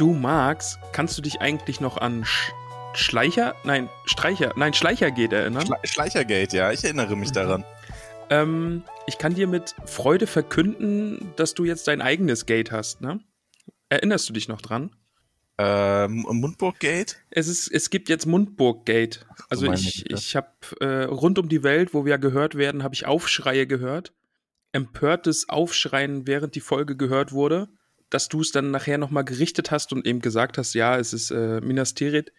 Du Max, kannst du dich eigentlich noch an Sch Schleicher, nein, Streicher, nein, Schleichergate erinnern? Schle Schleichergate, ja, ich erinnere mich daran. ähm, ich kann dir mit Freude verkünden, dass du jetzt dein eigenes Gate hast, ne? Erinnerst du dich noch dran? Ähm, Mundburg-Gate? Es, ist, es gibt jetzt Mundburg-Gate. Also meine ich, Güte. ich habe äh, rund um die Welt, wo wir gehört werden, habe ich Aufschreie gehört. Empörtes Aufschreien, während die Folge gehört wurde, dass du es dann nachher nochmal gerichtet hast und eben gesagt hast, ja, es ist äh, Minas Tirith,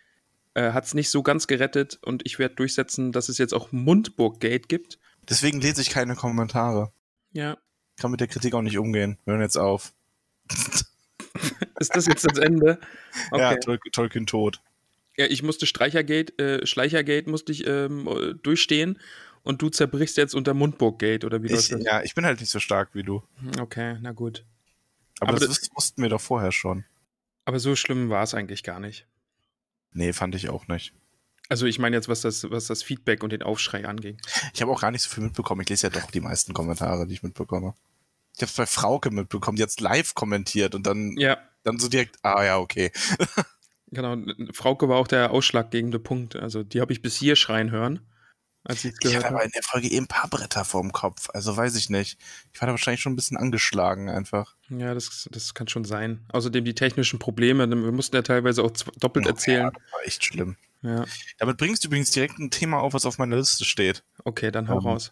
äh, hat es nicht so ganz gerettet und ich werde durchsetzen, dass es jetzt auch Mundburg-Gate gibt. Deswegen lese ich keine Kommentare. Ja. Kann mit der Kritik auch nicht umgehen. Wir hören jetzt auf. Ist das jetzt das Ende? Ja, Okay. Tol Tolkien tot. Ja, ich musste Streichergate, äh, Schleichergate musste ich ähm, äh, durchstehen und du zerbrichst jetzt unter Mundburg-Gate oder wie Ich, das? ja, ich bin halt nicht so stark wie du. Okay, na gut. Aber, Aber das, das- wus- wussten wir doch vorher schon. Aber so schlimm war es eigentlich gar nicht. Nee, fand ich auch nicht. Also ich meine jetzt, was das, was das Feedback und den Aufschrei anging. Ich habe auch gar nicht so viel mitbekommen. Ich lese ja doch die meisten Kommentare, die ich mitbekomme. Ich habe es bei Frauke mitbekommen, die jetzt live kommentiert und dann, Ja, dann so direkt, ah ja, okay. genau. Frauke war auch der ausschlaggebende Punkt. Also die habe ich bis hier schreien hören, als ich Ich gehört hatte aber habe. in der Folge eben ein paar Bretter vorm Kopf. Also weiß ich nicht. Ich war da wahrscheinlich schon ein bisschen angeschlagen einfach. Ja, das, das kann schon sein. Außerdem die technischen Probleme. Wir mussten ja teilweise auch doppelt erzählen. Ja, das war echt schlimm. Ja, Damit bringst du übrigens direkt ein Thema auf, was auf meiner Liste steht. okay, dann hau Ähm, raus.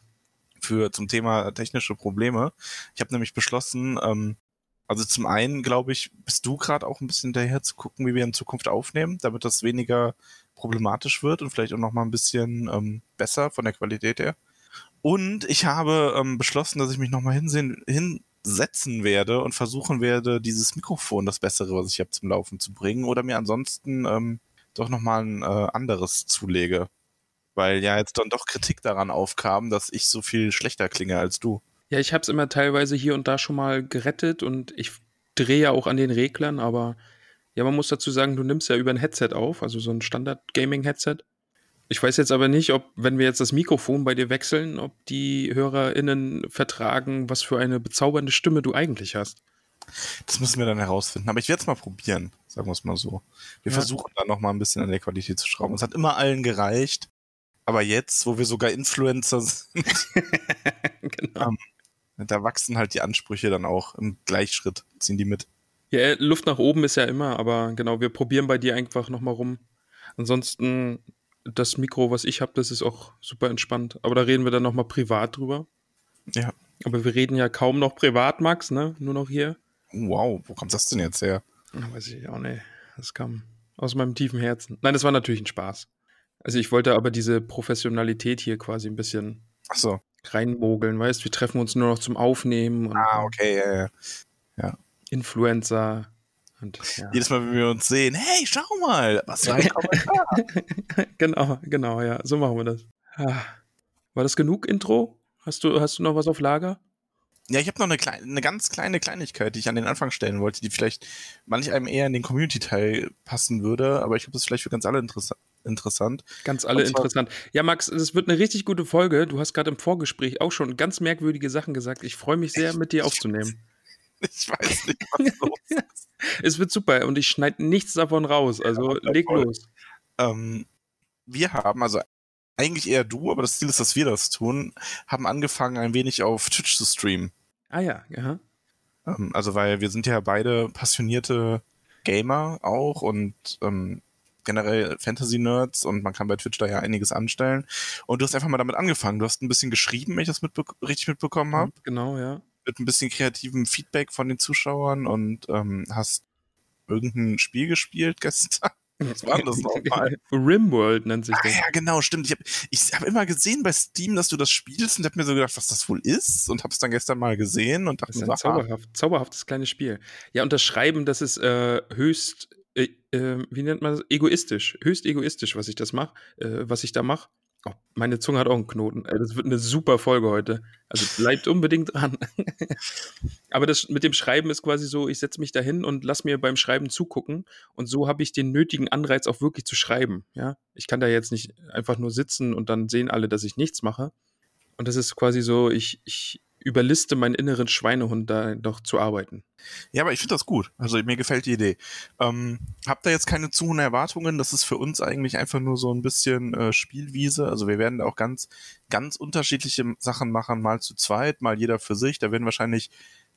Für zum Thema technische Probleme. Ich habe nämlich beschlossen, ähm, also zum einen, glaube ich, bist du gerade auch ein bisschen daher zu gucken, wie wir in Zukunft aufnehmen, damit das weniger problematisch wird und vielleicht auch noch mal ein bisschen ähm, besser von der Qualität her. Und ich habe ähm, beschlossen, dass ich mich noch mal hinsehen, hinsetzen werde und versuchen werde, dieses Mikrofon, das Bessere, was ich habe, zum Laufen zu bringen oder mir ansonsten ähm, doch noch mal ein äh, anderes zulege. Weil ja jetzt dann doch Kritik daran aufkam, dass ich so viel schlechter klinge als du. Ja, ich habe es immer teilweise hier und da schon mal gerettet und ich drehe ja auch an den Reglern, aber ja, man muss dazu sagen, du nimmst ja über ein Headset auf, also so ein Standard-Gaming-Headset. Ich weiß jetzt aber nicht, ob, wenn wir jetzt das Mikrofon bei dir wechseln, ob die HörerInnen vertragen, was für eine bezaubernde Stimme du eigentlich hast. Das müssen wir dann herausfinden. Aber ich werde es mal probieren, sagen wir es mal so. Wir Ja. versuchen dann noch mal ein bisschen an der Qualität zu schrauben. Es hat immer allen gereicht. Aber jetzt, wo wir sogar Influencer sind, genau. da wachsen halt die Ansprüche dann auch im Gleichschritt, ziehen die mit. Ja, Luft nach oben ist ja immer, aber genau, wir probieren bei dir einfach nochmal rum. Ansonsten, das Mikro, was ich habe, das ist auch super entspannt. Aber da reden wir dann nochmal privat drüber. Ja. Aber wir reden ja kaum noch privat, Max, ne? Nur noch hier. Wow, wo kommt das denn jetzt her? Weiß ich auch nicht. Das kam aus meinem tiefen Herzen. Nein, das war natürlich ein Spaß. Also ich wollte aber diese Professionalität hier quasi ein bisschen Ach so. reinmogeln, weißt wir treffen uns nur noch zum Aufnehmen Ah, okay, ja, ja. Influencer und ja. Jedes Mal, wenn wir uns sehen, hey, schau mal, was für ein Kommentar. genau, genau, ja, so machen wir das. Ah. War das genug Intro? Hast du, hast du noch was auf Lager? Ja, ich habe noch eine, kleine, eine ganz kleine Kleinigkeit, die ich an den Anfang stellen wollte, die vielleicht manch einem eher in den Community-Teil passen würde, aber ich glaube, das ist vielleicht für ganz alle interessa interessant. Ganz alle zwar- interessant. Ja, Max, es wird eine richtig gute Folge. Du hast gerade im Vorgespräch auch schon ganz merkwürdige Sachen gesagt. Ich freue mich sehr, mit dir aufzunehmen. Ich weiß nicht, was los ist. Es wird super und ich schneide nichts davon raus. Also Ja, leg voll. los. Ähm, wir haben, also eigentlich eher du, aber das Ziel ist, dass wir das tun, haben angefangen, ein wenig auf Twitch zu streamen. Ah ja, ja. Ähm, also, weil wir sind ja beide passionierte Gamer auch und ähm, generell Fantasy-Nerds und man kann bei Twitch da ja einiges anstellen. Und du hast einfach mal damit angefangen. Du hast ein bisschen geschrieben, wenn ich das mitbe richtig mitbekommen habe. Genau, ja. Mit ein bisschen kreativem Feedback von den Zuschauern und ähm, hast irgendein Spiel gespielt gestern. Was war das nochmal? Rimworld nennt sich Ah, das. ja, genau, stimmt. Ich habe ich hab immer gesehen bei Steam, dass du das spielst und hab mir so gedacht, was das wohl ist und hab's dann gestern mal gesehen und dachte Das ist mir ein so, ah, zauberhaft, zauberhaftes kleines Spiel. Ja, und das Schreiben, das ist äh, höchst, äh, äh, wie nennt man das? Egoistisch. Höchst egoistisch, was ich das mache, äh, was ich da mache. Oh, meine Zunge hat auch einen Knoten. Äh, Das wird eine super Folge heute. Also bleibt unbedingt dran. Aber das mit dem Schreiben ist quasi so, ich setze mich da hin und lass mir beim Schreiben zugucken. Und so habe ich den nötigen Anreiz, auch wirklich zu schreiben. Ja? Ich kann da jetzt nicht einfach nur sitzen und dann sehen alle, dass ich nichts mache. Und das ist quasi so, ich, ich überliste meinen inneren Schweinehund, da noch zu arbeiten. Ja, aber ich finde das gut. Also mir gefällt die Idee. Ähm, habt da jetzt keine zu hohen Erwartungen? Das ist für uns eigentlich einfach nur so ein bisschen äh, Spielwiese. Also wir werden da auch ganz, ganz unterschiedliche Sachen machen, mal zu zweit, mal jeder für sich. Da werden wahrscheinlich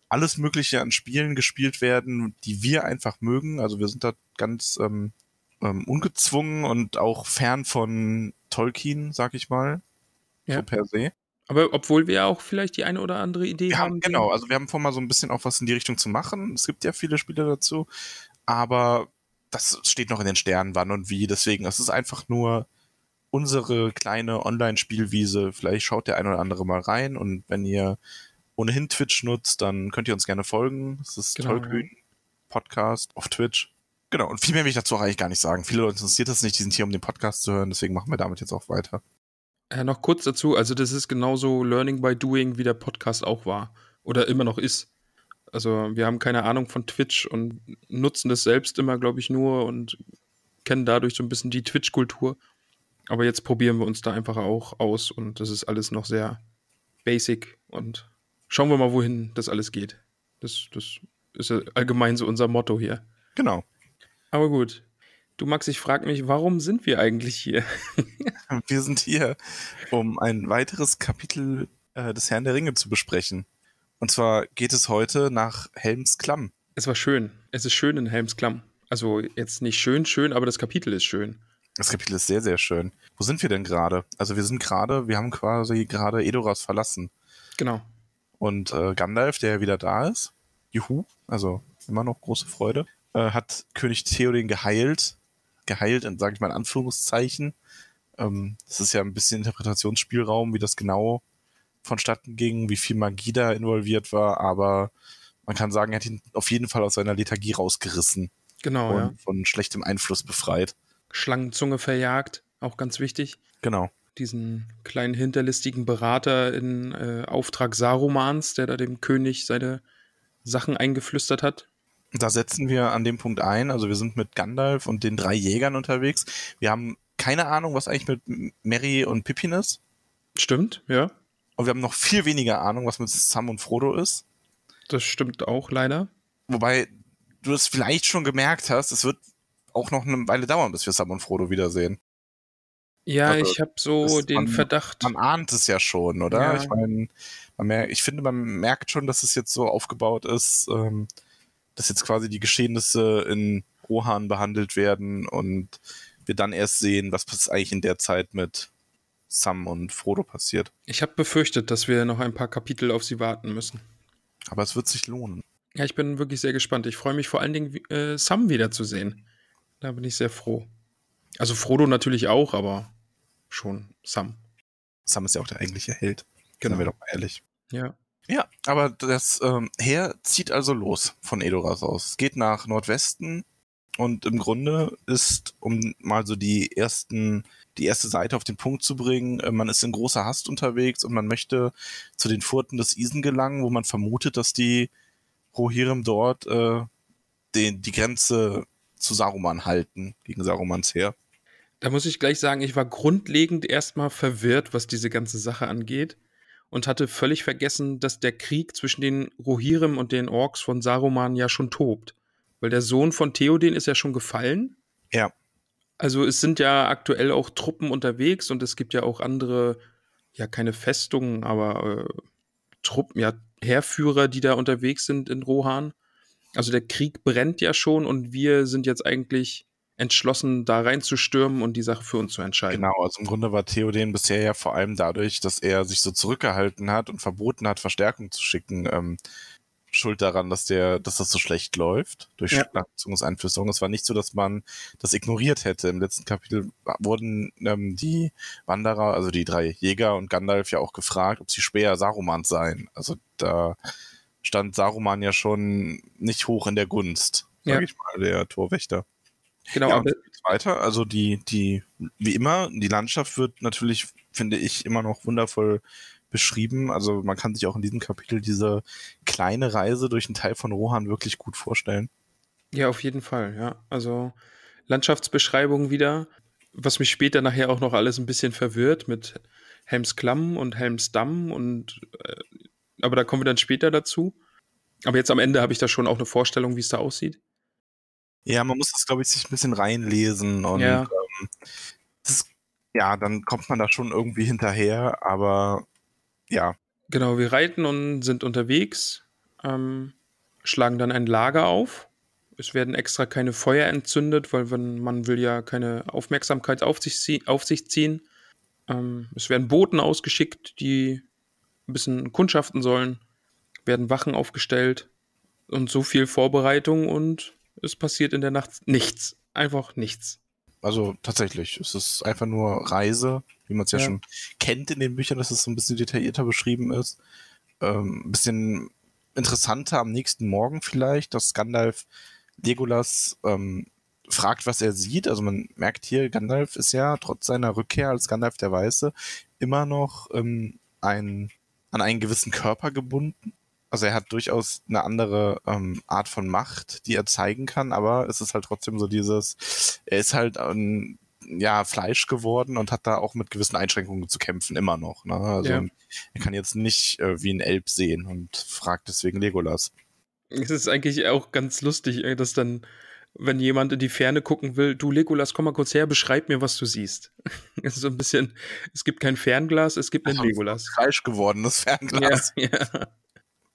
alles Mögliche an Spielen gespielt werden, die wir einfach mögen. Also wir sind da ganz ähm, ähm, ungezwungen und auch fern von Tolkien, sag ich mal. Ja. So per se. Aber obwohl wir auch vielleicht die eine oder andere Idee Wir haben. genau, also wir haben vor, mal so ein bisschen auch was in die Richtung zu machen. Es gibt ja viele Spiele dazu, aber das steht noch in den Sternen, wann und wie. Deswegen, es ist einfach nur unsere kleine Online-Spielwiese. Vielleicht schaut der ein oder andere mal rein und wenn ihr ohnehin Twitch nutzt, dann könnt ihr uns gerne folgen. Es ist Genau, Tollkühn Podcast auf Twitch. Genau, und viel mehr will ich dazu auch eigentlich gar nicht sagen. Viele Leute interessiert das nicht, die sind hier, um den Podcast zu hören, deswegen machen wir damit jetzt auch weiter. Äh, noch kurz dazu, also das ist genauso Learning by Doing, wie der Podcast auch war. Oder immer noch ist. Also wir haben keine Ahnung von Twitch und nutzen das selbst immer, glaube ich, nur und kennen dadurch so ein bisschen die Twitch-Kultur. Aber jetzt probieren wir uns da einfach auch aus und das ist alles noch sehr basic und schauen wir mal, wohin das alles geht. Das, das ist ja allgemein so unser Motto hier. Genau. Aber gut. Du Max, ich frage mich, warum sind wir eigentlich hier? Wir sind hier, um ein weiteres Kapitel äh, des Herrn der Ringe zu besprechen. Und zwar geht es heute nach Helms Klamm. Es war schön. Es ist schön in Helms Klamm. Also jetzt nicht schön, schön, aber das Kapitel ist schön. Das Kapitel ist sehr, sehr schön. Wo sind wir denn gerade? Also wir sind gerade, wir haben quasi gerade Edoras verlassen. Genau. Und äh, Gandalf, der ja wieder da ist, juhu, also immer noch große Freude, äh, hat König Theoden geheilt. Geheilt, in, sage ich mal in Anführungszeichen. Ähm, das ist ja ein bisschen Interpretationsspielraum, wie das genau vonstatten ging, wie viel Magie da involviert war, aber man kann sagen, er hat ihn auf jeden Fall aus seiner Lethargie rausgerissen Genau, und ja. von schlechtem Einfluss befreit. Schlangenzunge verjagt, auch ganz wichtig. Genau. Diesen kleinen hinterlistigen Berater in äh, Auftrag Sarumans, der da dem König seine Sachen eingeflüstert hat. Da setzen wir an dem Punkt ein. Also wir sind mit Gandalf und den drei Jägern unterwegs. Wir haben keine Ahnung, was eigentlich mit M- Merry und Pippin ist. Stimmt, ja. Und wir haben noch viel weniger Ahnung, was mit Sam und Frodo ist. Das stimmt auch leider. Wobei du es vielleicht schon gemerkt hast, es wird auch noch eine Weile dauern, bis wir Sam und Frodo wiedersehen. Ja, Also, ich habe so das- den man- Verdacht. Man ahnt es ja schon, oder? Ja. Ich meine, ich finde, man merkt schon, dass es jetzt so aufgebaut ist, ähm, dass jetzt quasi die Geschehnisse in Rohan behandelt werden und wir dann erst sehen, was eigentlich in der Zeit mit Sam und Frodo passiert. Ich habe befürchtet, dass wir noch ein paar Kapitel auf sie warten müssen. Aber es wird sich lohnen. Ja, ich bin wirklich sehr gespannt. Ich freue mich vor allen Dingen, äh, Sam wiederzusehen. Da bin ich sehr froh. Also Frodo natürlich auch, aber schon Sam. Sam ist ja auch der eigentliche Held. Genau. Wir doch mal ehrlich. Ja. Ja, aber das ähm, Heer zieht also los von Edoras aus. Es geht nach Nordwesten und im Grunde ist, um mal so die ersten, die erste Seite auf den Punkt zu bringen, äh, man ist in großer Hast unterwegs und man möchte zu den Furten des Isen gelangen, wo man vermutet, dass die Rohirrim dort äh, den, die Grenze zu Saruman halten, gegen Sarumans Heer. Da muss ich gleich sagen, ich war grundlegend erstmal verwirrt, was diese ganze Sache angeht und hatte völlig vergessen, dass der Krieg zwischen den Rohirrim und den Orks von Saruman ja schon tobt. Weil der Sohn von Theoden ist ja schon gefallen. Ja. Also es sind ja aktuell auch Truppen unterwegs und es gibt ja auch andere, ja keine Festungen, aber äh, Truppen, ja Heerführer, die da unterwegs sind in Rohan. Also der Krieg brennt ja schon und wir sind jetzt eigentlich entschlossen, da reinzustürmen und die Sache für uns zu entscheiden. Genau, also im Grunde war Theoden bisher ja vor allem dadurch, dass er sich so zurückgehalten hat und verboten hat, Verstärkung zu schicken, ähm, schuld daran, dass der, dass das so schlecht läuft durch Ja. Nachzugungseinflüsterung. Es war nicht so, dass man das ignoriert hätte. Im letzten Kapitel wurden ähm, die Wanderer, also die drei Jäger und Gandalf ja auch gefragt, ob sie Speer Sarumans seien. Also da stand Saruman ja schon nicht hoch in der Gunst, sag Ja. ich mal, der Torwächter. Genau, ja, aber weiter. Also die, die, wie immer, die Landschaft wird natürlich, finde ich, immer noch wundervoll beschrieben. Also man kann sich auch in diesem Kapitel diese kleine Reise durch einen Teil von Rohan wirklich gut vorstellen. Ja, auf jeden Fall, ja. Also Landschaftsbeschreibung wieder, was mich später nachher auch noch alles ein bisschen verwirrt mit Helmsklamm und Helmsdamm und äh, aber da kommen wir dann später dazu. Aber jetzt am Ende habe ich da schon auch eine Vorstellung, wie es da aussieht. Ja, man muss das, glaube ich, sich ein bisschen reinlesen und Ja. ähm, das, ja, dann kommt man da schon irgendwie hinterher, aber ja, Genau, wir reiten und sind unterwegs, ähm, schlagen dann ein Lager auf. Es werden extra keine Feuer entzündet, weil wenn, man will ja keine Aufmerksamkeit auf sich, auf sich ziehen. Ähm, es werden Boten ausgeschickt, die ein bisschen kundschaften sollen, werden Wachen aufgestellt und so viel Vorbereitung und es passiert in der Nacht nichts. Einfach nichts. Also tatsächlich, es ist einfach nur Reise, wie man es ja, Ja. schon kennt in den Büchern, dass es so ein bisschen detaillierter beschrieben ist. Ähm, ein bisschen interessanter am nächsten Morgen vielleicht, dass Gandalf Legolas ähm, fragt, was er sieht. Also man merkt hier, Gandalf ist ja trotz seiner Rückkehr als Gandalf der Weiße immer noch ähm, ein, an einen gewissen Körper gebunden. Also er hat durchaus eine andere ähm, Art von Macht, die er zeigen kann, aber es ist halt trotzdem so dieses, er ist halt ein ja, Fleisch geworden und hat da auch mit gewissen Einschränkungen zu kämpfen, immer noch. Ne? Also Ja. er kann jetzt nicht äh, wie ein Elb sehen und fragt deswegen Legolas. Es ist eigentlich auch ganz lustig, äh, dass dann, wenn jemand in die Ferne gucken will, du Legolas, komm mal kurz her, beschreib mir, was du siehst. Es ist so ein bisschen, es gibt kein Fernglas, es gibt Also, Legolas. Fleisch gewordenes Fernglas. Ja, ja.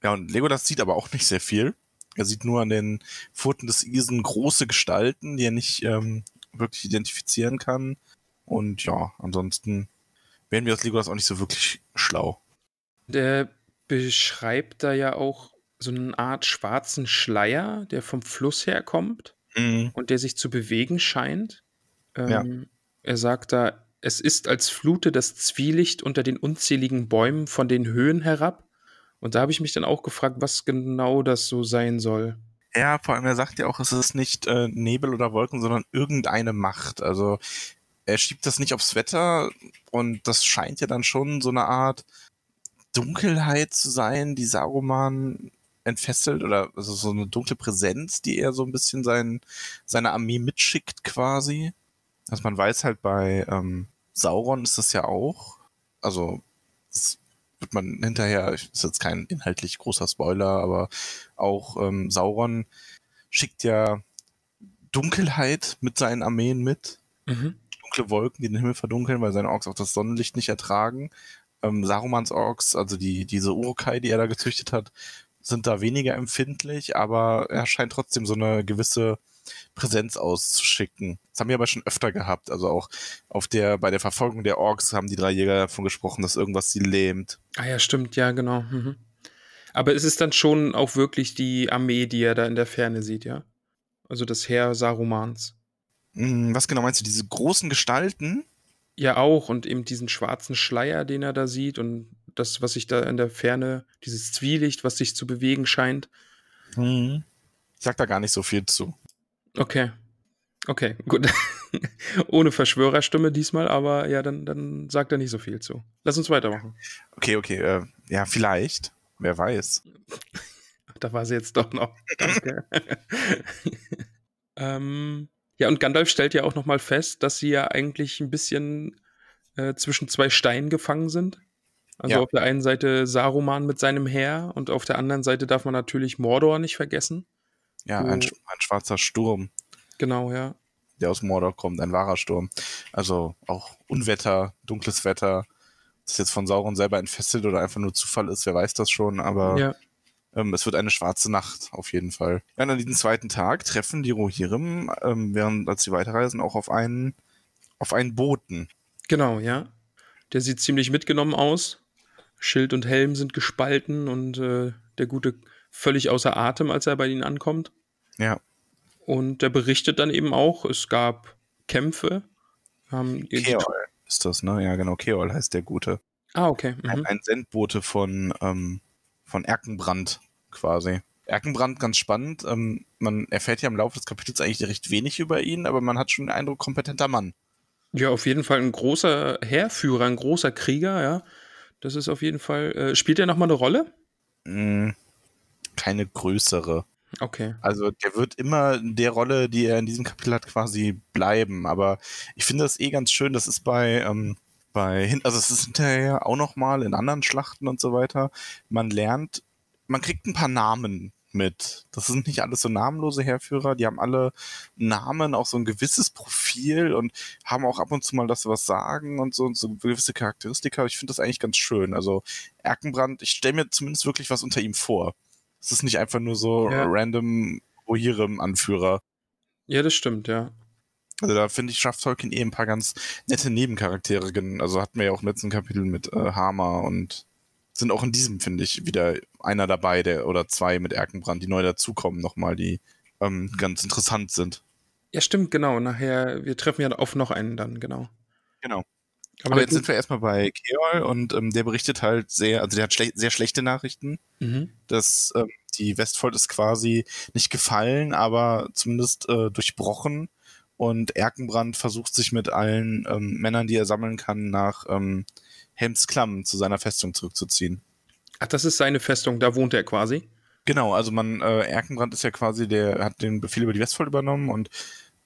Ja, und Legolas sieht aber auch nicht sehr viel. Er sieht nur an den Pfoten des Isen große Gestalten, die er nicht ähm, wirklich identifizieren kann. Und ja, ansonsten werden wir als Legolas auch nicht so wirklich schlau. Der beschreibt da ja auch so eine Art schwarzen Schleier, der vom Fluss herkommt Mhm. und der sich zu bewegen scheint. Ja. Ähm, Er sagt da, es ist als flute das Zwielicht unter den unzähligen Bäumen von den Höhen herab. Und da habe ich mich dann auch gefragt, was genau das so sein soll. Ja, vor allem er sagt ja auch, es ist nicht äh, Nebel oder Wolken, sondern irgendeine Macht. Also er schiebt das nicht aufs Wetter und das scheint ja dann schon so eine Art Dunkelheit zu sein, die Saruman entfesselt oder also so eine dunkle Präsenz, die er so ein bisschen sein, seine Armee mitschickt quasi. Also man weiß halt bei ähm, Sauron ist das ja auch, also das wird man hinterher, ist jetzt kein inhaltlich großer Spoiler, aber auch ähm, Sauron schickt ja Dunkelheit mit seinen Armeen mit. Mhm. Dunkle Wolken, die den Himmel verdunkeln, weil seine Orks auch das Sonnenlicht nicht ertragen. Ähm, Sarumans Orks, also die, diese Urukai, die er da gezüchtet hat, sind da weniger empfindlich, aber er scheint trotzdem so eine gewisse Präsenz auszuschicken. Das haben wir aber schon öfter gehabt. Also auch auf der, bei der Verfolgung der Orks haben die drei Jäger davon gesprochen, dass irgendwas sie lähmt. Ah ja, stimmt, ja, genau. Mhm. Aber es ist dann schon auch wirklich die Armee, die er da in der Ferne sieht, ja? Also das Heer Sarumans. Hm, was genau meinst du? Diese großen Gestalten? Ja, auch. Und eben diesen schwarzen Schleier, den er da sieht und das, was sich da in der Ferne, dieses Zwielicht, was sich zu bewegen scheint. Hm. Ich sag da gar nicht so viel zu. Okay. Okay, gut. Ohne Verschwörerstimme diesmal, aber ja, dann, dann sagt er nicht so viel zu. Lass uns weitermachen. Okay, okay, äh, ja, vielleicht. Wer weiß. Da war sie jetzt doch noch. Danke. ähm, ja, und Gandalf stellt ja auch noch mal fest, dass sie ja eigentlich ein bisschen äh, zwischen zwei Steinen gefangen sind. Also Ja. auf der einen Seite Saruman mit seinem Heer und auf der anderen Seite darf man natürlich Mordor nicht vergessen. Ja, ein, ein schwarzer Sturm, Genau, ja. der aus Mordor kommt, ein wahrer Sturm. Also auch Unwetter, dunkles Wetter. Das jetzt von Sauron selber entfesselt oder einfach nur Zufall ist, wer weiß das schon, aber ja. Ähm, es wird eine schwarze Nacht, auf jeden Fall. Ja, und an diesem zweiten Tag treffen die Rohirrim, ähm, während als sie weiterreisen, auch auf einen, auf einen Boten. Genau, ja. Der sieht ziemlich mitgenommen aus. Schild und Helm sind gespalten und äh, der Gute völlig außer Atem, als er bei ihnen ankommt. Ja. Und der berichtet dann eben auch, es gab Kämpfe. Die- Keol ist das, ne? Ja, genau. Keol heißt der Gute. Ah, okay. Ein, Mhm. ein Sendbote von, ähm, von Erkenbrand quasi. Erkenbrand ganz spannend. Ähm, man erfährt ja im Laufe des Kapitels eigentlich recht wenig über ihn, aber man hat schon den Eindruck, kompetenter Mann. Ja, auf jeden Fall ein großer Heerführer, ein großer Krieger, ja. Das ist auf jeden Fall. Äh, spielt er nochmal eine Rolle? Mm, keine größere. Okay. Also der wird immer in der Rolle, die er in diesem Kapitel hat, quasi bleiben. Aber ich finde das eh ganz schön. Das ist bei, ähm, bei also es ist hinterher auch noch mal in anderen Schlachten und so weiter. Man lernt, man kriegt ein paar Namen mit. Das sind nicht alles so namenlose Heerführer. Die haben alle Namen, auch so ein gewisses Profil und haben auch ab und zu mal, dass sie was sagen und so, und so gewisse Charakteristika. Ich finde das eigentlich ganz schön. Also Erkenbrand, ich stelle mir zumindest wirklich was unter ihm vor. Es ist nicht einfach nur so Ja. random Rohirrim-Anführer. Ja, das stimmt, ja. Also da finde ich, schafft Tolkien eh ein paar ganz nette Nebencharaktere. Also hatten wir ja auch im letzten Kapitel mit äh, Hammer und sind auch in diesem, finde ich, wieder einer dabei, der oder zwei mit Erkenbrand, die neu dazukommen, nochmal, die ähm, ganz interessant sind. Ja, stimmt, genau. Nachher, wir treffen ja auf noch einen dann, genau. Genau. Aber, Aber jetzt sind wir erstmal bei Keol und ähm, der berichtet halt sehr, also der hat schle sehr schlechte Nachrichten. mhm. dass ähm, die Westfold ist quasi nicht gefallen, aber zumindest äh, durchbrochen. Und Erkenbrand versucht sich mit allen ähm, Männern, die er sammeln kann, nach ähm, Helmsklamm zu seiner Festung zurückzuziehen. Ach, das ist seine Festung, da wohnt er quasi. Genau, also man, äh, Erkenbrand ist ja quasi, der hat den Befehl über die Westfold übernommen und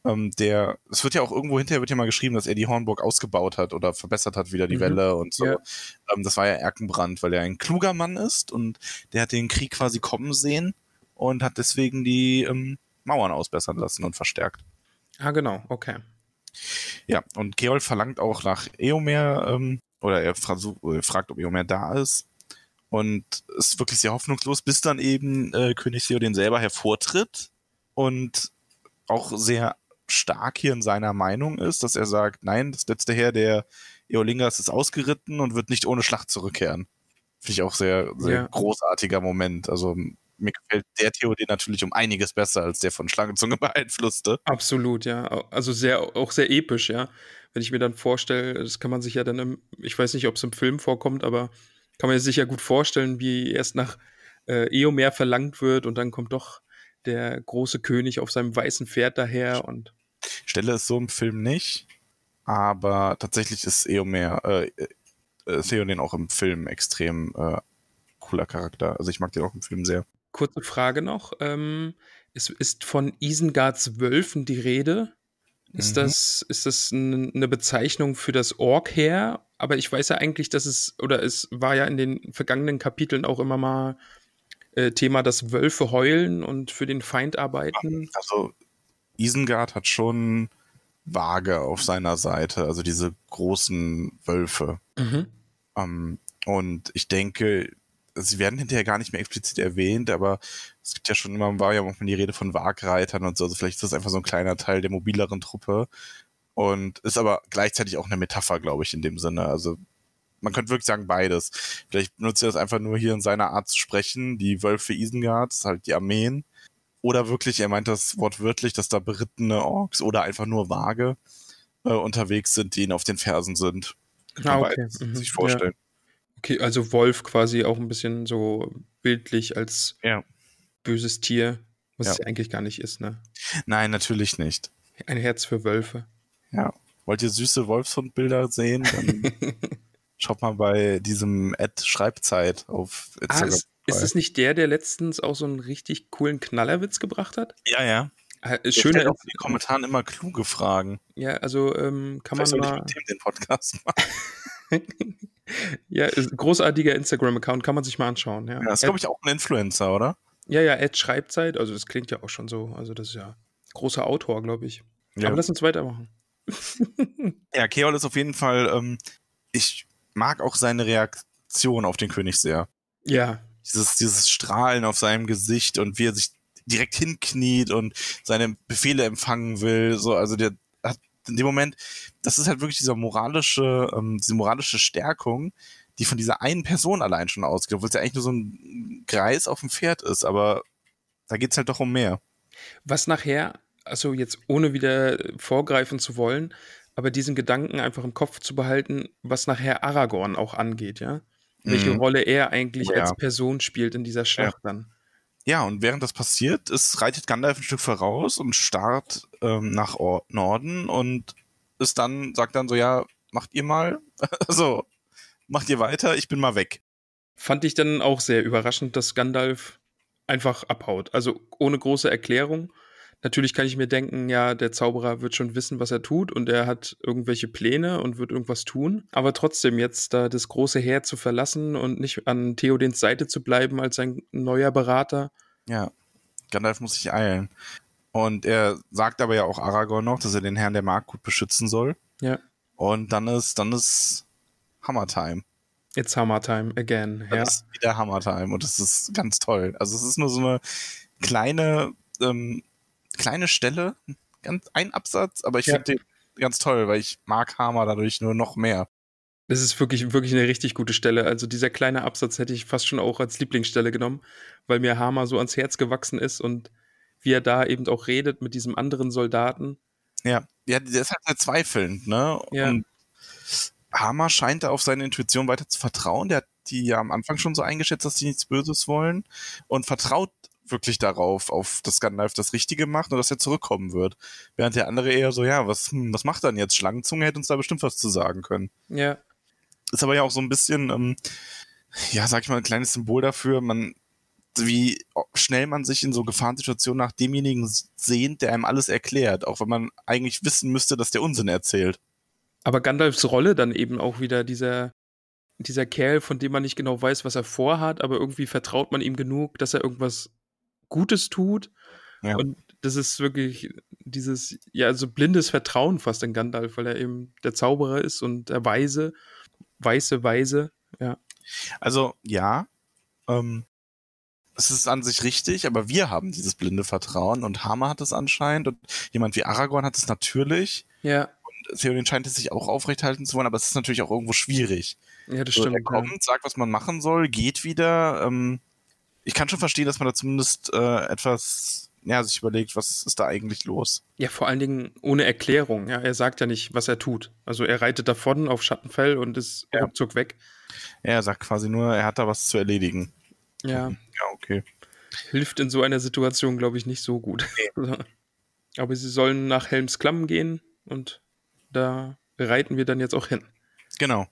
ähm, der, es wird ja auch irgendwo hinterher wird ja mal geschrieben, dass er die Hornburg ausgebaut hat oder verbessert hat wieder die Mhm. Welle und so. Ja. Ähm, das war ja Erkenbrand, weil er ein kluger Mann ist und der hat den Krieg quasi kommen sehen und hat deswegen die ähm, Mauern ausbessern lassen und verstärkt. Ah, genau, okay. Ja, und Geol verlangt auch nach Eomer, ähm, oder er versuch, äh, fragt, ob Eomer da ist. Und ist wirklich sehr hoffnungslos, bis dann eben äh, König Theoden selber hervortritt und auch sehr stark hier in seiner Meinung ist, dass er sagt, nein, das letzte Heer der Eolingas ist ausgeritten und wird nicht ohne Schlacht zurückkehren. Finde ich auch sehr, sehr Ja. großartiger Moment. Also mir gefällt der Theoden natürlich um einiges besser als der von Schlangenzunge beeinflusste. Absolut, ja. Also sehr, auch sehr episch, ja. Wenn ich mir dann vorstelle, das kann man sich ja dann im, ich weiß nicht, ob es im Film vorkommt, aber kann man sich ja gut vorstellen, wie erst nach äh, Eomer verlangt wird und dann kommt doch der große König auf seinem weißen Pferd daher und Stelle es so im Film nicht, aber tatsächlich ist Eomer, äh, äh, Theoden auch im Film extrem äh, cooler Charakter. Also ich mag den auch im Film sehr. Kurze Frage noch. Ähm, es ist von Isengards Wölfen die Rede. Ist Mhm. das, ist das eine Bezeichnung für das Ork-Heer? Aber ich weiß ja eigentlich, dass es, oder es war ja in den vergangenen Kapiteln auch immer mal äh, Thema, dass Wölfe heulen und für den Feind arbeiten. Also Isengard hat schon Waage auf seiner Seite, also diese großen Wölfe. Mhm. Ähm, und ich denke, sie werden hinterher gar nicht mehr explizit erwähnt, aber es gibt ja schon immer, war ja manchmal die Rede von Wagreitern und so, also vielleicht ist das einfach so ein kleiner Teil der mobileren Truppe und ist aber gleichzeitig auch eine Metapher, glaube ich, in dem Sinne. Also man könnte wirklich sagen beides. Vielleicht benutzt er das einfach nur hier in seiner Art zu sprechen, die Wölfe Isengards, halt die Armeen. Oder wirklich, er meint das wortwörtlich, dass da berittene Orks oder einfach nur Waage äh, unterwegs sind, die ihn auf den Fersen sind. Kann Ah, man okay. Mhm. sich vorstellen. Okay, also Wolf quasi auch ein bisschen so bildlich als Ja. böses Tier, was Ja. es ja eigentlich gar nicht ist, ne? Nein, natürlich nicht. Ein Herz für Wölfe. Ja. Wollt ihr süße Wolfshundbilder sehen? Dann schaut mal bei diesem Ad Schreibzeit auf Ah, Instagram. ist, ist das nicht der, der letztens auch so einen richtig coolen Knallerwitz gebracht hat? ja, ja. Schöne, auch in den Kommentaren immer kluge Fragen. ja, also ähm, kann man Vielleicht ich mal, mit dem den Podcast machen. ja, großartiger Instagram-Account, kann man sich mal anschauen. Ja, Ja, das ist, glaube ich, auch ein Influencer, oder? ja, ja, Ed Schreibzeit, also das klingt ja auch schon so, also das ist ja großer Autor, glaube ich. Ja. Aber lass uns weitermachen. Ja, Keol ist auf jeden Fall, ähm, ich mag auch seine Reaktion auf den König sehr. Ja, dieses, dieses Strahlen auf seinem Gesicht und wie er sich direkt hinkniet und seine Befehle empfangen will. So, also der hat in dem Moment, das ist halt wirklich dieser moralische, ähm, diese moralische Stärkung, die von dieser einen Person allein schon ausgeht, obwohl es ja eigentlich nur so ein Greis auf dem Pferd ist, aber da geht's halt doch um mehr. Was nachher, also jetzt ohne wieder vorgreifen zu wollen, aber diesen Gedanken einfach im Kopf zu behalten, was nachher Aragorn auch angeht, ja? Welche Mhm. Rolle er eigentlich Ja. als Person spielt in dieser Schlacht dann. Ja, und während das passiert, ist, reitet Gandalf ein Stück voraus und starrt ähm, nach Or Norden und ist dann, sagt dann so, ja, macht ihr mal, so, macht ihr weiter, ich bin mal weg. Fand ich dann auch sehr überraschend, dass Gandalf einfach abhaut. Also ohne große Erklärung. Natürlich kann ich mir denken, ja, der Zauberer wird schon wissen, was er tut und er hat irgendwelche Pläne und wird irgendwas tun. Aber trotzdem jetzt da das große Heer zu verlassen und nicht an Theodens Seite zu bleiben als sein neuer Berater. Ja, Gandalf muss sich eilen. Und er sagt aber ja auch Aragorn noch, dass er den Herrn der Mark gut beschützen soll. Ja, Und dann ist, dann ist Hammertime. it's Hammer Time again. Dann Ja. ist wieder Hammertime und das ist ganz toll. Also es ist nur so eine kleine, ähm, kleine Stelle, ganz ein Absatz, aber ich Ja. finde den ganz toll, weil ich mag Hammer dadurch nur noch mehr. Das ist wirklich, wirklich eine richtig gute Stelle. Also dieser kleine Absatz hätte ich fast schon auch als Lieblingsstelle genommen, weil mir Hammer so ans Herz gewachsen ist und wie er da eben auch redet mit diesem anderen Soldaten. Ja, ja, der ist halt sehr zweifelnd, ne? Ja. Und Hammer scheint da auf seine Intuition weiter zu vertrauen. Der hat die ja am Anfang schon so eingeschätzt, dass die nichts Böses wollen und vertraut wirklich darauf, auf dass Gandalf das Richtige macht und dass er zurückkommen wird. Während der andere eher so, ja, was, hm, was macht er denn jetzt? Schlangenzunge hätte uns da bestimmt was zu sagen können. Ja, Ist aber ja auch so ein bisschen, ähm, ja, sag ich mal, ein kleines Symbol dafür, man, wie schnell man sich in so Gefahrensituationen nach demjenigen sehnt, der einem alles erklärt, auch wenn man eigentlich wissen müsste, dass der Unsinn erzählt. aber Gandalfs Rolle dann eben auch wieder dieser, dieser Kerl, von dem man nicht genau weiß, was er vorhat, aber irgendwie vertraut man ihm genug, dass er irgendwas Gutes tut. Ja. Und das ist wirklich dieses, ja, so blindes Vertrauen fast in Gandalf, weil er eben der Zauberer ist und der Weise, weiße Weise, ja. Also ja, ähm, es ist an sich richtig, aber wir haben dieses blinde Vertrauen und Hammer hat es anscheinend und jemand wie Aragorn hat es natürlich. Ja, Theoden scheint es sich auch aufrechthalten zu wollen, aber es ist natürlich auch irgendwo schwierig. ja, das So, stimmt. er kommt, sagt, was man machen soll, geht wieder. Ähm, ich kann schon verstehen, dass man da zumindest äh, etwas, ja, sich überlegt, was ist da eigentlich los. Ja. vor allen Dingen ohne Erklärung. Ja, er sagt ja nicht, was er tut. Also er reitet davon auf Schattenfell und ist Ja. ruckzuck weg. Ja, er sagt quasi nur, er hat da was zu erledigen. Ja, Ja, okay. hilft in so einer Situation, glaube ich, nicht so gut. Aber sie sollen nach Helms Klamm gehen und da reiten wir dann jetzt auch hin. Genau.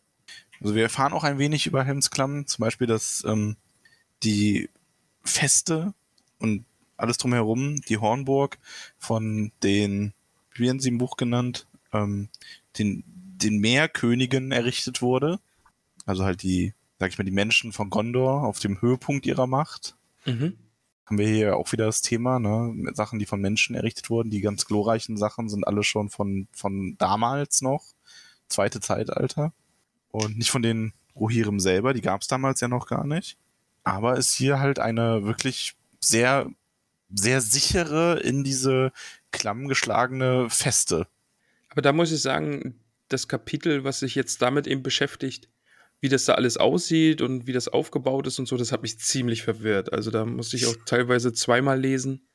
Also wir erfahren auch ein wenig über Helmsklamm, zum Beispiel, dass ähm, die Feste und alles drumherum, die Hornburg von den, wie werden sie im Buch genannt, ähm, den, den Meerkönigen errichtet wurde. Also halt die, sag ich mal, die Menschen von Gondor auf dem Höhepunkt ihrer Macht. Mhm. Haben wir hier auch wieder das Thema, ne? Sachen, die von Menschen errichtet wurden. Die ganz glorreichen Sachen sind alle schon von, von damals noch. Zweite Zeitalter. Und nicht von den Rohirrim selber, die gab es damals ja noch gar nicht. Aber ist hier halt eine wirklich sehr, sehr sichere, in diese Klamm geschlagene Feste. Aber da muss ich sagen, das Kapitel, was sich jetzt damit eben beschäftigt, wie das da alles aussieht und wie das aufgebaut ist und so, das hat mich ziemlich verwirrt. Also da musste ich auch teilweise zweimal lesen.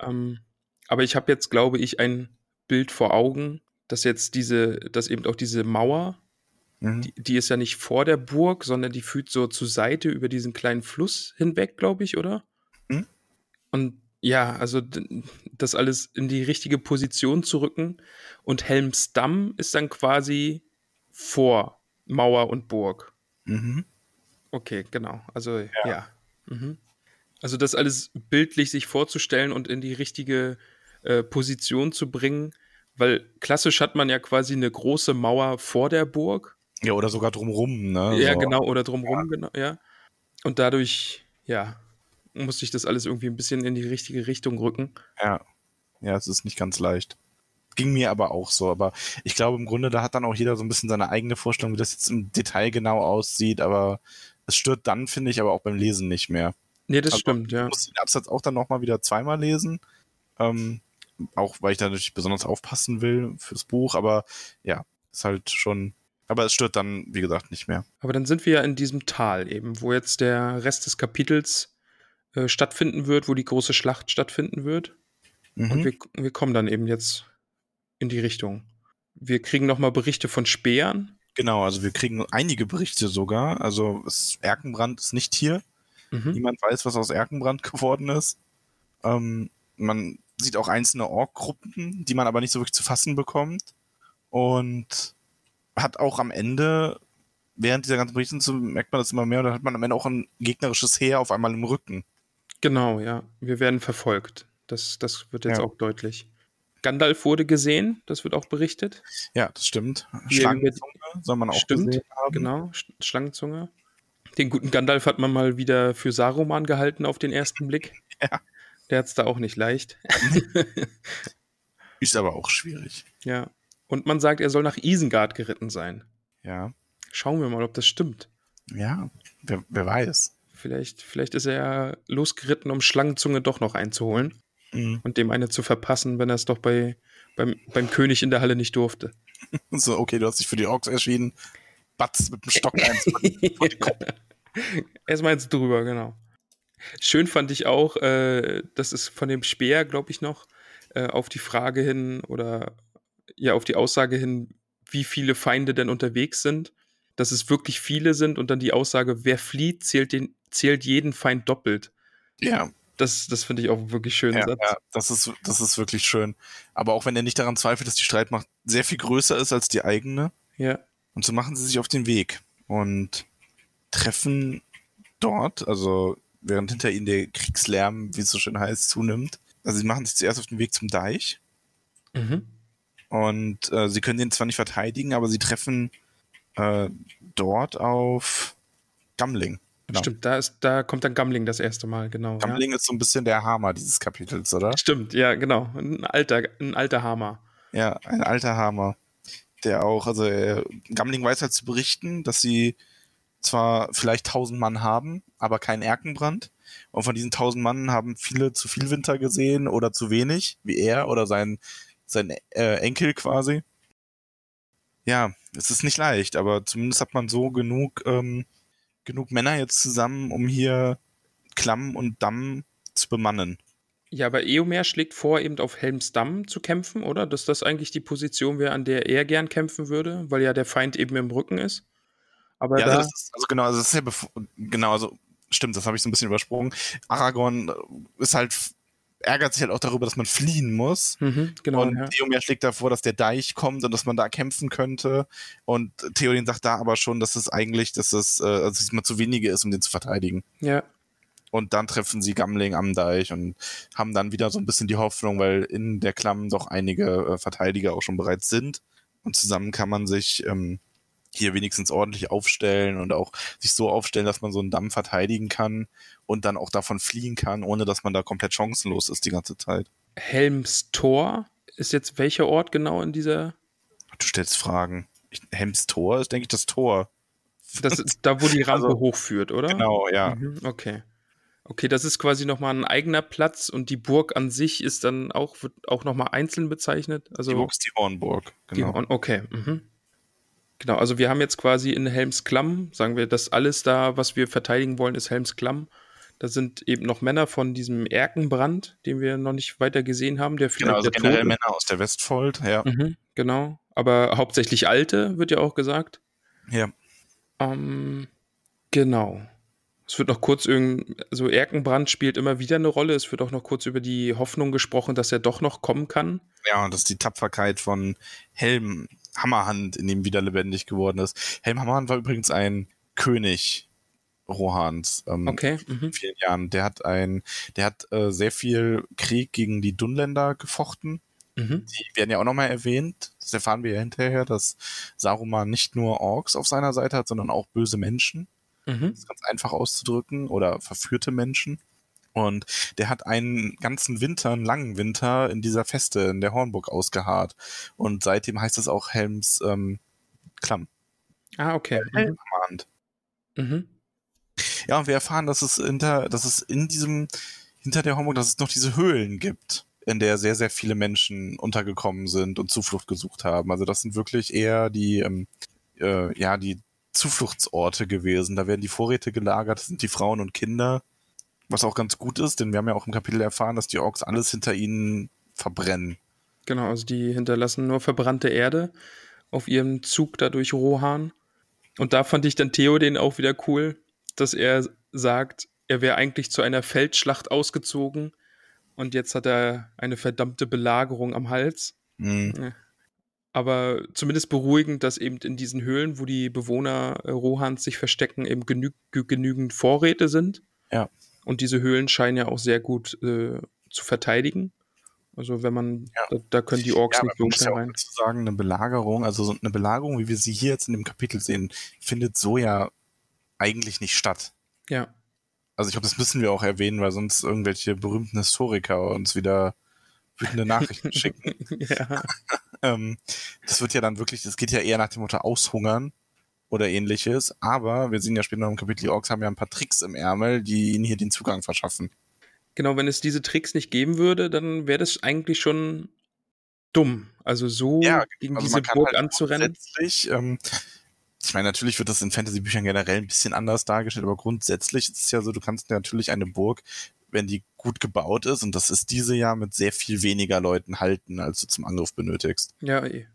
Ähm, aber ich habe jetzt, glaube ich, ein Bild vor Augen, dass jetzt diese, dass eben auch diese Mauer, Mhm. die, die ist ja nicht vor der Burg, sondern die führt so zur Seite über diesen kleinen Fluss hinweg, glaube ich, oder? Mhm. Und ja, also das alles in die richtige Position zu rücken. Und Helmsdamm ist dann quasi vor Mauer und Burg. Mhm. Okay, genau. Also ja. Mhm. Also das alles bildlich sich vorzustellen und in die richtige äh, Position zu bringen, weil klassisch hat man ja quasi eine große Mauer vor der Burg. Ja, oder sogar drumrum, ne? Ja, So. genau, oder drumrum, genau, ja. Und dadurch, ja, musste ich das alles irgendwie ein bisschen in die richtige Richtung rücken. Ja. Ja, es ist nicht ganz leicht. Ging mir aber auch so. Aber ich glaube, im Grunde, da hat dann auch jeder so ein bisschen seine eigene Vorstellung, wie das jetzt im Detail genau aussieht. Aber Es stört dann, finde ich, aber auch beim Lesen nicht mehr. Nee, das Also, stimmt, ja. Ich muss den Absatz auch dann nochmal wieder zweimal lesen. Ähm, auch weil ich da natürlich besonders aufpassen will fürs Buch, aber ja, ist halt schon. Aber es stört dann, wie gesagt, nicht mehr. Aber dann sind wir ja in diesem Tal eben, wo jetzt der Rest des Kapitels äh, stattfinden wird, wo die große Schlacht stattfinden wird. Und Mhm. wir, wir kommen dann eben jetzt in die Richtung. Wir kriegen nochmal Berichte von Speeren. Genau, also wir kriegen einige Berichte sogar. Also es, Erkenbrand ist nicht hier. Mhm. Niemand weiß, was aus Erkenbrand geworden ist. Ähm, man sieht auch einzelne Ork-Gruppen, die man aber nicht so wirklich zu fassen bekommt. Und hat auch am Ende, während dieser ganzen Berichte, so merkt man das immer mehr, und dann hat man am Ende auch ein gegnerisches Heer auf einmal im Rücken. Genau, ja. Wir werden verfolgt. Das, das wird jetzt Ja. auch deutlich. Gandalf wurde gesehen, das wird auch berichtet. Ja, das stimmt. Schlangenzunge soll man auch Stimmt, gesehen haben. Genau, Sch Schlangenzunge. Den guten Gandalf hat man mal wieder für Saruman gehalten auf den ersten Blick. Ja. Der hat es da auch nicht leicht. Ist aber auch schwierig. ja. Und man sagt, er soll nach Isengard geritten sein. Ja. Schauen wir mal, ob das stimmt. Ja, wer, wer weiß. Vielleicht, vielleicht ist er ja losgeritten, um Schlangenzunge doch noch einzuholen Mhm. und dem eine zu verpassen, wenn er es doch bei, beim, beim König in der Halle nicht durfte. So, okay, du hast dich für die Orks erschienen. Batz mit dem Stock eins vor Kopf. Erstmal jetzt drüber, genau. Schön fand ich auch, äh, das ist von dem Speer, glaube ich, noch, äh, auf die Frage hin oder ja, auf die Aussage hin, wie viele Feinde denn unterwegs sind, dass es wirklich viele sind und dann die Aussage, wer flieht, zählt, den, zählt jeden Feind doppelt. Ja, Das, das finde ich auch wirklich schön. ja, ja das, ist, das ist wirklich schön. Aber auch wenn er nicht daran zweifelt, dass die Streitmacht sehr viel größer ist als die eigene. ja. Und so machen sie sich auf den Weg und treffen dort, also während hinter ihnen der Kriegslärm, wie es so schön heißt, zunimmt. Also sie machen sich zuerst auf den Weg zum Deich Mhm. Und äh, sie können den zwar nicht verteidigen, aber sie treffen äh, dort auf Gamling. Genau. Stimmt, da, ist, da kommt dann Gamling das erste Mal, genau. Ja. Gamling ist so ein bisschen der Hammer dieses Kapitels, oder? Stimmt, ja, genau. Ein alter, ein alter Hammer. Ja, ein alter Hammer. Der auch, also äh, Gamling weiß halt zu berichten, dass sie zwar vielleicht tausend Mann haben, aber keinen Erkenbrand. Und von diesen tausend Mann haben viele zu viel Winter gesehen oder zu wenig, wie er oder sein, sein äh, Enkel quasi. Ja, es ist nicht leicht, aber zumindest hat man so genug, ähm, genug Männer jetzt zusammen, um hier Klamm und Damm zu bemannen. Ja, aber Eomer schlägt vor, eben auf Helmsdamm zu kämpfen, oder? Dass das eigentlich die Position wäre, an der er gern kämpfen würde, weil ja der Feind eben im Rücken ist. Aber Ja, da, also, das ist, also genau, also das ist ja bevor, genau, also stimmt, das habe ich so ein bisschen übersprungen. Aragorn äh, ist halt ärgert sich halt auch darüber, dass man fliehen muss. mhm, genau, und ja. Theomer schlägt davor, dass der Deich kommt und dass man da kämpfen könnte. Und Theoden sagt da aber schon, dass es eigentlich, dass es, äh, also dass es mal zu wenige ist, um den zu verteidigen. ja. Und dann treffen sie Gamling am Deich und haben dann wieder so ein bisschen die Hoffnung, weil in der Klamm doch einige äh, Verteidiger auch schon bereits sind. Und zusammen kann man sich ähm, hier wenigstens ordentlich aufstellen und auch sich so aufstellen, dass man so einen Damm verteidigen kann und dann auch davon fliehen kann, ohne dass man da komplett chancenlos ist die ganze Zeit. Helms Tor ist jetzt welcher Ort genau in dieser. Du stellst Fragen. Ich, Helms Tor ist, denke ich, das Tor. Das ist da, wo die Rampe Also, hochführt, oder? Genau, ja. Mhm, okay. Okay, das ist quasi nochmal ein eigener Platz und die Burg an sich ist dann auch, wird auch nochmal einzeln bezeichnet. Also Die Burg ist die Hornburg. Die Genau. Horn- okay. Mhm. Genau, also wir haben jetzt quasi in Helmsklamm, sagen wir, das alles da, was wir verteidigen wollen, ist Helmsklamm. Da sind eben noch Männer von diesem Erkenbrand, den wir noch nicht weiter gesehen haben, der genau, also der generell Tod ist. Männer aus der Westfold, ja. Mhm, genau, aber hauptsächlich Alte, wird ja auch gesagt. Ja. Ähm, genau. Es wird noch kurz irgend, also Erkenbrand spielt immer wieder eine Rolle. Es wird auch noch kurz über die Hoffnung gesprochen, dass er doch noch kommen kann. Ja, und dass die Tapferkeit von Helm Hammerhand in ihm wieder lebendig geworden ist. Helm Hammerhand war übrigens ein König Rohans ähm, Okay. Mhm. in vielen Jahren. Der hat ein, der hat äh, sehr viel Krieg gegen die Dunländer gefochten. Mhm. Die werden ja auch nochmal erwähnt. Das erfahren wir ja hinterher, dass Saruman nicht nur Orks auf seiner Seite hat, sondern auch böse Menschen. Mhm. Das ist ganz einfach auszudrücken, oder verführte Menschen. Und der hat einen ganzen Winter, einen langen Winter in dieser Feste in der Hornburg ausgeharrt. Und seitdem heißt es auch Helms ähm, Klamm. Ah, okay. Mhm. Helmhand. Mhm. Ja, und wir erfahren, dass es hinter, dass es in diesem, hinter der Homburg, dass es noch diese Höhlen gibt, in der sehr, sehr viele Menschen untergekommen sind und Zuflucht gesucht haben. Also das sind wirklich eher die, ähm, äh, ja, die Zufluchtsorte gewesen. Da werden die Vorräte gelagert, das sind die Frauen und Kinder. Was auch ganz gut ist, denn wir haben ja auch im Kapitel erfahren, dass die Orks alles hinter ihnen verbrennen. Genau, also die hinterlassen nur verbrannte Erde auf ihrem Zug da durch Rohan. Und da fand ich dann Theo den auch wieder cool, dass er sagt, er wäre eigentlich zu einer Feldschlacht ausgezogen und jetzt hat er eine verdammte Belagerung am Hals. Mhm. Aber zumindest beruhigend, dass eben in diesen Höhlen, wo die Bewohner äh, Rohans sich verstecken, eben genü genügend Vorräte sind. Ja. Und diese Höhlen scheinen ja auch sehr gut äh, zu verteidigen. Also wenn man, Ja. da, da können die Orks Ja, nicht so ja schnell auch rein. dazu sagen, eine Belagerung, also so eine Belagerung, wie wir sie hier jetzt in dem Kapitel sehen, findet so ja eigentlich nicht statt. Ja, Also ich glaube, das müssen wir auch erwähnen, weil sonst irgendwelche berühmten Historiker uns wieder wütende Nachrichten schicken. ja, Ähm, das wird ja dann wirklich, das geht ja eher nach dem Motto Aushungern oder ähnliches. Aber wir sehen ja später noch im Kapitel, die Orks haben ja ein paar Tricks im Ärmel, die ihnen hier den Zugang verschaffen. genau, wenn es diese Tricks nicht geben würde, dann wäre das eigentlich schon dumm. Also so gegen also diese Burg halt anzurennen. Grundsätzlich, ähm, ich meine, natürlich wird das in Fantasy-Büchern generell ein bisschen anders dargestellt, aber grundsätzlich ist es ja so, du kannst natürlich eine Burg, wenn die gut gebaut ist, und das ist diese ja mit sehr viel weniger Leuten halten, als du zum Angriff benötigst. Ja, eh.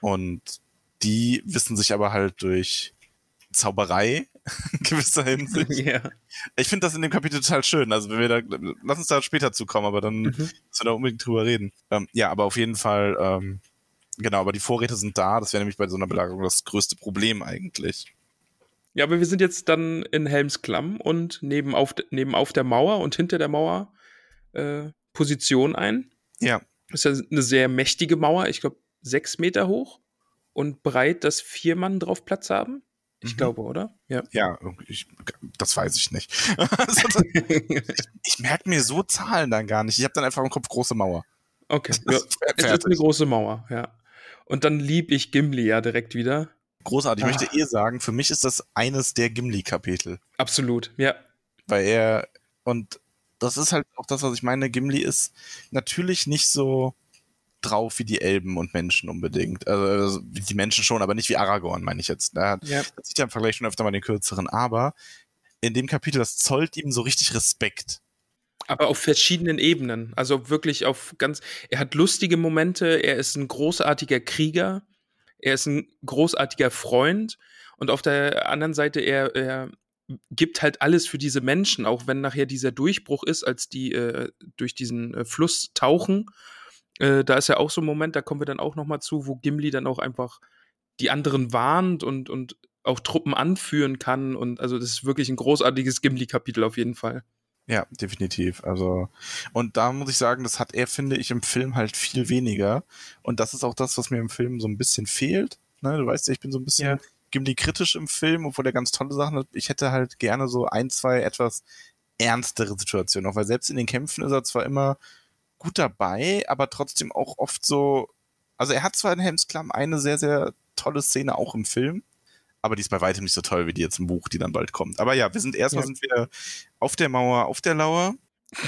Und die wissen sich aber halt durch Zauberei in gewisser Hinsicht. ja. Ich finde das in dem Kapitel total schön. Also wenn wir da, lass uns da später zukommen, aber dann Mhm. müssen wir da unbedingt drüber reden. Ähm, ja, aber auf jeden Fall, ähm, genau, aber die Vorräte sind da. Das wäre nämlich bei so einer Belagerung das größte Problem eigentlich. Ja, aber wir sind jetzt dann in Helmsklamm und nehmen auf, nehmen auf der Mauer und hinter der Mauer äh, Position ein. Ja, Das ist ja eine sehr mächtige Mauer, ich glaube sechs Meter hoch und breit, dass vier Mann drauf Platz haben. Ich Mhm. glaube, oder? Ja. ja, ich, das weiß ich nicht. Ich ich merke mir so Zahlen dann gar nicht. Ich habe dann einfach im Kopf große Mauer. Okay. Ja. Es ist eine große Mauer, ja. Und dann lieb ich Gimli ja direkt wieder. Großartig. Ich Ah. möchte eh sagen, für mich ist das eines der Gimli-Kapitel. Absolut, ja. weil er und das ist halt auch das, was ich meine. Gimli ist natürlich nicht so drauf wie die Elben und Menschen unbedingt. Also wie die Menschen schon, aber nicht wie Aragorn, meine ich jetzt. Da Ja. das sieht ja im Vergleich schon öfter mal den kürzeren, aber in dem Kapitel, das zollt ihm so richtig Respekt. Aber auf verschiedenen Ebenen. Also wirklich auf ganz. Er hat lustige Momente, er ist ein großartiger Krieger, er ist ein großartiger Freund und auf der anderen Seite, er, er gibt halt alles für diese Menschen, auch wenn nachher dieser Durchbruch ist, als die äh, durch diesen äh, Fluss tauchen. Äh, da ist ja auch so ein Moment, da kommen wir dann auch noch mal zu, wo Gimli dann auch einfach die anderen warnt und, und auch Truppen anführen kann. Und also das ist wirklich ein großartiges Gimli-Kapitel auf jeden Fall. Ja, definitiv. Also, und da muss ich sagen, das hat er, finde ich, im Film halt viel weniger. Und das ist auch das, was mir im Film so ein bisschen fehlt. Ne, du weißt ja, ich bin so ein bisschen Ja. Gimli kritisch im Film, obwohl er ganz tolle Sachen hat. Ich hätte halt gerne so ein, zwei etwas ernstere Situationen. Auch weil selbst in den Kämpfen ist er zwar immer gut dabei, aber trotzdem auch oft so. Also er hat zwar in Helmsklamm eine sehr, sehr tolle Szene auch im Film, aber die ist bei weitem nicht so toll wie die jetzt im Buch, die dann bald kommt. Aber ja, wir sind erstmal Ja. sind wir auf der Mauer, auf der Lauer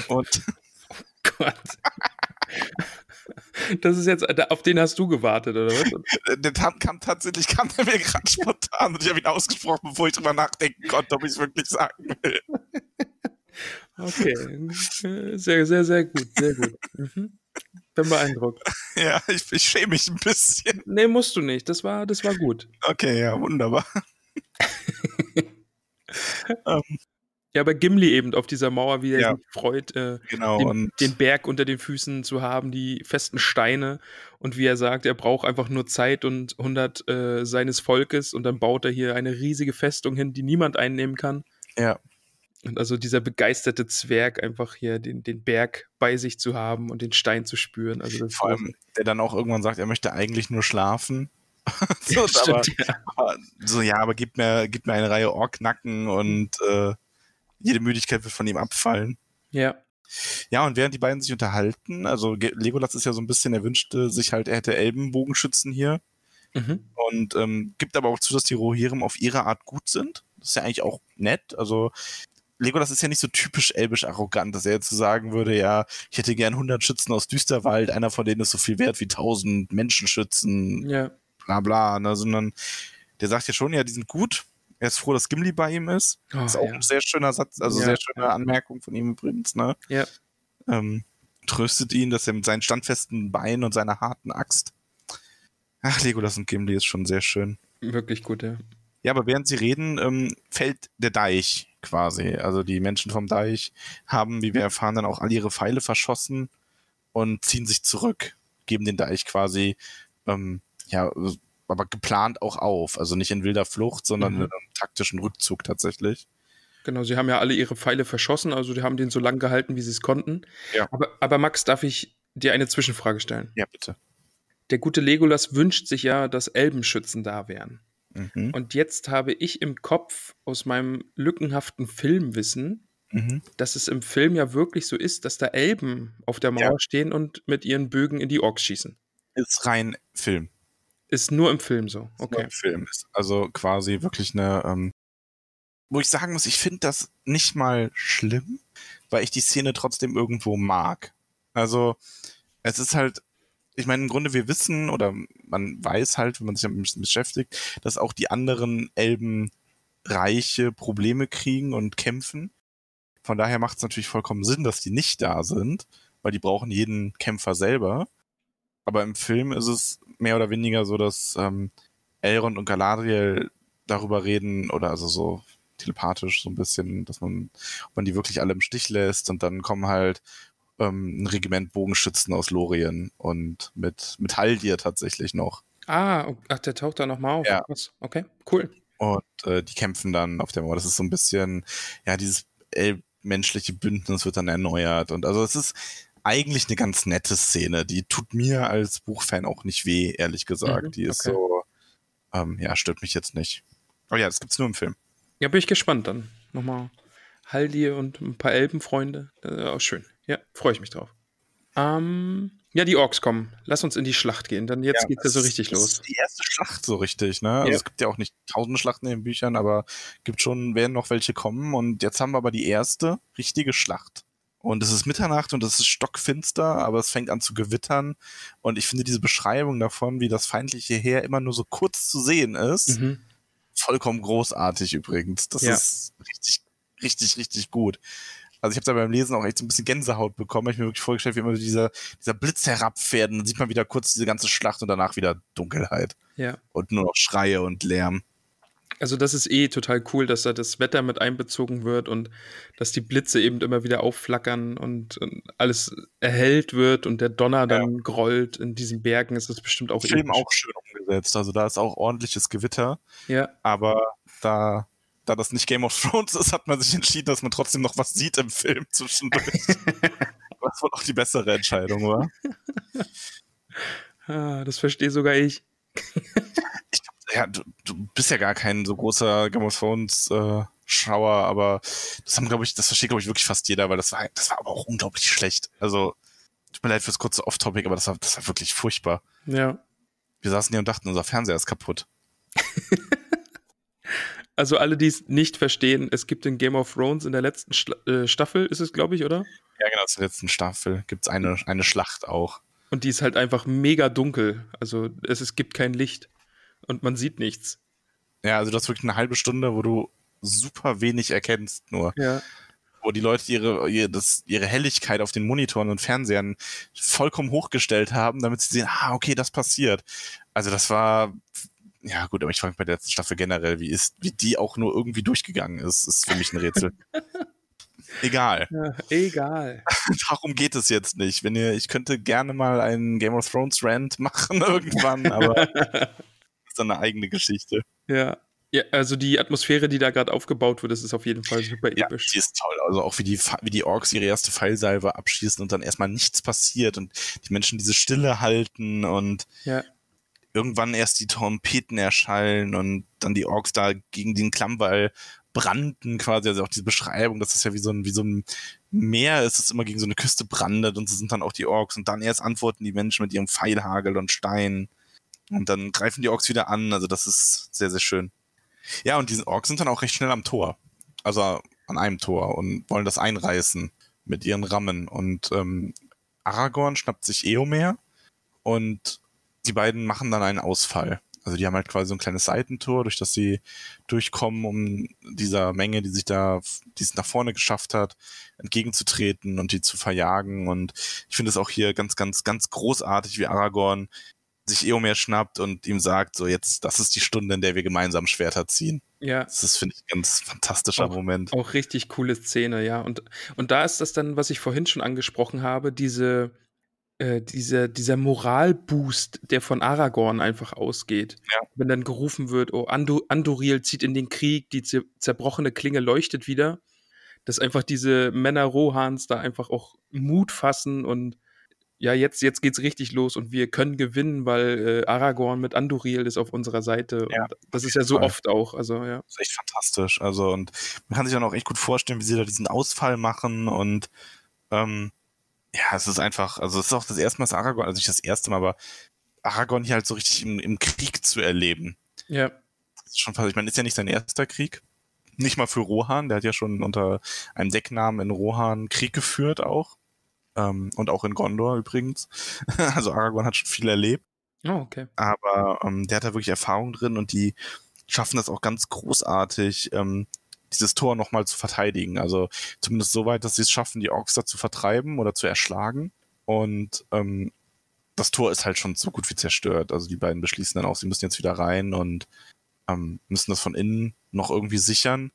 und Gott. Das ist jetzt, auf den hast du gewartet, oder was? der kam, kam tatsächlich, kam der mir gerade spontan und ich habe ihn ausgesprochen, bevor ich drüber nachdenken konnte, ob ich es wirklich sagen will. Okay. Sehr, sehr, sehr gut, sehr gut. Mhm. Bin beeindruckt. Ja, ich, ich schäme mich ein bisschen. Nee, musst du nicht. Das war, das war gut. Okay, ja, wunderbar. ähm, Ja, aber Gimli eben auf dieser Mauer, wie er Ja. sich freut, äh, genau, den, den Berg unter den Füßen zu haben, die festen Steine und wie er sagt, er braucht einfach nur Zeit und 100 äh, seines Volkes und dann baut er hier eine riesige Festung hin, die niemand einnehmen kann. ja, Und also dieser begeisterte Zwerg einfach hier den, den Berg bei sich zu haben und den Stein zu spüren. Also vor allem, der dann auch irgendwann sagt, er möchte eigentlich nur schlafen. so, Ja, aber, stimmt, ja. aber, so, ja, aber gib mir, gib mir eine Reihe Orknacken und äh, jede Müdigkeit wird von ihm abfallen. ja. Ja, und während die beiden sich unterhalten, also Legolas ist ja so ein bisschen, er wünschte sich halt, er hätte Elbenbogenschützen hier Mhm. und ähm, gibt aber auch zu, dass die Rohirrim auf ihre Art gut sind. Das ist ja eigentlich auch nett. Also Legolas ist ja nicht so typisch elbisch arrogant, dass er jetzt so sagen würde, ja, ich hätte gern 100 Schützen aus Düsterwald, einer von denen ist so viel wert wie 1000 Menschenschützen, Ja. bla bla, ne, sondern der sagt ja schon, ja, die sind gut. Er ist froh, dass Gimli bei ihm ist. Oh, ist auch ja. ein sehr schöner Satz, also Ja, sehr schöne. Anmerkung von ihm übrigens, ne? Ja. Ähm, tröstet ihn, dass er mit seinen standfesten Beinen und seiner harten Axt. Ach, Legolas und Gimli ist schon sehr schön. Wirklich gut, ja. Ja, aber während sie reden, ähm, fällt der Deich quasi. Also die Menschen vom Deich haben, wie wir erfahren, dann auch all ihre Pfeile verschossen und ziehen sich zurück, geben den Deich quasi, ähm, ja, aber geplant auch auf. Also nicht in wilder Flucht, sondern Mhm. in einem taktischen Rückzug tatsächlich. Genau, sie haben ja alle ihre Pfeile verschossen, also die haben den so lang gehalten, wie sie es konnten. Ja. Aber, aber Max, darf ich dir eine Zwischenfrage stellen? Ja, bitte. Der gute Legolas wünscht sich ja, dass Elbenschützen da wären. Mhm. Und jetzt habe ich im Kopf aus meinem lückenhaften Filmwissen, Mhm. dass es im Film ja wirklich so ist, dass da Elben auf der Mauer Ja. stehen und mit ihren Bögen in die Orks schießen. Ist rein Film. Ist nur im Film so. Okay. Okay. Film ist. Also quasi wirklich eine, ähm, wo ich sagen muss, ich finde das nicht mal schlimm, weil ich die Szene trotzdem irgendwo mag. Also es ist halt, ich meine, im Grunde wir wissen oder man weiß halt, wenn man sich damit beschäftigt, dass auch die anderen Elben reiche Probleme kriegen und kämpfen. Von daher macht es natürlich vollkommen Sinn, dass die nicht da sind, weil die brauchen jeden Kämpfer selber. Aber im Film ist es mehr oder weniger so, dass ähm, Elrond und Galadriel darüber reden oder also so telepathisch so ein bisschen, dass man, man die wirklich alle im Stich lässt und dann kommen halt ähm, ein Regiment Bogenschützen aus Lorien und mit, mit Haldir tatsächlich noch. Ah, ach, der taucht da nochmal auf. Ja. Okay, cool. Und äh, die kämpfen dann auf der Mauer. Das ist so ein bisschen, ja, dieses menschliche Bündnis wird dann erneuert. Und also es ist eigentlich eine ganz nette Szene. Die tut mir als Buchfan auch nicht weh, ehrlich gesagt. Mhm, die ist okay. so, ähm, ja, stört mich jetzt nicht. Aber ja, das gibt's nur im Film. Ja, bin ich gespannt dann. Nochmal Haldir und ein paar Elbenfreunde. Das ist auch schön. Ja, freue ich mich drauf. Ähm, ja, die Orks kommen. Lass uns in die Schlacht gehen. Dann jetzt ja das so ist- richtig das los. ist die erste Schlacht so richtig, ne? Also Ja. es gibt ja auch nicht tausende Schlachten in den Büchern, aber gibt schon, werden noch welche kommen. Und jetzt haben wir aber die erste richtige Schlacht. Und es ist Mitternacht und es ist stockfinster, aber es fängt an zu gewittern. Und ich finde diese Beschreibung davon, wie das feindliche Heer immer nur so kurz zu sehen ist, Mhm. vollkommen großartig übrigens. Das Ja. ist richtig, richtig, richtig gut. Also ich habe da beim Lesen auch echt so ein bisschen Gänsehaut bekommen. Hab Ich mir wirklich vorgestellt, wie immer dieser, dieser Blitz herabfährt und dann sieht man wieder kurz diese ganze Schlacht und danach wieder Dunkelheit Ja. und nur noch Schreie und Lärm. Also das ist eh total cool, dass da das Wetter mit einbezogen wird und dass die Blitze eben immer wieder aufflackern und, und alles erhellt wird und der Donner dann grollt in diesen Bergen. Ist das bestimmt auch Film episch. auch schön umgesetzt. Also da ist auch ordentliches Gewitter, Ja, aber da, da das nicht Game of Thrones ist, hat man sich entschieden, dass man trotzdem noch was sieht im Film zwischendurch. was wohl auch die bessere Entscheidung war. ah, das verstehe sogar ich. ich glaub, ja, du, du bist ja gar kein so großer Game of Thrones äh, Schauer, aber das haben, glaube ich, das versteht, glaube ich, wirklich fast jeder, weil das war, das war aber auch unglaublich schlecht. Also, tut mir leid fürs kurze Off-Topic, aber das war, das war wirklich furchtbar. Ja. Wir saßen hier und dachten, unser Fernseher ist kaputt. Also alle, die es nicht verstehen, es gibt in Game of Thrones in der letzten Schla äh, Staffel, ist es, glaube ich, oder? Ja, genau, zur letzten Staffel gibt's eine, eine Schlacht auch. Und die ist halt einfach mega dunkel. Also es, es gibt kein Licht und man sieht nichts. Ja, also das ist wirklich eine halbe Stunde, wo du super wenig erkennst nur. Ja. Wo die Leute ihre, ihre, das, ihre Helligkeit auf den Monitoren und Fernsehern vollkommen hochgestellt haben, damit sie sehen, ah, okay, das passiert. Also das war, ja gut, aber ich frage mich bei der letzten Staffel generell, wie ist, wie die auch nur irgendwie durchgegangen ist, ist für mich ein Rätsel. Egal. ja egal. Darum geht es jetzt nicht. Wenn ihr, ich könnte gerne mal einen Game of Thrones Rant machen irgendwann, aber das ist dann eine eigene Geschichte. Ja. Ja, also die Atmosphäre, die da gerade aufgebaut wird, das ist auf jeden Fall super Ja, episch. die ist toll. Also auch wie die, wie die Orks ihre erste Pfeilsalve abschießen und dann erstmal nichts passiert und die Menschen diese Stille halten und Ja. Irgendwann erst die Trompeten erschallen und dann die Orks da gegen den Klammwall brannten quasi. Also auch diese Beschreibung, dass das ja wie so ein, wie so ein Meer ist, das immer gegen so eine Küste brandet und so sind dann auch die Orks und dann erst antworten die Menschen mit ihrem Pfeilhagel und Stein und dann greifen die Orks wieder an. Also das ist sehr, sehr schön. Ja, und diese Orks sind dann auch recht schnell am Tor. Also an einem Tor und wollen das einreißen mit ihren Rammen. Und ähm, Aragorn schnappt sich Eomer und die beiden machen dann einen Ausfall. Also die haben halt quasi so ein kleines Seitentor, durch das sie durchkommen, um dieser Menge, die sich da, die es nach vorne geschafft hat, entgegenzutreten und die zu verjagen. Und ich finde es auch hier ganz, ganz, ganz großartig, wie Aragorn sich Eomer schnappt und ihm sagt, so jetzt, das ist die Stunde, in der wir gemeinsam Schwerter ziehen. Ja. Das ist, finde ich, ein ganz fantastischer auch, Moment. Auch richtig coole Szene, ja. Und, und da ist das dann, was ich vorhin schon angesprochen habe, diese, äh, diese, dieser Moralboost, der von Aragorn einfach ausgeht. Ja. Wenn dann gerufen wird, oh, Andu Anduril zieht in den Krieg, die zerbrochene Klinge leuchtet wieder. Dass einfach diese Männer Rohans da einfach auch Mut fassen und ja, jetzt, jetzt geht's richtig los und wir können gewinnen, weil äh, Aragorn mit Anduril ist auf unserer Seite. Ja, und das ist ja so Fall. oft auch. Also, ja. Das ist echt fantastisch. Also, und man kann sich dann auch echt gut vorstellen, wie sie da diesen Ausfall machen und ähm, ja, es ist einfach, also es ist auch das erste Mal, dass Aragorn, also nicht das erste Mal, aber Aragorn hier halt so richtig im, im Krieg zu erleben. Ja. Ist schon fast, ich meine, ist ja nicht sein erster Krieg. Nicht mal für Rohan, der hat ja schon unter einem Decknamen in Rohan Krieg geführt auch. Ähm, und auch in Gondor übrigens. also Aragorn hat schon viel erlebt. Oh, okay. Aber ähm, der hat da wirklich Erfahrung drin und die schaffen das auch ganz großartig, ähm, dieses Tor nochmal zu verteidigen. Also zumindest so weit, dass sie es schaffen, die Orks da zu vertreiben oder zu erschlagen. Und ähm, das Tor ist halt schon so gut wie zerstört. Also die beiden beschließen dann auch, sie müssen jetzt wieder rein und ähm, müssen das von innen noch irgendwie sichern.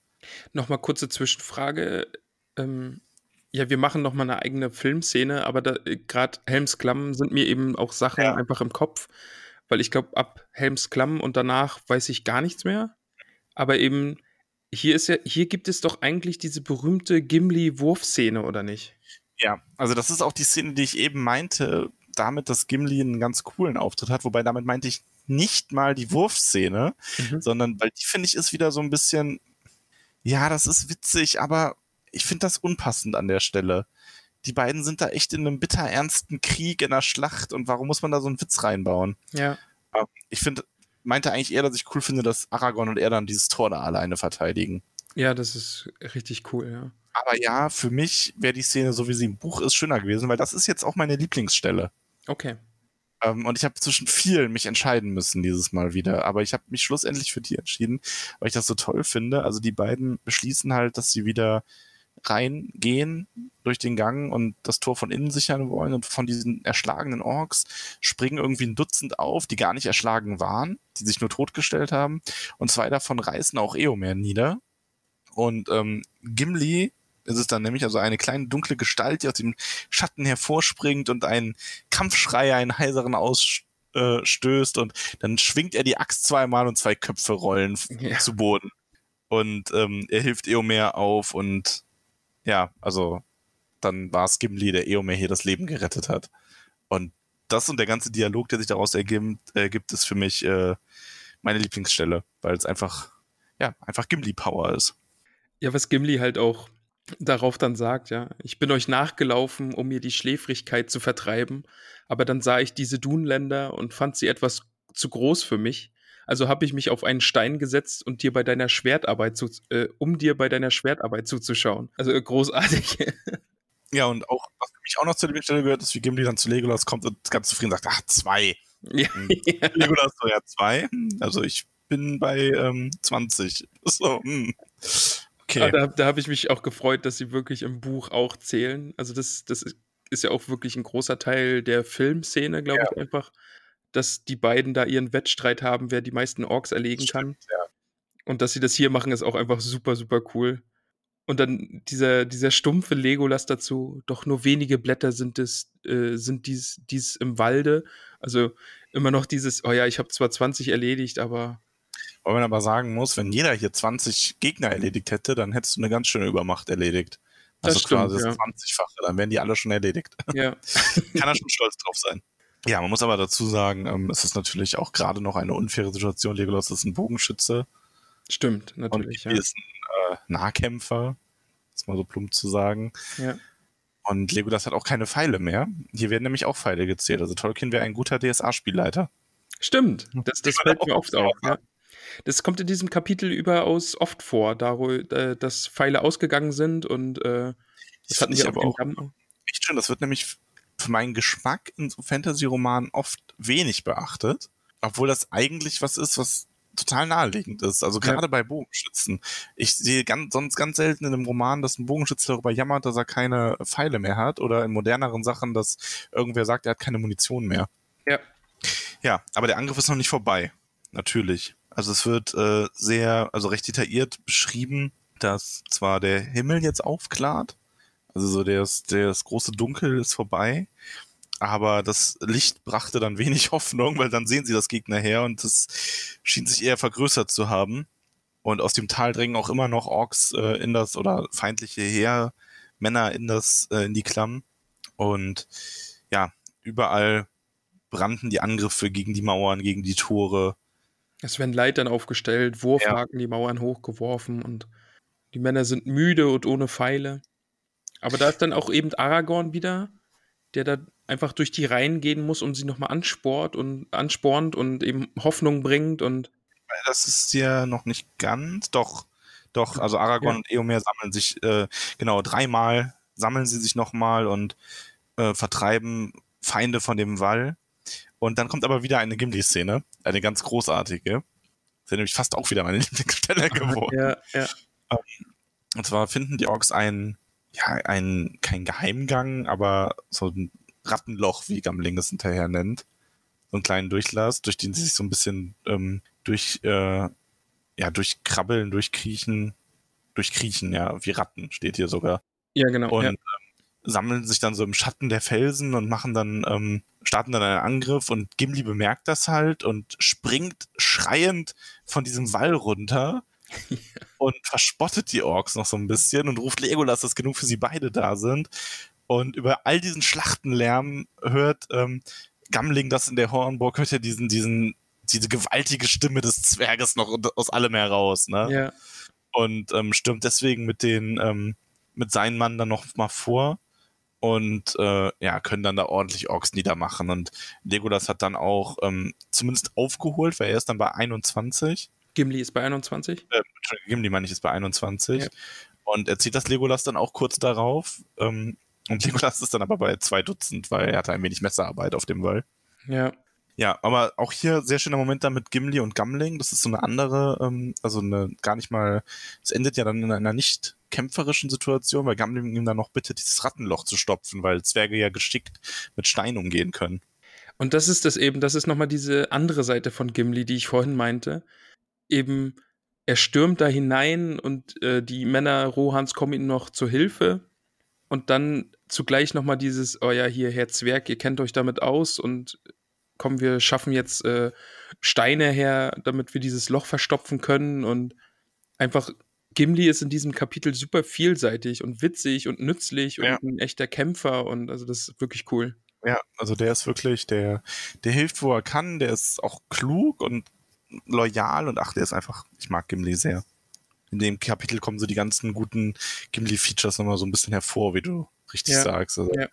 Nochmal kurze Zwischenfrage. Ähm, ja, wir machen nochmal eine eigene Filmszene, aber äh, gerade Helms Klamm sind mir eben auch Sachen Ja. einfach im Kopf, weil ich glaube, ab Helms Klamm und danach weiß ich gar nichts mehr. Aber eben, hier ist ja, hier gibt es doch eigentlich diese berühmte Gimli-Wurfszene, oder nicht? Ja, also das ist auch die Szene, die ich eben meinte, damit, dass Gimli einen ganz coolen Auftritt hat, wobei damit meinte ich nicht mal die Wurfszene, Mhm. sondern weil die finde ich ist wieder so ein bisschen, ja, das ist witzig, aber ich finde das unpassend an der Stelle. Die beiden sind da echt in einem bitter ernsten Krieg, in einer Schlacht und warum muss man da so einen Witz reinbauen? Ja. Aber ich finde, meinte eigentlich eher, dass ich cool finde, dass Aragorn und er dann dieses Tor da alleine verteidigen. Ja, das ist richtig cool, ja. Aber ja, für mich wäre die Szene, so wie sie im Buch ist, schöner gewesen, weil das ist jetzt auch meine Lieblingsstelle. Okay. Ähm, und ich habe zwischen vielen mich entscheiden müssen dieses Mal wieder. Aber ich habe mich schlussendlich für die entschieden, weil ich das so toll finde. Also die beiden beschließen halt, dass sie wieder reingehen durch den Gang und das Tor von innen sichern wollen und von diesen erschlagenen Orks springen irgendwie ein Dutzend auf, die gar nicht erschlagen waren, die sich nur totgestellt haben und zwei davon reißen auch Eomer nieder und ähm, Gimli ist es dann nämlich, also eine kleine dunkle Gestalt, die aus dem Schatten hervorspringt und einen Kampfschrei, einen heiseren ausstößt und dann schwingt er die Axt zweimal und zwei Köpfe rollen Ja. zu Boden. Und ähm, er hilft Eomer auf und ja, also dann war es Gimli, der Eomer hier das Leben gerettet hat. Und das und der ganze Dialog, der sich daraus ergibt, ergibt ist für mich äh, meine Lieblingsstelle, weil es einfach, ja, einfach Gimli-Power ist. Ja, was Gimli halt auch darauf dann sagt, ja, ich bin euch nachgelaufen, um mir die Schläfrigkeit zu vertreiben, aber dann sah ich diese Dunländer und fand sie etwas zu groß für mich. Also habe ich mich auf einen Stein gesetzt und dir bei deiner Schwertarbeit zu, äh, um dir bei deiner Schwertarbeit zuzuschauen. Also äh, großartig. Ja, und auch, was für mich auch noch zu der Stelle gehört, ist, wie Gimli dann zu Legolas kommt und ganz zufrieden sagt, ach, zwei. ja, ja. Legolas so, ja, zwei. Also ich bin bei ähm, 20. So, hm. Okay. Aber Da, da habe ich mich auch gefreut, dass sie wirklich im Buch auch zählen. Also das, das ist, ist ja auch wirklich ein großer Teil der Filmszene, glaube ich einfach, dass die beiden da ihren Wettstreit haben, wer die meisten Orks erlegen kann. Stimmt, ja. Und dass sie das hier machen, ist auch einfach super, super cool. Und dann dieser, dieser stumpfe Legolas dazu, doch nur wenige Blätter sind es, äh, sind dies, dies im Walde. Also immer noch dieses, oh ja, ich habe zwar 20 erledigt, aber Weil man aber sagen muss, wenn jeder hier 20 Gegner erledigt hätte, dann hättest du eine ganz schöne Übermacht erledigt. Das Also stimmt, quasi das ja. 20-fache, dann wären die alle schon erledigt. ja. Kann er schon stolz drauf sein. Ja, man muss aber dazu sagen, ähm, es ist natürlich auch gerade noch eine unfaire Situation. Legolas ist ein Bogenschütze Stimmt, und natürlich. Gimli Ja. ist ein äh, Nahkämpfer, ist mal so plump zu sagen. Ja. Und Legolas hat auch keine Pfeile mehr. Hier werden nämlich auch Pfeile gezählt. Also Tolkien wäre ein guter DSA-Spielleiter. Stimmt, das, das fällt mir oft auf. Ja. Das kommt in diesem Kapitel überaus oft vor, da, äh, dass Pfeile ausgegangen sind und äh, das, Das hatten wir aber auch echt schön. Das wird nämlich für meinen Geschmack in so Fantasy-Romanen oft wenig beachtet. Obwohl das eigentlich was ist, was total naheliegend ist. Also Ja. gerade bei Bogenschützen. Ich sehe ganz, sonst ganz selten in einem Roman, dass ein Bogenschütze darüber jammert, dass er keine Pfeile mehr hat. Oder in moderneren Sachen, dass irgendwer sagt, er hat keine Munition mehr. Ja. Ja, aber der Angriff ist noch nicht vorbei. Natürlich. Also es wird äh, sehr, also recht detailliert beschrieben, dass zwar der Himmel jetzt aufklart, also so das, das große Dunkel ist vorbei, aber das Licht brachte dann wenig Hoffnung, weil dann sehen sie das Gegner her und es schien sich eher vergrößert zu haben. Und aus dem Tal drängen auch immer noch Orks äh, in das oder feindliche Heer, Männer in das, äh, in die Klamm. Und ja, überall brannten die Angriffe gegen die Mauern, gegen die Tore. Es werden Leitern aufgestellt, Wurfhaken die Mauern hochgeworfen und die Männer sind müde und ohne Pfeile. Aber da ist dann auch eben Aragorn wieder, der da einfach durch die Reihen gehen muss und sie nochmal ansport und anspornt und eben Hoffnung bringt und Das ist ja noch nicht ganz, doch, doch, also Aragorn Ja. und Eomer sammeln sich, äh, genau, dreimal sammeln sie sich nochmal und äh, vertreiben Feinde von dem Wall. Und dann kommt aber wieder eine Gimli-Szene, eine ganz großartige. Das ist ja nämlich fast auch wieder meine Lieblingsstelle geworden. ja, ja. Und zwar finden die Orks ein, ja, ein, kein Geheimgang, aber so ein Rattenloch, wie Gamling es hinterher nennt. So einen kleinen Durchlass, durch den sie sich so ein bisschen ähm, durch, äh, ja, durchkrabbeln, durchkriechen, durchkriechen, ja, wie Ratten steht hier sogar. Ja, genau. Und ja. ähm, sammeln sich dann so im Schatten der Felsen und machen dann, ähm, starten dann einen Angriff und Gimli bemerkt das halt und springt schreiend von diesem Wall runter und verspottet die Orks noch so ein bisschen und ruft Legolas, dass genug für sie beide da sind. Und über all diesen Schlachtenlärm hört ähm, Gamling das in der Hornburg, hört er diesen, diesen, diese gewaltige Stimme des Zwerges noch aus allem heraus, ne? ja. und ähm, stürmt deswegen mit den ähm, mit seinen Mann dann noch mal vor und äh, ja können dann da ordentlich Orks niedermachen und Legolas hat dann auch ähm, zumindest aufgeholt, weil er ist dann bei 21. Gimli ist bei 21. Äh, Gimli meine ich ist bei 21 Ja. und er zieht das Legolas dann auch kurz darauf ähm, und Legolas ist dann aber bei zwei Dutzend, weil er hatte ein wenig Messerarbeit auf dem Wall. Ja. Ja, aber auch hier sehr schöner Moment dann mit Gimli und Gamling. Das ist so eine andere, ähm, also eine gar nicht mal, es endet ja dann in einer nicht kämpferischen Situation, weil Gamling ihm dann noch bittet, dieses Rattenloch zu stopfen, weil Zwerge ja geschickt mit Stein umgehen können. Und das ist das eben, das ist nochmal diese andere Seite von Gimli, die ich vorhin meinte. Eben, er stürmt da hinein und äh, die Männer Rohans kommen ihm noch zur Hilfe. Und dann zugleich nochmal dieses, oh ja, hier, Herr Zwerg, ihr kennt euch damit aus und komm, wir schaffen jetzt äh, Steine her, damit wir dieses Loch verstopfen können. Und einfach, Gimli ist in diesem Kapitel super vielseitig und witzig und nützlich Ja. und ein echter Kämpfer. Und also das ist wirklich cool. Ja, also der ist wirklich, der, der hilft, wo er kann, der ist auch klug und loyal und ach, der ist einfach, ich mag Gimli sehr. In dem Kapitel kommen so die ganzen guten Gimli-Features nochmal so ein bisschen hervor, wie du richtig Ja, sagst. Also, ja.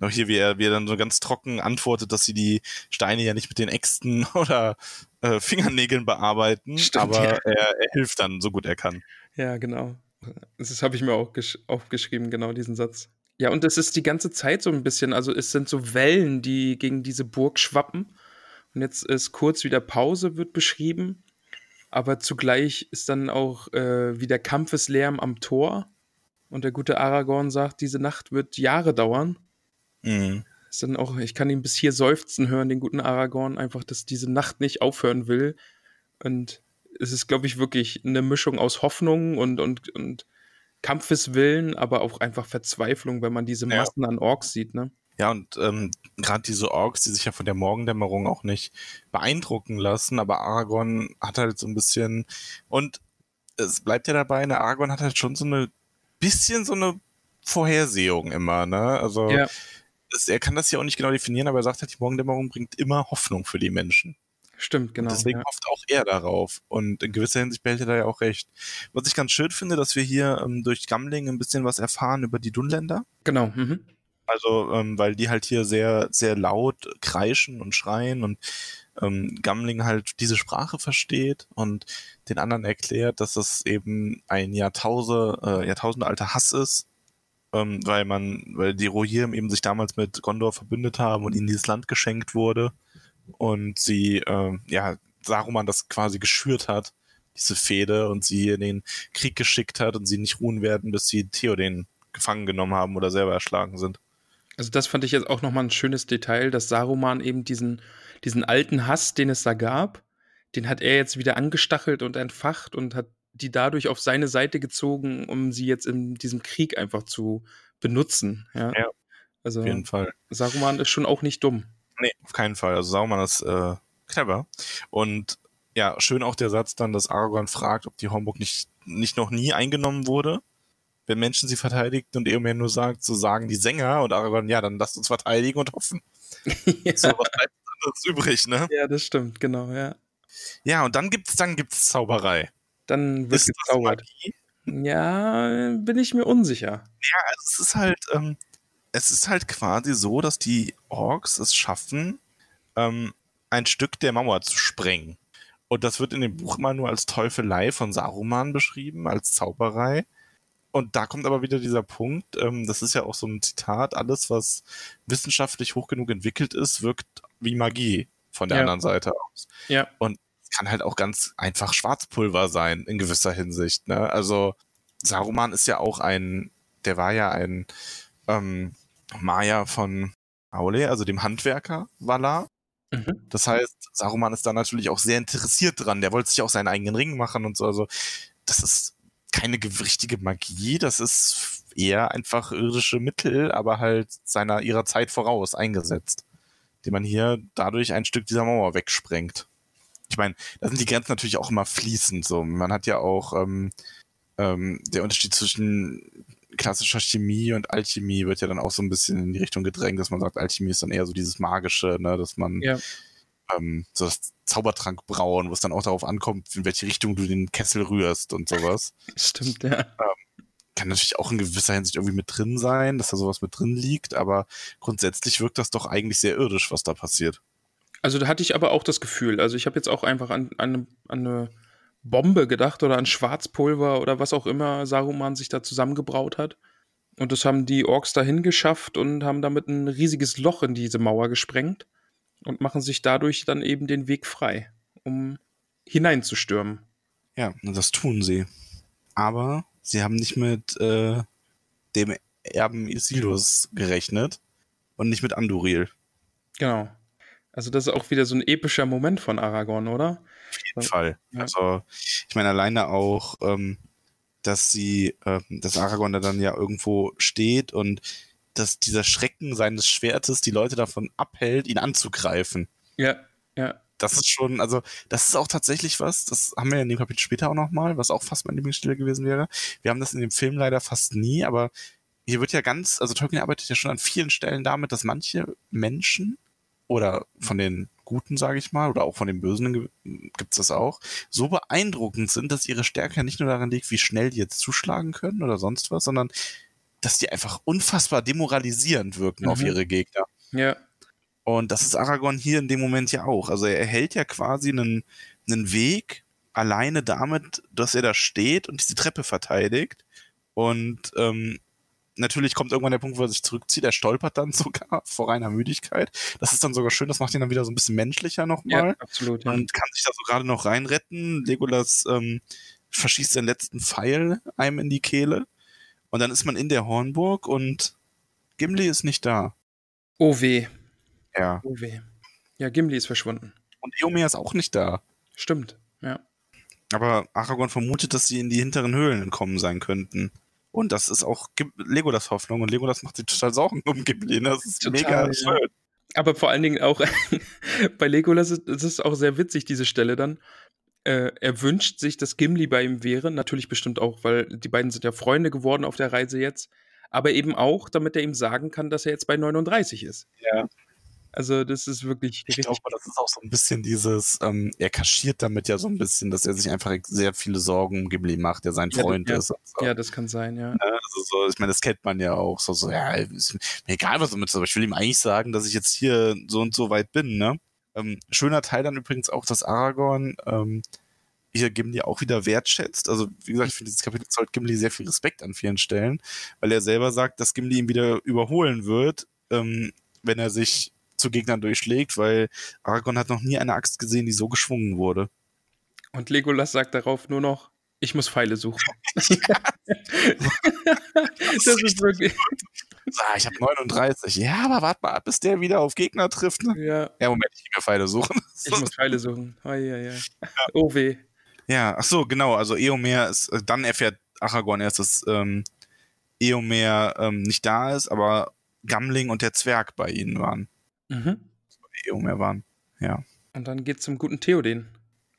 Auch hier, wie er, wie er dann so ganz trocken antwortet, dass sie die Steine ja nicht mit den Äxten oder äh, Fingernägeln bearbeiten, Stimmt, aber ja. er, er hilft dann so gut er kann. Ja, genau. Das habe ich mir auch gesch aufgeschrieben, genau diesen Satz. Ja, und es ist die ganze Zeit so ein bisschen, also es sind so Wellen, die gegen diese Burg schwappen. Und jetzt ist kurz wieder Pause, wird beschrieben. Aber zugleich ist dann auch äh, wieder Kampfeslärm am Tor. Und der gute Aragorn sagt, diese Nacht wird Jahre dauern. Mhm. Ist dann auch, ich kann ihn bis hier seufzen hören, den guten Aragorn, einfach, dass diese Nacht nicht aufhören will. Und es ist, glaube ich, wirklich eine Mischung aus Hoffnung und, und, und Kampfeswillen, aber auch einfach Verzweiflung, wenn man diese Ja. Massen an Orks sieht, ne? Ja, und ähm, gerade diese Orks, die sich ja von der Morgendämmerung auch nicht beeindrucken lassen, aber Aragorn hat halt so ein bisschen, und es bleibt ja dabei, ne, Aragorn hat halt schon so eine bisschen so eine Vorhersehung immer, ne? Also Ja. es, er kann das ja auch nicht genau definieren, aber er sagt halt, die Morgendämmerung bringt immer Hoffnung für die Menschen. Stimmt, genau. Und deswegen ja. hofft auch er darauf. Und in gewisser Hinsicht behält er da ja auch recht. Was ich ganz schön finde, dass wir hier ähm, durch Gamling ein bisschen was erfahren über die Dunländer. Genau. Mhm. Also, ähm, weil die halt hier sehr, sehr laut kreischen und schreien und ähm, Gamling halt diese Sprache versteht und den anderen erklärt, dass das eben ein Jahrtausend, äh, Jahrtausende Hass ist, ähm, weil man, weil die Rohirrim eben sich damals mit Gondor verbündet haben und ihnen dieses Land geschenkt wurde und sie, äh, ja, Saruman das quasi geschürt hat, diese Fehde und sie in den Krieg geschickt hat und sie nicht ruhen werden, bis sie Theoden gefangen genommen haben oder selber erschlagen sind. Also das fand ich jetzt auch nochmal ein schönes Detail, dass Saruman eben diesen, diesen alten Hass, den es da gab, den hat er jetzt wieder angestachelt und entfacht und hat die dadurch auf seine Seite gezogen, um sie jetzt in diesem Krieg einfach zu benutzen. Ja, ja also auf jeden Fall. Saruman ist schon auch nicht dumm. Nee, auf keinen Fall. Also Saruman ist äh, clever. Und ja, schön auch der Satz dann, dass Aragorn fragt, ob die Hornburg nicht, nicht noch nie eingenommen wurde wenn Menschen sie verteidigt und Eomer nur sagt, so sagen die Sänger und Aragorn, ja, dann lasst uns verteidigen und hoffen. ja. So, was bleibt anderes übrig, ne? Ja, das stimmt, genau, ja. Ja, und dann gibt's, dann gibt's Zauberei. Dann wird ist gezaubert. Ja, bin ich mir unsicher. Ja, also es ist halt, ähm, es ist halt quasi so, dass die Orks es schaffen, ähm, ein Stück der Mauer zu sprengen. Und das wird in dem Buch immer nur als Teufelei von Saruman beschrieben, als Zauberei. Und da kommt aber wieder dieser Punkt, ähm, das ist ja auch so ein Zitat, alles, was wissenschaftlich hoch genug entwickelt ist, wirkt wie Magie von der ja. anderen Seite aus. Ja. Und kann halt auch ganz einfach Schwarzpulver sein, in gewisser Hinsicht. Ne? Also Saruman ist ja auch ein, der war ja ein ähm, Maya von Aule, also dem Handwerker Valar. Mhm. Das heißt, Saruman ist da natürlich auch sehr interessiert dran. Der wollte sich auch seinen eigenen Ring machen und so. Also das ist keine richtige Magie, das ist eher einfach irdische Mittel, aber halt seiner ihrer Zeit voraus eingesetzt, die man hier dadurch ein Stück dieser Mauer wegsprengt. Ich meine, da sind die Grenzen natürlich auch immer fließend. So, man hat ja auch ähm, ähm, der Unterschied zwischen klassischer Chemie und Alchemie wird ja dann auch so ein bisschen in die Richtung gedrängt, dass man sagt, Alchemie ist dann eher so dieses magische, ne, dass man ja ähm, so das Zaubertrank brauen, wo es dann auch darauf ankommt, in welche Richtung du den Kessel rührst und sowas. Stimmt, ja. Ähm, kann natürlich auch in gewisser Hinsicht irgendwie mit drin sein, dass da sowas mit drin liegt, aber grundsätzlich wirkt das doch eigentlich sehr irdisch, was da passiert. Also da hatte ich aber auch das Gefühl, also ich habe jetzt auch einfach an, an, an eine Bombe gedacht oder an Schwarzpulver oder was auch immer Saruman sich da zusammengebraut hat. Und das haben die Orks dahin geschafft und haben damit ein riesiges Loch in diese Mauer gesprengt und machen sich dadurch dann eben den Weg frei, um hineinzustürmen. Ja, das tun sie. Aber sie haben nicht mit äh, dem Erben Isildur gerechnet und nicht mit Anduril. Genau. Also das ist auch wieder so ein epischer Moment von Aragorn, oder? Auf jeden Fall. Ja. Also ich meine alleine auch, ähm, dass sie, äh, dass Aragorn da dann ja irgendwo steht und dass dieser Schrecken seines Schwertes die Leute davon abhält, ihn anzugreifen. Ja, ja. Das ist schon, also das ist auch tatsächlich was, das haben wir in dem Kapitel später auch nochmal, was auch fast meine Lieblingsstelle gewesen wäre. Wir haben das in dem Film leider fast nie, aber hier wird ja ganz, also Tolkien arbeitet ja schon an vielen Stellen damit, dass manche Menschen oder von den Guten, sage ich mal, oder auch von den Bösen gibt's das auch, so beeindruckend sind, dass ihre Stärke nicht nur daran liegt, wie schnell die jetzt zuschlagen können oder sonst was, sondern dass die einfach unfassbar demoralisierend wirken mhm. auf ihre Gegner. Ja. Und das ist Aragorn hier in dem Moment ja auch. Also er hält ja quasi einen, einen Weg alleine damit, dass er da steht und diese Treppe verteidigt. Und ähm, natürlich kommt irgendwann der Punkt, wo er sich zurückzieht. Er stolpert dann sogar vor reiner Müdigkeit. Das ist dann sogar schön. Das macht ihn dann wieder so ein bisschen menschlicher nochmal. Ja, absolut. Ja. Und kann sich da so gerade noch reinretten. Legolas ähm, verschießt den letzten Pfeil einem in die Kehle. Und dann ist man in der Hornburg und Gimli ist nicht da. Oh weh. Ja. Oh weh. Ja, Gimli ist verschwunden. Und Eomer ist auch nicht da. Stimmt, ja. Aber Aragorn vermutet, dass sie in die hinteren Höhlen entkommen sein könnten. Und das ist auch Legolas Hoffnung. Und Legolas macht sich total Sorgen um Gimli. Das ist total, mega schön. Ja. Aber vor allen Dingen auch bei Legolas ist es auch sehr witzig, diese Stelle dann, äh, er wünscht sich, dass Gimli bei ihm wäre. Natürlich bestimmt auch, weil die beiden sind ja Freunde geworden auf der Reise jetzt. Aber eben auch, damit er ihm sagen kann, dass er jetzt bei 39 ist. Ja. Also das ist wirklich Ich glaube, das ist auch so ein bisschen dieses, ähm, er kaschiert damit ja so ein bisschen, dass er sich einfach sehr viele Sorgen um Ghibli macht, der sein Ja, Freund ja. ist. so. Ja, das kann sein, ja. Ne? Also so, ich meine, das kennt man ja auch. So, so, ja, ist mir egal, was damit ist, aber ich will ihm eigentlich sagen, dass ich jetzt hier so und so weit bin, ne? Ähm, schöner Teil dann übrigens auch, dass Aragorn ähm, hier Gimli auch wieder wertschätzt. Also, wie gesagt, ich finde, dieses Kapitel zollt Gimli sehr viel Respekt an vielen Stellen, weil er selber sagt, dass Gimli ihn wieder überholen wird, ähm, wenn er sich zu Gegnern durchschlägt, weil Aragorn hat noch nie eine Axt gesehen, die so geschwungen wurde. Und Legolas sagt darauf nur noch, ich muss Pfeile suchen. das ist wirklich. Ah, ich habe 39. Ja, aber warte mal ab, bis der wieder auf Gegner trifft. Ne? Ja, Ja, Moment, ich mir Pfeile suchen. ich muss Pfeile suchen. Oh, ja, ja. Oh weh. Ja, ach so, genau. Also Eomer ist, äh, dann erfährt Aragorn erst, dass ähm, Eomer ähm, nicht da ist, aber Gamling und der Zwerg bei ihnen waren. Mhm. Eomer waren. Ja. Und dann geht's zum guten Theoden.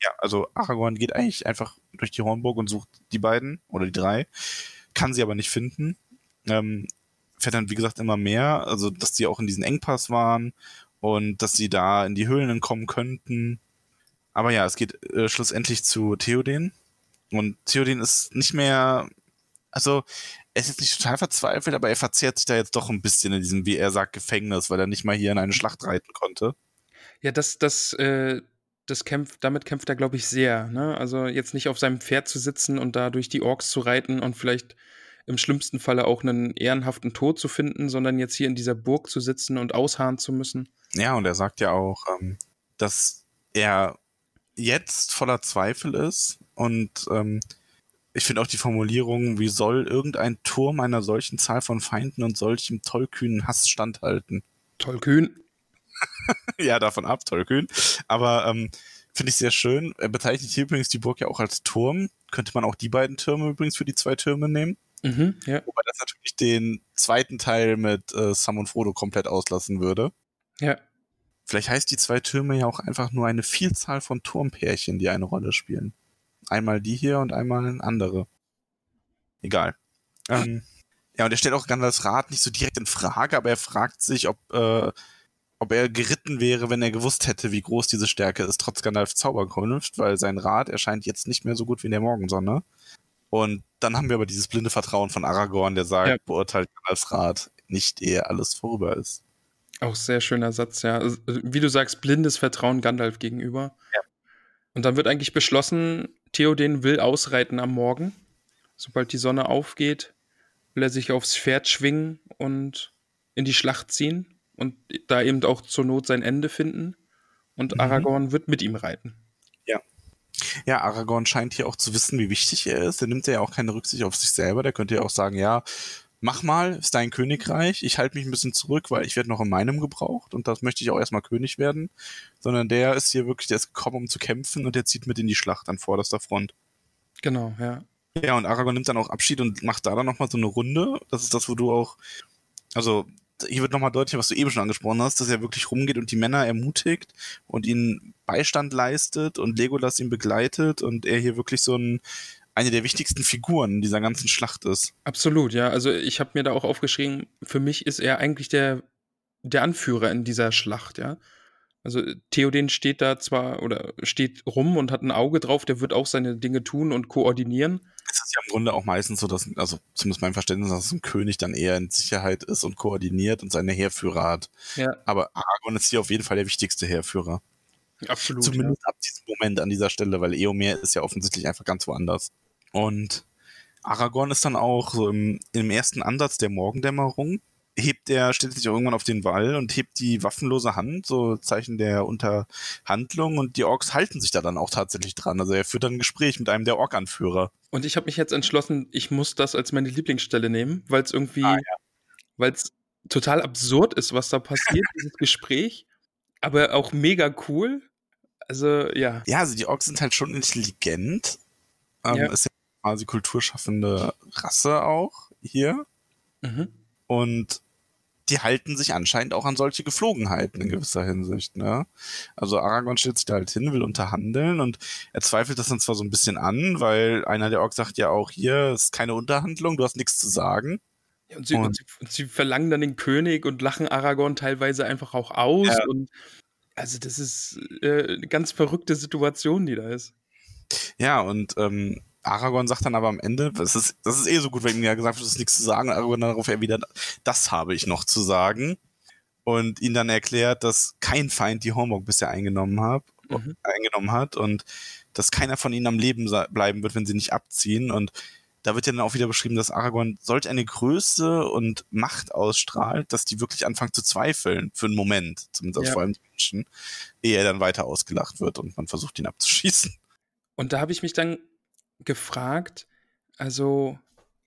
Ja, also Aragorn geht eigentlich einfach durch die Hornburg und sucht die beiden oder die drei, kann sie aber nicht finden. Ähm, fährt dann, wie gesagt, immer mehr, also dass die auch in diesen Engpass waren und dass sie da in die Höhlen kommen könnten. Aber ja, es geht äh, schlussendlich zu Theoden. Und Theoden ist nicht mehr, also er ist jetzt nicht total verzweifelt, aber er verzehrt sich da jetzt doch ein bisschen in diesem, wie er sagt, Gefängnis, weil er nicht mal hier in eine Schlacht reiten konnte. Ja, das, das, äh, das kämpft, damit kämpft er, glaube ich, sehr. Ne? Also jetzt nicht auf seinem Pferd zu sitzen und da durch die Orks zu reiten und vielleicht im schlimmsten Falle auch einen ehrenhaften Tod zu finden, sondern jetzt hier in dieser Burg zu sitzen und ausharren zu müssen. Ja, und er sagt ja auch, ähm, dass er jetzt voller Zweifel ist und ähm, ich finde auch die Formulierung, wie soll irgendein Turm einer solchen Zahl von Feinden und solchem tollkühnen Hass standhalten? Tollkühn. ja, davon ab, tollkühn. Aber ähm, finde ich sehr schön. Er bezeichnet hier übrigens die Burg ja auch als Turm. Könnte man auch die beiden Türme übrigens für die zwei Türme nehmen. Mhm, ja. Wobei das natürlich den zweiten Teil mit äh, Sam und Frodo komplett auslassen würde. Ja. Vielleicht heißt die zwei Türme ja auch einfach nur eine Vielzahl von Turmpärchen, die eine Rolle spielen. Einmal die hier und einmal eine andere. Egal. Ähm, ja, und er stellt auch Gandalfs Rat nicht so direkt in Frage, aber er fragt sich, ob, äh, ob er geritten wäre, wenn er gewusst hätte, wie groß diese Stärke ist, trotz Gandalfs Zauberkunft, weil sein Rat erscheint jetzt nicht mehr so gut wie in der Morgensonne. Und dann haben wir aber dieses blinde Vertrauen von Aragorn, der sagt, Ja. beurteilt Gandalfs Rat nicht, ehe alles vorüber ist. Auch sehr schöner Satz, ja. Also, wie du sagst, blindes Vertrauen Gandalf gegenüber. Ja. Und dann wird eigentlich beschlossen, Theoden will ausreiten am Morgen. Sobald die Sonne aufgeht, will er sich aufs Pferd schwingen und in die Schlacht ziehen und da eben auch zur Not sein Ende finden. Und Mhm. Aragorn wird mit ihm reiten. Ja, Aragorn scheint hier auch zu wissen, wie wichtig er ist. Der nimmt ja auch keine Rücksicht auf sich selber. Der könnte ja auch sagen, ja, mach mal, ist dein Königreich. Ich halte mich ein bisschen zurück, weil ich werde noch in meinem gebraucht und das möchte ich auch erstmal König werden. Sondern der ist hier wirklich, der ist gekommen, um zu kämpfen und der zieht mit in die Schlacht an vorderster Front. Genau, ja. Ja, und Aragorn nimmt dann auch Abschied und macht da dann nochmal so eine Runde. Das ist das, wo du auch, also hier wird nochmal deutlich, was du eben schon angesprochen hast, dass er wirklich rumgeht und die Männer ermutigt und ihnen Beistand leistet und Legolas ihn begleitet und er hier wirklich so ein, eine der wichtigsten Figuren dieser ganzen Schlacht ist. Absolut, ja. Also ich habe mir da auch aufgeschrieben, für mich ist er eigentlich der, der Anführer in dieser Schlacht, ja. Also Theoden steht da zwar oder steht rum und hat ein Auge drauf, der wird auch seine Dinge tun und koordinieren. Es ist ja im Grunde auch meistens so, dass, also zumindest mein Verständnis, dass ein König dann eher in Sicherheit ist und koordiniert und seine Heerführer hat. Ja, Aber Aragorn ist hier auf jeden Fall der wichtigste Heerführer. absolut. Zumindest ab diesem Moment an dieser Stelle, weil Eomer ist ja offensichtlich einfach ganz woanders. Und Aragorn ist dann auch so im, im ersten Ansatz der Morgendämmerung, hebt er, stellt sich auch irgendwann auf den Wall und hebt die waffenlose Hand, so Zeichen der Unterhandlung und die Orks halten sich da dann auch tatsächlich dran. Also er führt dann ein Gespräch mit einem der Ork-Anführer. Ja. Und ich habe mich jetzt entschlossen, ich muss das als meine Lieblingsstelle nehmen, weil es irgendwie, Ah, weil es total absurd ist, was da passiert, dieses Gespräch, aber auch mega cool. Also ja, Ja, also die Orks sind halt schon intelligent. Ähm, Ja. Ist ja quasi kulturschaffende Rasse auch hier. mhm. Und die halten sich anscheinend auch an solche Geflogenheiten in gewisser Hinsicht, ne? Also Aragorn stellt sich da halt hin, will unterhandeln und er zweifelt das dann zwar so ein bisschen an, weil einer der Orks sagt ja auch hier, ist keine Unterhandlung, du hast nichts zu sagen. Ja, und, sie, und, und, sie, und, sie, verlangen dann den König und lachen Aragorn teilweise einfach auch aus. Ja. Und also, das ist äh, eine ganz verrückte Situation, die da ist. Ja, und ähm, Aragorn sagt dann aber am Ende, das ist, das ist eh so gut, wenn ihm ja gesagt wird, es ist nichts zu sagen. Aragorn darauf erwidert, das habe ich noch zu sagen. Und ihn dann erklärt, dass kein Feind die Hornburg bisher eingenommen, hat, mhm. eingenommen hat und dass keiner von ihnen am Leben bleiben wird, wenn sie nicht abziehen. Und da wird ja dann auch wieder beschrieben, dass Aragorn solch eine Größe und Macht ausstrahlt, dass die wirklich anfangen zu zweifeln, für einen Moment, zumindest ja. vor allem die Menschen, ehe er dann weiter ausgelacht wird und man versucht, ihn abzuschießen. Und da habe ich mich dann gefragt, also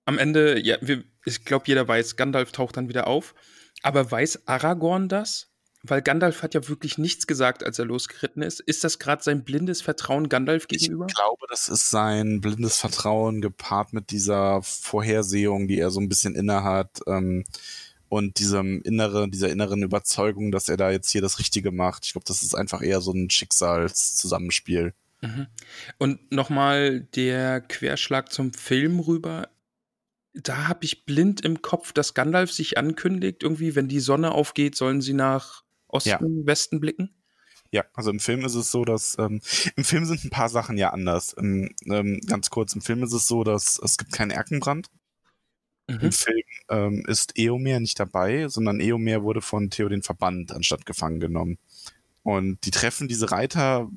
am Ende, ja, wir, ich glaube, jeder weiß, Gandalf taucht dann wieder auf. Aber weiß Aragorn das? Weil Gandalf hat ja wirklich nichts gesagt, als er losgeritten ist. Ist das gerade sein blindes Vertrauen Gandalf gegenüber? Ich glaube, das ist sein blindes Vertrauen gepaart mit dieser Vorhersehung, die er so ein bisschen innehat. Ähm, und diesem innere, dieser inneren Überzeugung, dass er da jetzt hier das Richtige macht. Ich glaube, das ist einfach eher so ein Schicksalszusammenspiel. Mhm. Und nochmal der Querschlag zum Film rüber. Da habe ich blind im Kopf, dass Gandalf sich ankündigt, irgendwie, wenn die Sonne aufgeht, sollen sie nach Osten, ja. Westen blicken. Ja, also im Film ist es so, dass ähm, im Film sind ein paar Sachen ja anders. Im, ähm, ganz kurz, im Film ist es so, dass es gibt keinen Erkenbrand. Mhm. Im Film ähm, ist Eomer nicht dabei, sondern Eomer wurde von Theoden verbannt, anstatt gefangen genommen. Und die treffen diese Reiter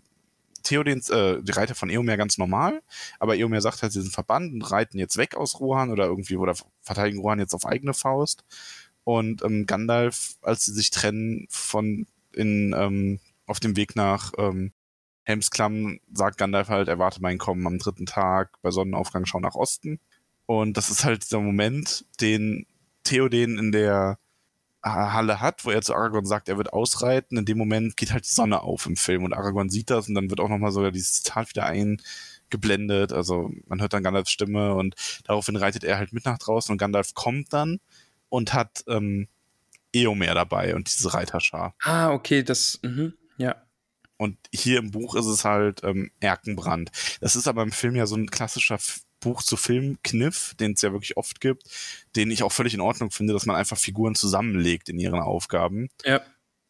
Theodens, äh, die Reiter von Eomer ganz normal, aber Eomer sagt halt, sie sind verbannt und reiten jetzt weg aus Rohan oder irgendwie oder verteidigen Rohan jetzt auf eigene Faust. Und ähm, Gandalf, als sie sich trennen von in ähm, auf dem Weg nach ähm, Helmsklamm, sagt Gandalf halt, erwarte mein Kommen am dritten Tag, bei Sonnenaufgang schau nach Osten. Und das ist halt dieser Moment, den Theoden in der Halle hat, wo er zu Aragorn sagt, er wird ausreiten. In dem Moment geht halt die Sonne auf im Film und Aragorn sieht das und dann wird auch nochmal sogar dieses Zitat wieder eingeblendet. Also man hört dann Gandalfs Stimme und daraufhin reitet er halt mit nach draußen und Gandalf kommt dann und hat ähm, Eomer dabei und diese Reiterschar. Ah, okay, das, mh, ja. Und hier im Buch ist es halt ähm, Erkenbrand. Das ist aber im Film ja so ein klassischer Buch zu Film-Kniff, den es ja wirklich oft gibt, den ich auch völlig in Ordnung finde, dass man einfach Figuren zusammenlegt in ihren Aufgaben. Ja.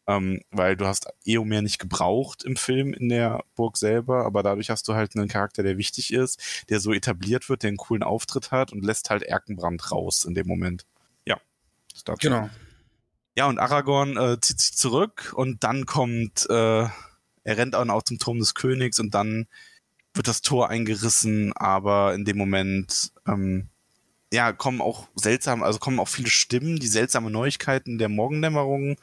Ähm, weil du hast Eomer nicht gebraucht im Film in der Burg selber, aber dadurch hast du halt einen Charakter, der wichtig ist, der so etabliert wird, der einen coolen Auftritt hat und lässt halt Erkenbrand raus in dem Moment. Ja. Genau. Ja, und Aragorn äh, zieht sich zurück und dann kommt, äh, er rennt auch zum Turm des Königs und dann wird das Tor eingerissen, aber in dem Moment ähm, ja kommen auch seltsam, also kommen auch viele Stimmen, die seltsame Neuigkeiten der Morgendämmerung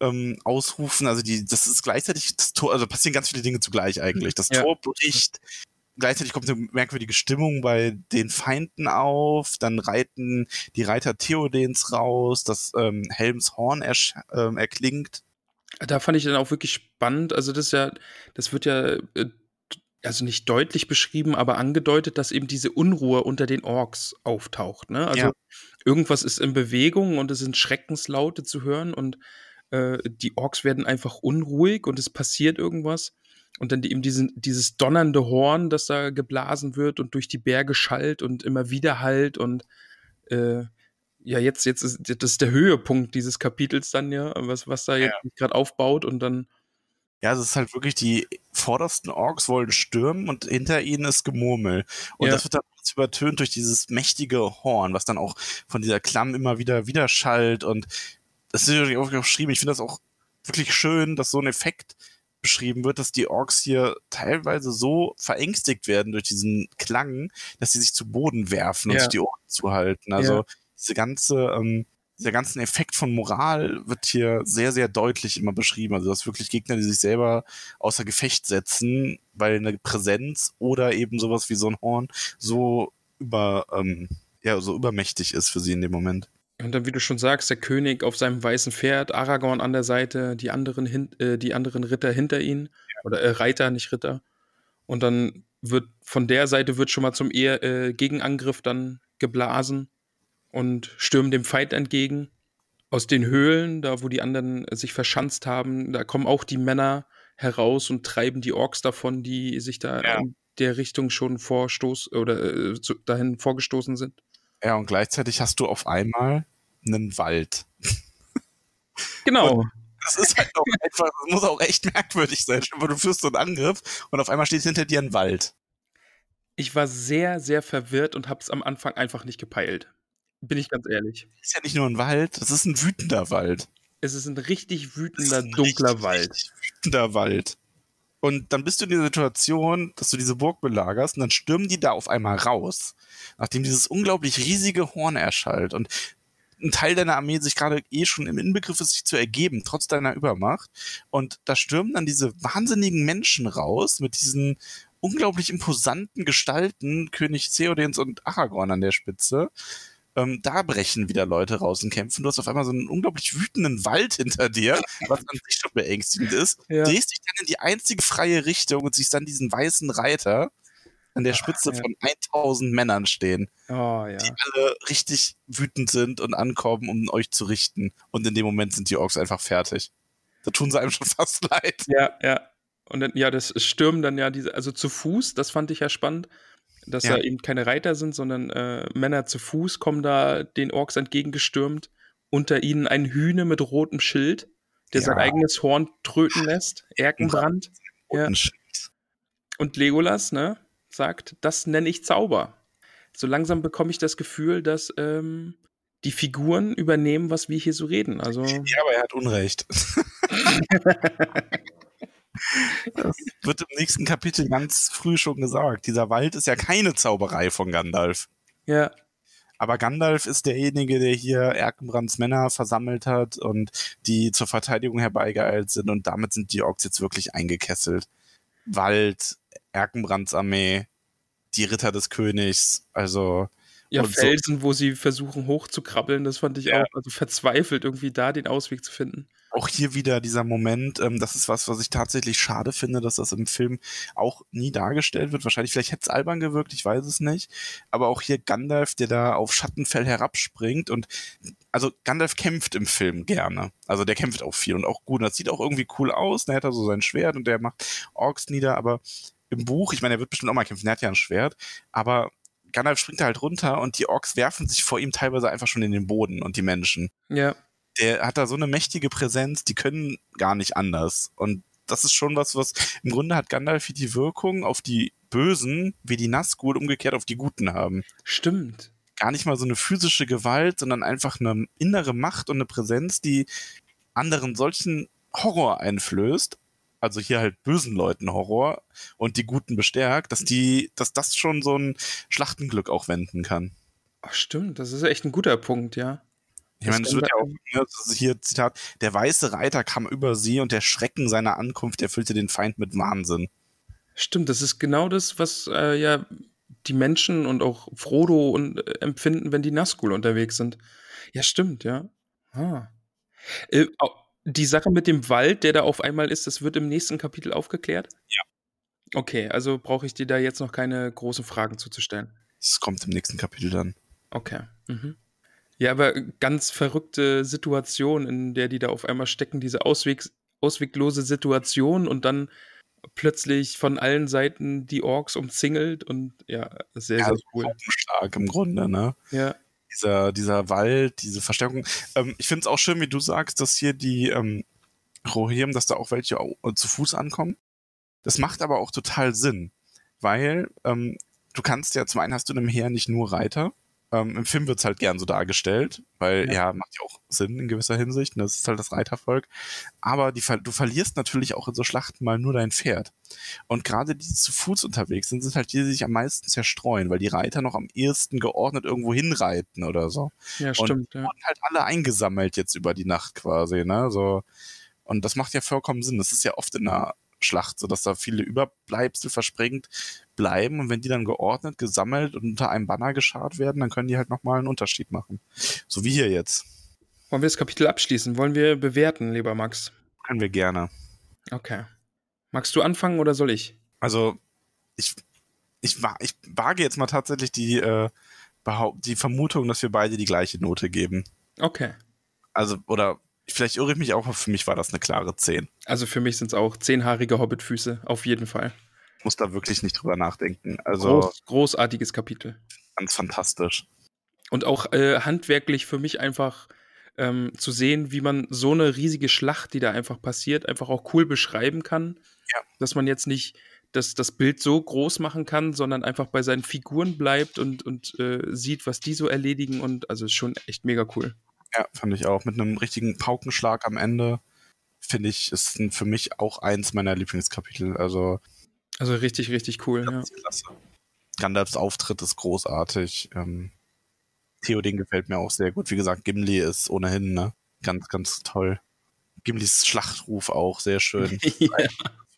ähm, ausrufen. Also die, das ist gleichzeitig das Tor, also passieren ganz viele Dinge zugleich eigentlich. Das ja. Tor bricht, gleichzeitig kommt eine merkwürdige Stimmung bei den Feinden auf, dann reiten die Reiter Theodens raus, das ähm, Helms Horn ähm, erklingt. Da fand ich dann auch wirklich spannend. Also das ist ja, das wird ja äh, also nicht deutlich beschrieben, aber angedeutet, dass eben diese Unruhe unter den Orks auftaucht. Ne? Also ja. irgendwas ist in Bewegung und es sind Schreckenslaute zu hören und äh, die Orks werden einfach unruhig und es passiert irgendwas. Und dann eben diesen, dieses donnernde Horn, das da geblasen wird und durch die Berge schallt und immer wieder halt und äh, ja, jetzt, jetzt ist das ist der Höhepunkt dieses Kapitels dann ja, was, was da jetzt ja. gerade aufbaut und dann ja, es ist halt wirklich, die vordersten Orks wollen stürmen und hinter ihnen ist Gemurmel. Und ja. das wird dann übertönt durch dieses mächtige Horn, was dann auch von dieser Klamm immer wieder widerschallt. Und das ist natürlich auch geschrieben. Ich finde das auch wirklich schön, dass so ein Effekt beschrieben wird, dass die Orks hier teilweise so verängstigt werden durch diesen Klang, dass sie sich zu Boden werfen und ja. sich die Ohren zuhalten. Also ja. diese ganze ähm, dieser ganzen Effekt von Moral wird hier sehr, sehr deutlich immer beschrieben. Also das wirklich Gegner, die sich selber außer Gefecht setzen, weil eine Präsenz oder eben sowas wie so ein Horn so über, ähm, ja, so übermächtig ist für sie in dem Moment. Und dann, wie du schon sagst, der König auf seinem weißen Pferd, Aragorn an der Seite, die anderen, hin, äh, die anderen Ritter hinter ihnen. Ja. Oder äh, Reiter, nicht Ritter. Und dann wird von der Seite wird schon mal zum eher, äh, Gegenangriff dann geblasen und stürmen dem Feind entgegen. Aus den Höhlen, da wo die anderen sich verschanzt haben, da kommen auch die Männer heraus und treiben die Orks davon, die sich da ja. in der Richtung schon vorstoß oder äh, zu, dahin vorgestoßen sind. Ja, und gleichzeitig hast du auf einmal einen Wald. Genau. Das ist halt auch einfach, das muss auch echt merkwürdig sein. Aber du führst so einen Angriff und auf einmal steht hinter dir ein Wald. Ich war sehr, sehr verwirrt und habe es am Anfang einfach nicht gepeilt. Bin ich ganz ehrlich. Das ist ja nicht nur ein Wald, das ist ein wütender Wald. Es ist ein richtig wütender, ein dunkler richtig, Wald. Richtig wütender Wald. Und dann bist du in der Situation, dass du diese Burg belagerst und dann stürmen die da auf einmal raus, nachdem dieses unglaublich riesige Horn erschallt und ein Teil deiner Armee sich gerade eh schon im Inbegriff ist, sich zu ergeben, trotz deiner Übermacht. Und da stürmen dann diese wahnsinnigen Menschen raus mit diesen unglaublich imposanten Gestalten, König Theodens und Aragorn an der Spitze. Ähm, da brechen wieder Leute raus und kämpfen. Du hast auf einmal so einen unglaublich wütenden Wald hinter dir, was an sich schon beängstigend ist. Ja. Drehst dich dann in die einzige freie Richtung und siehst dann diesen weißen Reiter an der Spitze ja. von 1000 Männern stehen, Oh ja. die alle richtig wütend sind und ankommen, um euch zu richten. Und in dem Moment sind die Orks einfach fertig. Da tun sie einem schon fast leid. Ja, ja. Und dann, ja, das stürmen dann ja diese, also zu Fuß, das fand ich ja spannend, dass Ja. da eben keine Reiter sind, sondern äh, Männer zu Fuß kommen da den Orks entgegengestürmt. Unter ihnen ein Hühne mit rotem Schild, der Ja. sein eigenes Horn tröten lässt. Erkenbrand. Ja. Und Legolas, ne, sagt, das nenne ich Zauber. So langsam bekomme ich das Gefühl, dass ähm, die Figuren übernehmen, was wir hier so reden. Also, Ja, aber er hat Unrecht. das wird im nächsten Kapitel ganz früh schon gesagt. Dieser Wald ist ja keine Zauberei von Gandalf. ja, Aber Gandalf ist derjenige, der hier Erkenbrands Männer versammelt hat und die zur Verteidigung herbeigeeilt sind und damit sind die Orks jetzt wirklich eingekesselt. Wald, Erkenbrands Armee, die Ritter des Königs, also ja Und so- Felsen, wo sie versuchen hochzukrabbeln, das fand ich Ja. auch, also verzweifelt irgendwie da den Ausweg zu finden. Auch hier wieder dieser Moment, ähm, das ist was, was ich tatsächlich schade finde, dass das im Film auch nie dargestellt wird. Wahrscheinlich, vielleicht hätte es albern gewirkt, ich weiß es nicht. Aber auch hier Gandalf, der da auf Schattenfell herabspringt und also Gandalf kämpft im Film gerne. Also der kämpft auch viel und auch gut. Das sieht auch irgendwie cool aus. Er hat da so sein Schwert und der macht Orks nieder, aber im Buch, ich meine, er wird bestimmt auch mal kämpfen, er hat ja ein Schwert, aber Gandalf springt da halt runter und die Orks werfen sich vor ihm teilweise einfach schon in den Boden und die Menschen Ja, der hat da so eine mächtige Präsenz, die können gar nicht anders. Und das ist schon was, was im Grunde hat Gandalf die Wirkung auf die Bösen, wie die Nazgul umgekehrt auf die Guten haben. stimmt. Gar nicht mal so eine physische Gewalt, sondern einfach eine innere Macht und eine Präsenz, die anderen solchen Horror einflößt. Also hier halt bösen Leuten Horror und die Guten bestärkt, dass die, dass das schon so ein Schlachtenglück auch wenden kann. Ach, stimmt, das ist echt ein guter Punkt, ja. Ich meine, es wird ja auch, hier Zitat, der weiße Reiter kam über sie und der Schrecken seiner Ankunft erfüllte den Feind mit Wahnsinn. Stimmt, das ist genau das, was äh, ja die Menschen und auch Frodo und, äh, empfinden, wenn die Nazgul unterwegs sind. Ja, stimmt, ja. Ah. Äh, die Sache mit dem Wald, der da auf einmal ist, das wird im nächsten Kapitel aufgeklärt? Ja. Okay, also brauche ich dir da jetzt noch keine großen Fragen zuzustellen. Das kommt im nächsten Kapitel dann. Okay. Mhm. Ja, aber ganz verrückte Situation, in der die da auf einmal stecken, diese Auswegs ausweglose Situation und dann plötzlich von allen Seiten die Orks umzingelt und ja, sehr, Ja, sehr cool. Stark im Grunde, ne? Ja, Dieser, dieser Wald, diese Verstärkung. Ähm, ich finde es auch schön, wie du sagst, dass hier die ähm, Rohirrim, dass da auch welche äh, zu Fuß ankommen. Das macht aber auch total Sinn, weil ähm, du kannst ja, zum einen hast du in einem Heer nicht nur Reiter. Ähm, Im Film wird's halt gern so dargestellt, weil Ja. ja. macht ja auch Sinn in gewisser Hinsicht. Ne? Das ist halt das Reitervolk. Aber die, du verlierst natürlich auch in so Schlachten mal nur dein Pferd. Und gerade die, die zu Fuß unterwegs sind, sind halt die, die sich am meisten zerstreuen, weil die Reiter noch am ehesten geordnet irgendwo hinreiten oder so. ja, Und stimmt. die Ja. wurden halt alle eingesammelt jetzt über die Nacht quasi, ne? So. Und das macht ja vollkommen Sinn. Das ist ja oft in einer Schlacht so, dass da viele Überbleibsel versprengt bleiben und wenn die dann geordnet, gesammelt und unter einem Banner geschart werden, dann können die halt nochmal einen Unterschied machen. So wie hier jetzt. Wollen wir das Kapitel abschließen? Wollen wir bewerten, lieber Max? Können wir gerne. Okay. Magst du anfangen oder soll ich? Also, ich, ich, ich wage jetzt mal tatsächlich die, äh, die Vermutung, dass wir beide die gleiche Note geben. Okay. Also, oder vielleicht irre ich mich auch, aber für mich war das eine klare 10. Also für mich sind es auch zehnhaarige Hobbitfüße, auf jeden Fall. Ich muss da wirklich nicht drüber nachdenken. Also, Groß, großartiges Kapitel. ganz fantastisch. Und auch äh, handwerklich für mich einfach ähm, zu sehen, wie man so eine riesige Schlacht, die da einfach passiert, einfach auch cool beschreiben kann. Ja. Dass man jetzt nicht das, das Bild so groß machen kann, sondern einfach bei seinen Figuren bleibt und, und äh, sieht, was die so erledigen. Und also ist schon echt mega cool. Ja, fand ich auch. Mit einem richtigen Paukenschlag am Ende, finde ich, ist für mich auch eins meiner Lieblingskapitel. Also. Also richtig, richtig cool, ja. Klasse. Gandalfs Auftritt ist großartig. Ähm, Theoden gefällt mir auch sehr gut. Wie gesagt, Gimli ist ohnehin, ne? Ganz, ganz toll. Gimlis Schlachtruf auch sehr schön. ja.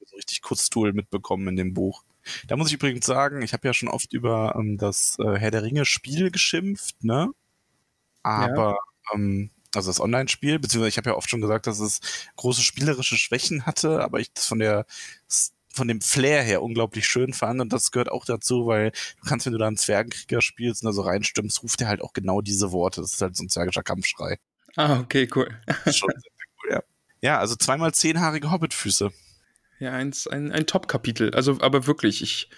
So richtig Kurzstuhl mitbekommen in dem Buch. Da muss ich übrigens sagen, ich habe ja schon oft über ähm, das äh, Herr der Ringe Spiel geschimpft, ne? Aber, ähm, also das Online-Spiel, beziehungsweise ich habe ja oft schon gesagt, dass es große spielerische Schwächen hatte, aber ich das von der von dem Flair her unglaublich schön fand und das gehört auch dazu, weil du kannst, wenn du da einen Zwergenkrieger spielst und da so reinstimmst, ruft er halt auch genau diese Worte. Das ist halt so ein zwergischer Kampfschrei. Ah, okay, cool. Schon cool, ja. Ja, also zweimal zehnhaarige Hobbitfüße. Ja, eins, ein, ein Top-Kapitel. Also, aber wirklich, ich,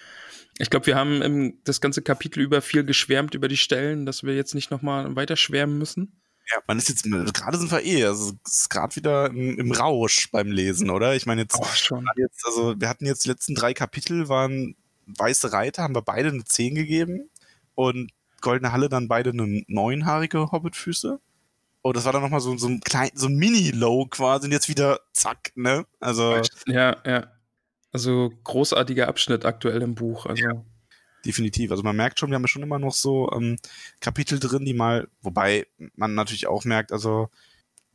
ich glaube, wir haben im, das ganze Kapitel über viel geschwärmt über die Stellen, dass wir jetzt nicht nochmal weiter schwärmen müssen. Ja, man ist jetzt, gerade sind wir eh, also ist gerade wieder im, im, Rausch beim Lesen, oder? Ich meine jetzt, oh, schon. jetzt, also wir hatten jetzt die letzten drei Kapitel, waren Weiße Reiter, haben wir beide eine 10 gegeben und Goldene Halle dann beide eine neunhaarige Hobbitfüße. Oh, das war dann nochmal so, so ein klein, so ein Mini-Low quasi und jetzt wieder zack, ne? Also. Ja, ja. Also großartiger Abschnitt aktuell im Buch. Also. Ja definitiv. Also man merkt schon, wir haben schon immer noch so ähm, Kapitel drin, die mal, wobei man natürlich auch merkt, also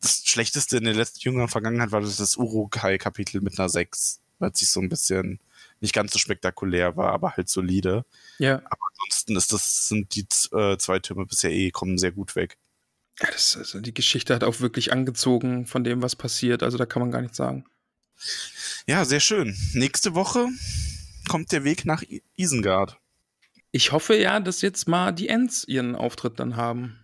das Schlechteste in der letzten jüngeren Vergangenheit war das, das Urukai-Kapitel mit einer 6, weil es sich so ein bisschen nicht ganz so spektakulär war, aber halt solide. Ja. Aber ansonsten ist das, sind die äh, zwei Türme bisher eh, kommen sehr gut weg. Ja, das, also die Geschichte hat auch wirklich angezogen von dem, was passiert. Also da kann man gar nichts sagen. Ja, sehr schön. Nächste Woche kommt der Weg nach Isengard. Ich hoffe ja, dass jetzt mal die Ents ihren Auftritt dann haben.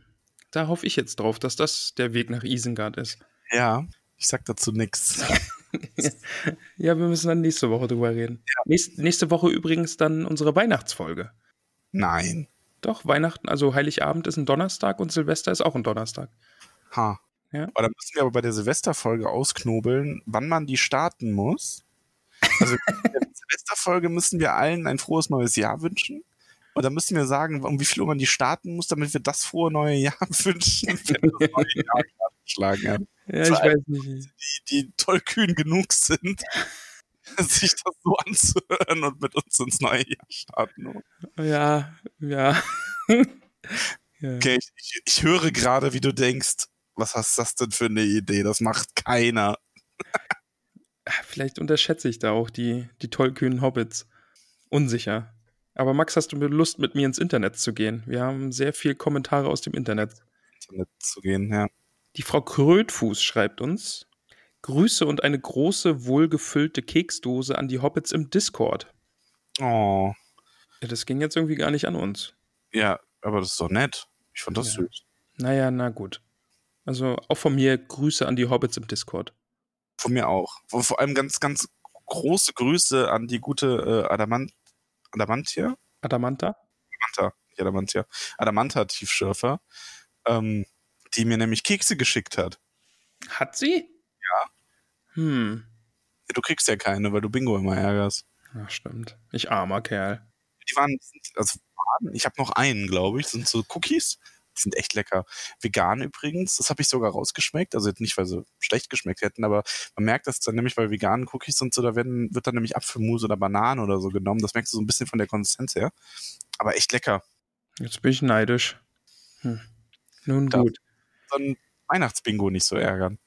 Da hoffe ich jetzt drauf, dass das der Weg nach Isengard ist. Ja, ich sag dazu nichts. ja, wir müssen dann nächste Woche drüber reden. Ja. Nächste, nächste Woche übrigens dann unsere Weihnachtsfolge. Nein. Doch, Weihnachten, also Heiligabend ist ein Donnerstag und Silvester ist auch ein Donnerstag. Ha. Ja. Aber dann müssen wir aber bei der Silvesterfolge ausknobeln, wann man die starten muss. Also in der Silvesterfolge müssen wir allen ein frohes neues Jahr wünschen. Und dann müssen wir sagen, um wie viel Uhr man die starten muss, damit wir das frohe neue Jahr wünschen, wenn wir das neue Jahr gerade geschlagen haben. Ja, ich weiß nicht. Die, die tollkühn genug sind, sich das so anzuhören und mit uns ins neue Jahr starten. Ja, ja. ja. Okay, ich, ich, ich höre gerade, wie du denkst, was hast das denn für eine Idee? Das macht keiner. Vielleicht unterschätze ich da auch die, die tollkühnen Hobbits. Unsicher. Aber Max, hast du Lust, mit mir ins Internet zu gehen? Wir haben sehr viele Kommentare aus dem Internet. Internet zu gehen, ja. Die Frau Krötfuß schreibt uns: Grüße und eine große, wohlgefüllte Keksdose an die Hobbits im Discord. Oh. Ja, das ging jetzt irgendwie gar nicht an uns. Ja, aber das ist doch nett. Ich fand das ja. süß. Naja, na gut. Also auch von mir Grüße an die Hobbits im Discord. Von mir auch. Vor allem ganz, ganz große Grüße an die gute äh, Adamant Adamantia? Adamanta? Adamanta, nicht Adamantia. Adamanta Tiefschürfer, ähm, die mir nämlich Kekse geschickt hat. Hat sie? Ja. Hm. Du kriegst ja keine, weil du Bingo immer ärgerst. Ja, stimmt. Ich armer Kerl. Die waren, also ich habe noch einen, glaube ich, das sind so Cookies die sind echt lecker. Vegan übrigens, das habe ich sogar rausgeschmeckt. Also nicht, weil sie schlecht geschmeckt hätten, aber man merkt das dann nämlich bei veganen Cookies und so, da werden, wird dann nämlich Apfelmus oder Bananen oder so genommen. Das merkst du so ein bisschen von der Konsistenz her. Aber echt lecker. Jetzt bin ich neidisch. Hm. Nun da gut. So ein Weihnachtsbingo nicht so ärgern.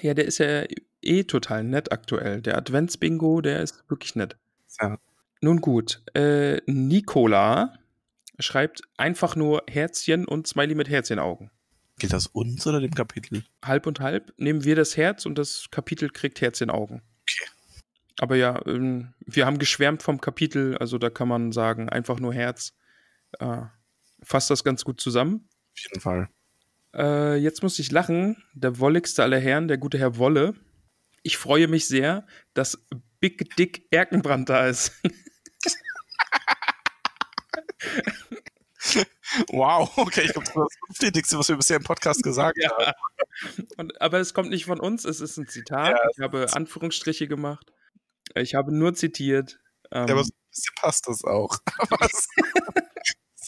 Ja, der ist ja eh total nett aktuell. Der Adventsbingo, der ist wirklich nett. Ja. Nun gut. Äh, Nicola schreibt einfach nur Herzchen und Smiley mit Herzchenaugen. Gilt das uns oder dem Kapitel? Halb und halb nehmen wir das Herz und das Kapitel kriegt Herzchenaugen. Okay. Aber ja, ähm, wir haben geschwärmt vom Kapitel, also da kann man sagen, einfach nur Herz. Äh, fasst das ganz gut zusammen. Auf jeden Fall. Äh, jetzt muss ich lachen. Der wolligste aller Herren, der gute Herr Wolle. Ich freue mich sehr, dass Big Dick Erkenbrand da ist. Wow, okay, ich glaube, das ist das Unflätigste, was wir bisher im Podcast gesagt Ja. haben. Und, aber es kommt nicht von uns, es ist ein Zitat. Ja, ich habe Anführungsstriche gemacht. Ich habe nur zitiert. Ähm, Ja, aber so ein bisschen passt das auch. Aber,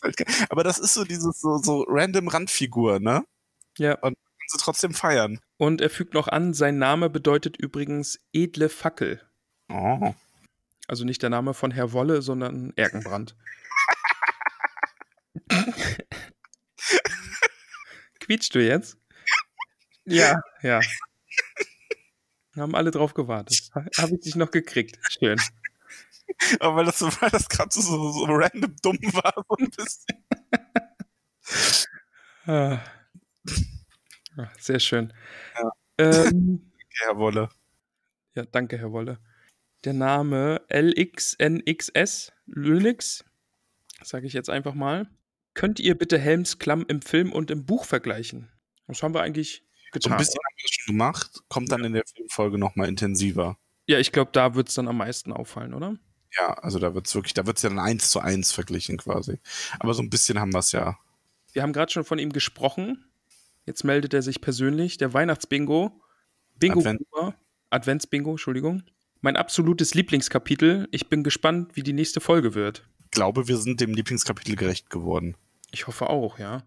halt aber das ist so dieses so, so random Randfigur, ne? ja. Kann sie trotzdem feiern. Und er fügt noch an, sein Name bedeutet übrigens edle Fackel. Oh. Also nicht der Name von Herr Wolle, sondern Erkenbrand. Quietschst du jetzt? Ja, ja. Haben alle drauf gewartet. Habe ich dich noch gekriegt. Schön. Aber weil das, weil das gerade so, so, so random dumm war, so ein bisschen. Ah. Ah, Sehr schön. Ähm, Herr Wolle. ja, danke, Herr Wolle. Der Name LXNXS, Lynx, sage ich jetzt einfach mal. Könnt ihr bitte Helms Klamm im Film und im Buch vergleichen? Das haben wir eigentlich So getan. ein bisschen haben wir das schon gemacht, kommt dann in der Filmfolge nochmal intensiver. Ja, ich glaube, da wird es dann am meisten auffallen, oder? Ja, also da wird's wirklich, da wird's ja dann eins zu eins verglichen quasi. Aber so ein bisschen haben wir es ja. Wir haben gerade schon von ihm gesprochen. Jetzt meldet er sich persönlich. Der Weihnachtsbingo. Bingo Advent. Gruber. Adventsbingo, Entschuldigung. Mein absolutes Lieblingskapitel. Ich bin gespannt, wie die nächste Folge wird. Ich glaube, wir sind dem Lieblingskapitel gerecht geworden. Ich hoffe auch, ja.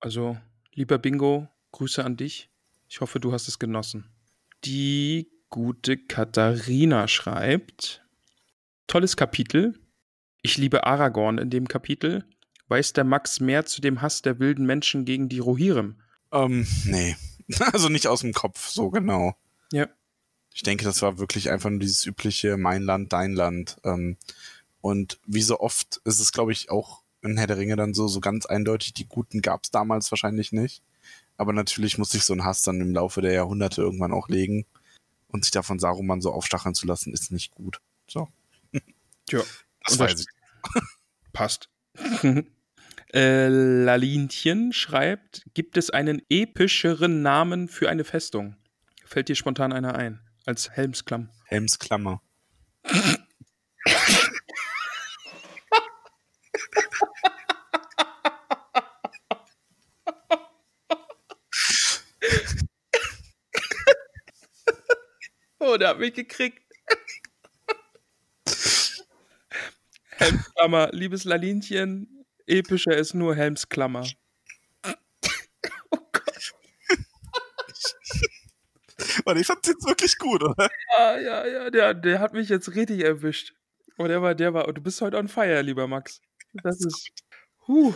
Also, lieber Bingo, Grüße an dich. Ich hoffe, du hast es genossen. Die gute Katharina schreibt: Tolles Kapitel. Ich liebe Aragorn in dem Kapitel. Weiß der Max mehr zu dem Hass der wilden Menschen gegen die Rohirrim? Ähm, nee. Also nicht aus dem Kopf, so genau. Ja. Ich denke, das war wirklich einfach nur dieses übliche Mein Land, dein Land. Ähm, und wie so oft ist es, glaube ich, auch in Herr der Ringe dann so, so ganz eindeutig, die Guten gab es damals wahrscheinlich nicht. Aber natürlich muss sich so ein Hass dann im Laufe der Jahrhunderte irgendwann auch legen. Und sich davon Saruman so aufstacheln zu lassen, ist nicht gut. So, Tja, das weiß ich. passt. äh, Lalinchen schreibt: Gibt es einen epischeren Namen für eine Festung? Fällt dir spontan einer ein? Als Helmsklamm. Helmsklammer. Der hat mich gekriegt. Helmsklammer, liebes Lalinchen, epischer ist nur Helmsklammer. Oh Gott. Ich fand's jetzt wirklich gut, oder? Ja, ja, ja, der, der hat mich jetzt richtig erwischt. Oh, der war, der war, du bist heute on fire, lieber Max. Das ist, huh.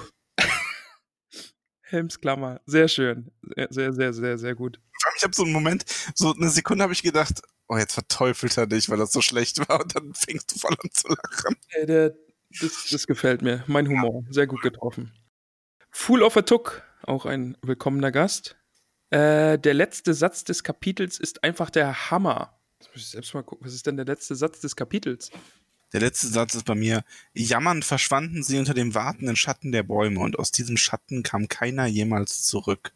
Helmsklammer, sehr schön. Sehr, sehr, sehr, sehr, sehr gut. Ich habe so einen Moment, so eine Sekunde habe ich gedacht, oh, jetzt verteufelt er dich, weil das so schlecht war. Und dann fängst du voll an zu lachen. Äh, der, das, das gefällt mir. Mein Humor. Sehr gut getroffen. Fool of a Tuck, auch ein willkommener Gast. Äh, der letzte Satz des Kapitels ist einfach der Hammer. Jetzt muss ich selbst mal gucken, was ist denn der letzte Satz des Kapitels? Der letzte Satz ist bei mir, jammernd verschwanden sie unter dem wartenden Schatten der Bäume und aus diesem Schatten kam keiner jemals zurück.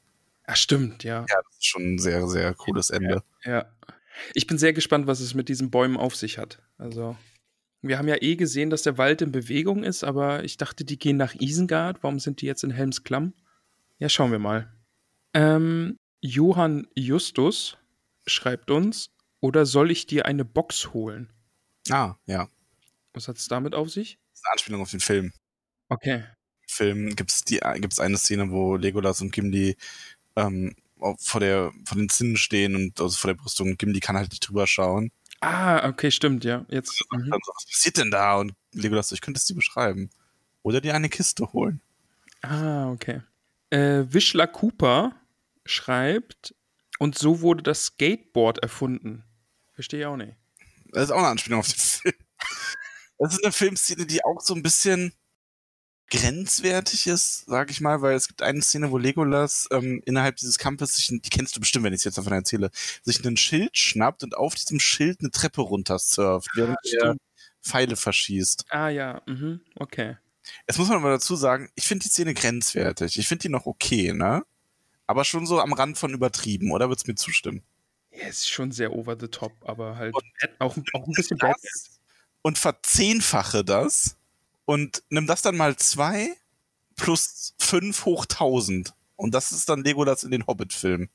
Ach, stimmt, ja. Ja, das ist schon ein sehr, sehr cooles Ende. Ja. Ich bin sehr gespannt, was es mit diesen Bäumen auf sich hat. Also, wir haben ja eh gesehen, dass der Wald in Bewegung ist, aber ich dachte, die gehen nach Isengard. Warum sind die jetzt in Helmsklamm? Ja, schauen wir mal. Ähm, Johann Justus schreibt uns, oder soll ich dir eine Box holen? Ah, ja. Was hat es damit auf sich? Das ist eine Anspielung auf den Film. Okay. Im Film gibt's die, gibt's eine Szene, wo Legolas und Gimli ähm, vor, der, vor den Zinnen stehen und also vor der Brüstung. Gimli kann halt nicht drüber schauen. Ah, okay, stimmt, ja. Jetzt. Mhm. Dann so, was passiert denn da? Und Legolas ich könnte es dir beschreiben. Oder dir eine Kiste holen. Ah, okay. Äh, Wischler Cooper schreibt, und so wurde das Skateboard erfunden. Verstehe ich auch nicht. Das ist auch eine Anspielung auf den Film. Das ist eine Filmszene, die auch so ein bisschen grenzwertig ist, sag ich mal, weil es gibt eine Szene, wo Legolas ähm, innerhalb dieses Kampfes sich, die kennst du bestimmt, wenn ich es jetzt davon erzähle, sich ein Schild schnappt und auf diesem Schild eine Treppe runter surft, während Ah, stimmt. Pfeile verschießt. Ah ja, mhm, okay. Jetzt muss man aber dazu sagen, ich finde die Szene grenzwertig. Ich finde die noch okay, ne? Aber schon so am Rand von übertrieben, oder würdest du mir zustimmen? Ja, ist schon sehr over the top, aber halt Und auch, auch ein bisschen bad. das und verzehnfache das und nimm das dann mal zwei, plus 5 hoch 1000. Und das ist dann Legolas in den Hobbit-Filmen.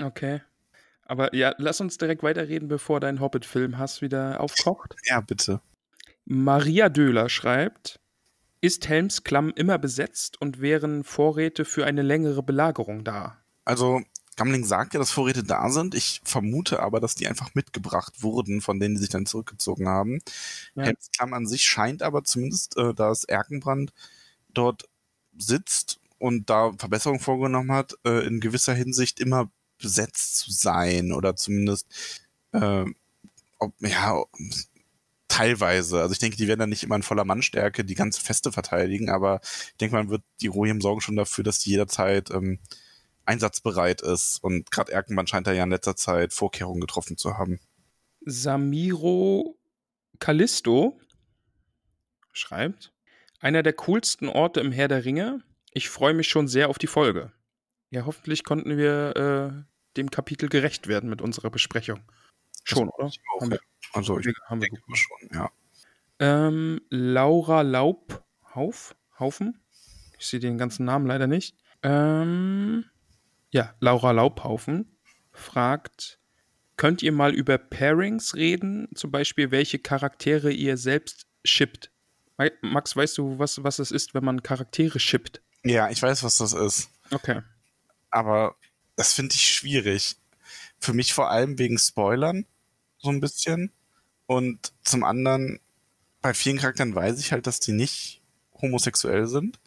Okay. Aber ja, lass uns direkt weiterreden, bevor dein Hobbit-Film-Hass wieder aufkocht. Ja, bitte. Maria Döhler schreibt, ist Helms Klamm immer besetzt und wären Vorräte für eine längere Belagerung da? Also, Gamling sagt ja, dass Vorräte da sind. Ich vermute aber, dass die einfach mitgebracht wurden, von denen die sich dann zurückgezogen haben. Ja. Helms Klamm an sich scheint aber zumindest, äh, da es Erkenbrand dort sitzt und da Verbesserungen vorgenommen hat, äh, in gewisser Hinsicht immer besetzt zu sein oder zumindest äh, ob, ja teilweise. Also ich denke, die werden dann nicht immer in voller Mannstärke die ganze Feste verteidigen, aber ich denke, man wird die Rohirrim sorgen schon dafür, dass die jederzeit ähm, einsatzbereit ist. Und gerade Erkenmann scheint da ja in letzter Zeit Vorkehrungen getroffen zu haben. Samiro Callisto schreibt, einer der coolsten Orte im Herr der Ringe. Ich freue mich schon sehr auf die Folge. Ja, hoffentlich konnten wir äh, dem Kapitel gerecht werden mit unserer Besprechung. Schon, oder? Auch, Haben wir-. Also ich haben wir denke mal schon, ja. Ähm, Laura Laubhauf, Haufen? Ich sehe den ganzen Namen leider nicht. Ähm, ja, Laura Laubhaufen fragt, könnt ihr mal über Pairings reden? Zum Beispiel, welche Charaktere ihr selbst shippt? Max, weißt du, was, was es ist, wenn man Charaktere shippt? Ja, ich weiß, was das ist. Okay. aber das finde ich schwierig. Für mich vor allem wegen Spoilern, so ein bisschen. Und zum anderen, bei vielen Charakteren weiß ich halt, dass die nicht homosexuell sind.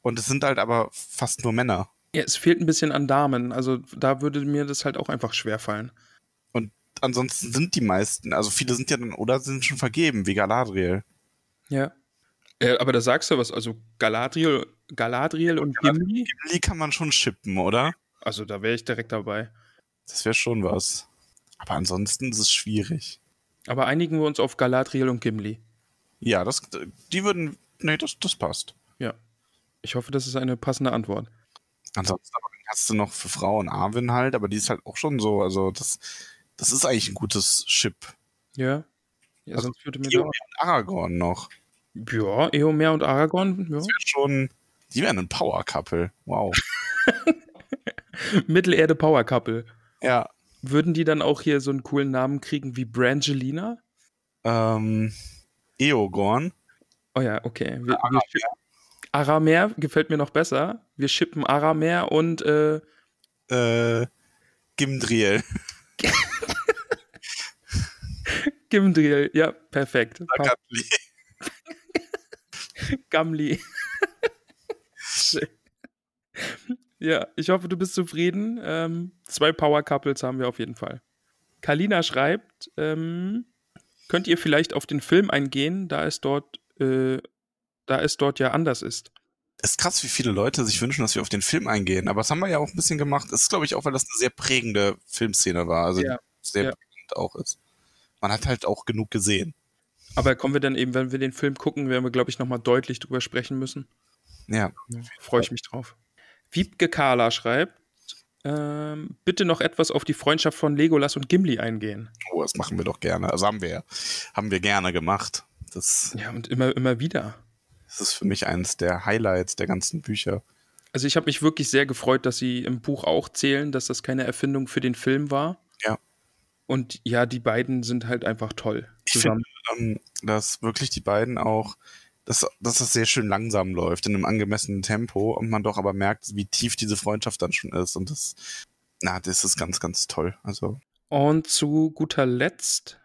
Und es sind halt aber fast nur Männer. Ja, es fehlt ein bisschen an Damen. Also da würde mir das halt auch einfach schwerfallen. Und ansonsten sind die meisten, also viele sind ja dann, oder sind schon vergeben, wie Galadriel. Ja. Äh, aber da sagst du was, also Galadriel, Galadriel und Gimli, Gimli kann man schon shippen, oder? also da wäre ich direkt dabei. Das wäre schon was. Aber ansonsten ist es schwierig. Aber einigen wir uns auf Galadriel und Gimli. Ja, das, die würden, nee, das, das passt. Ja. Ich hoffe, das ist eine passende Antwort. Ansonsten hast du noch für Frauen Arwen halt, aber die ist halt auch schon so, also das, das ist eigentlich ein gutes Chip. Ja. Ja, Also, sonst würde mir Eomer und Aragorn noch. Ja, Eomer und Aragorn, ja. Das wäre schon, die wären ein Power-Couple. Wow. Mittelerde Power Couple. ja. Würden die dann auch hier so einen coolen Namen kriegen wie Brangelina? Ähm, Eogorn. Oh ja, okay. Wir, wir Aramer gefällt mir noch besser. Wir schippen Aramer und äh, Äh, Gimdriel. Gimdriel. Ja, perfekt. Gatli. Gamli. ja, ich hoffe, du bist zufrieden. Ähm, zwei Power Couples haben wir auf jeden Fall. Kalina schreibt, ähm, könnt ihr vielleicht auf den Film eingehen, da es dort, äh, da es dort ja anders ist. Ist krass, wie viele Leute sich wünschen, dass wir auf den Film eingehen. Aber das haben wir ja auch ein bisschen gemacht. Das ist, glaube ich, auch, weil das eine sehr prägende Filmszene war. Also Ja. sehr Ja. prägend auch ist. Man hat halt auch genug gesehen. Aber kommen wir dann eben, wenn wir den Film gucken, werden wir, glaube ich, nochmal deutlich drüber sprechen müssen. Ja. Freue ich mich drauf. Wiebke Kahler schreibt, ähm, bitte noch etwas auf die Freundschaft von Legolas und Gimli eingehen. Oh, das machen wir doch gerne. Also haben wir, haben wir gerne gemacht. Das, Ja, und immer, immer wieder. Das ist für mich eines der Highlights der ganzen Bücher. Also ich habe mich wirklich sehr gefreut, dass sie im Buch auch zählen, dass das keine Erfindung für den Film war. Ja. Und ja, die beiden sind halt einfach toll. Ich finde, ähm, dass wirklich die beiden auch, dass, dass das sehr schön langsam läuft, in einem angemessenen Tempo und man doch aber merkt, wie tief diese Freundschaft dann schon ist. Und das, na, das ist ganz, ganz toll. Also, Und zu guter Letzt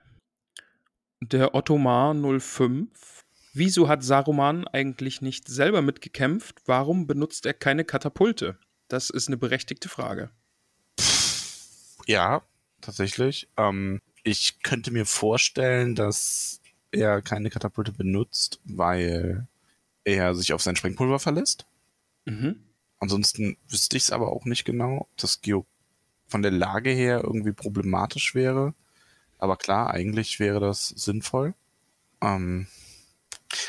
der Ottomar 05. Wieso hat Saruman eigentlich nicht selber mitgekämpft? Warum benutzt er keine Katapulte? Das ist eine berechtigte Frage. ja, tatsächlich. Ähm, ich könnte mir vorstellen, dass er keine Katapulte benutzt, weil er sich auf sein Sprengpulver verlässt. Mhm. Ansonsten wüsste ich es aber auch nicht genau, ob das Geo von der Lage her irgendwie problematisch wäre. Aber klar, eigentlich wäre das sinnvoll. Ähm,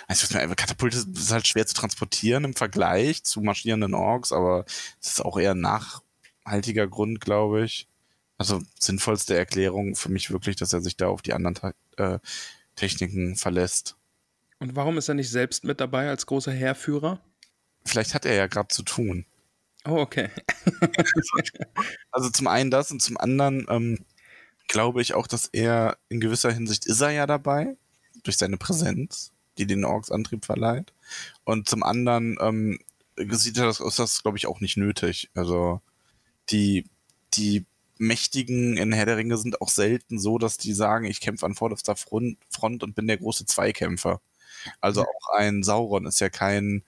also Katapulte ist halt schwer zu transportieren im Vergleich zu marschierenden Orks, aber es ist auch eher ein nachhaltiger Grund, glaube ich. Also sinnvollste Erklärung für mich wirklich, dass er sich da auf die anderen äh, Techniken verlässt. Und warum ist er nicht selbst mit dabei als großer Heerführer? vielleicht hat er ja gerade zu tun. Oh, okay. Also zum einen das und zum anderen ähm, glaube ich auch, dass er in gewisser Hinsicht ist er ja dabei, durch seine Präsenz, die den Orks Antrieb verleiht. Und zum anderen ähm, sieht das, ist das, glaube ich, auch nicht nötig. Also die, die Mächtigen in Herr der Ringe sind auch selten so, dass die sagen, ich kämpfe an vorderster Front, Front und bin der große Zweikämpfer. Also auch ein Sauron ist ja kein,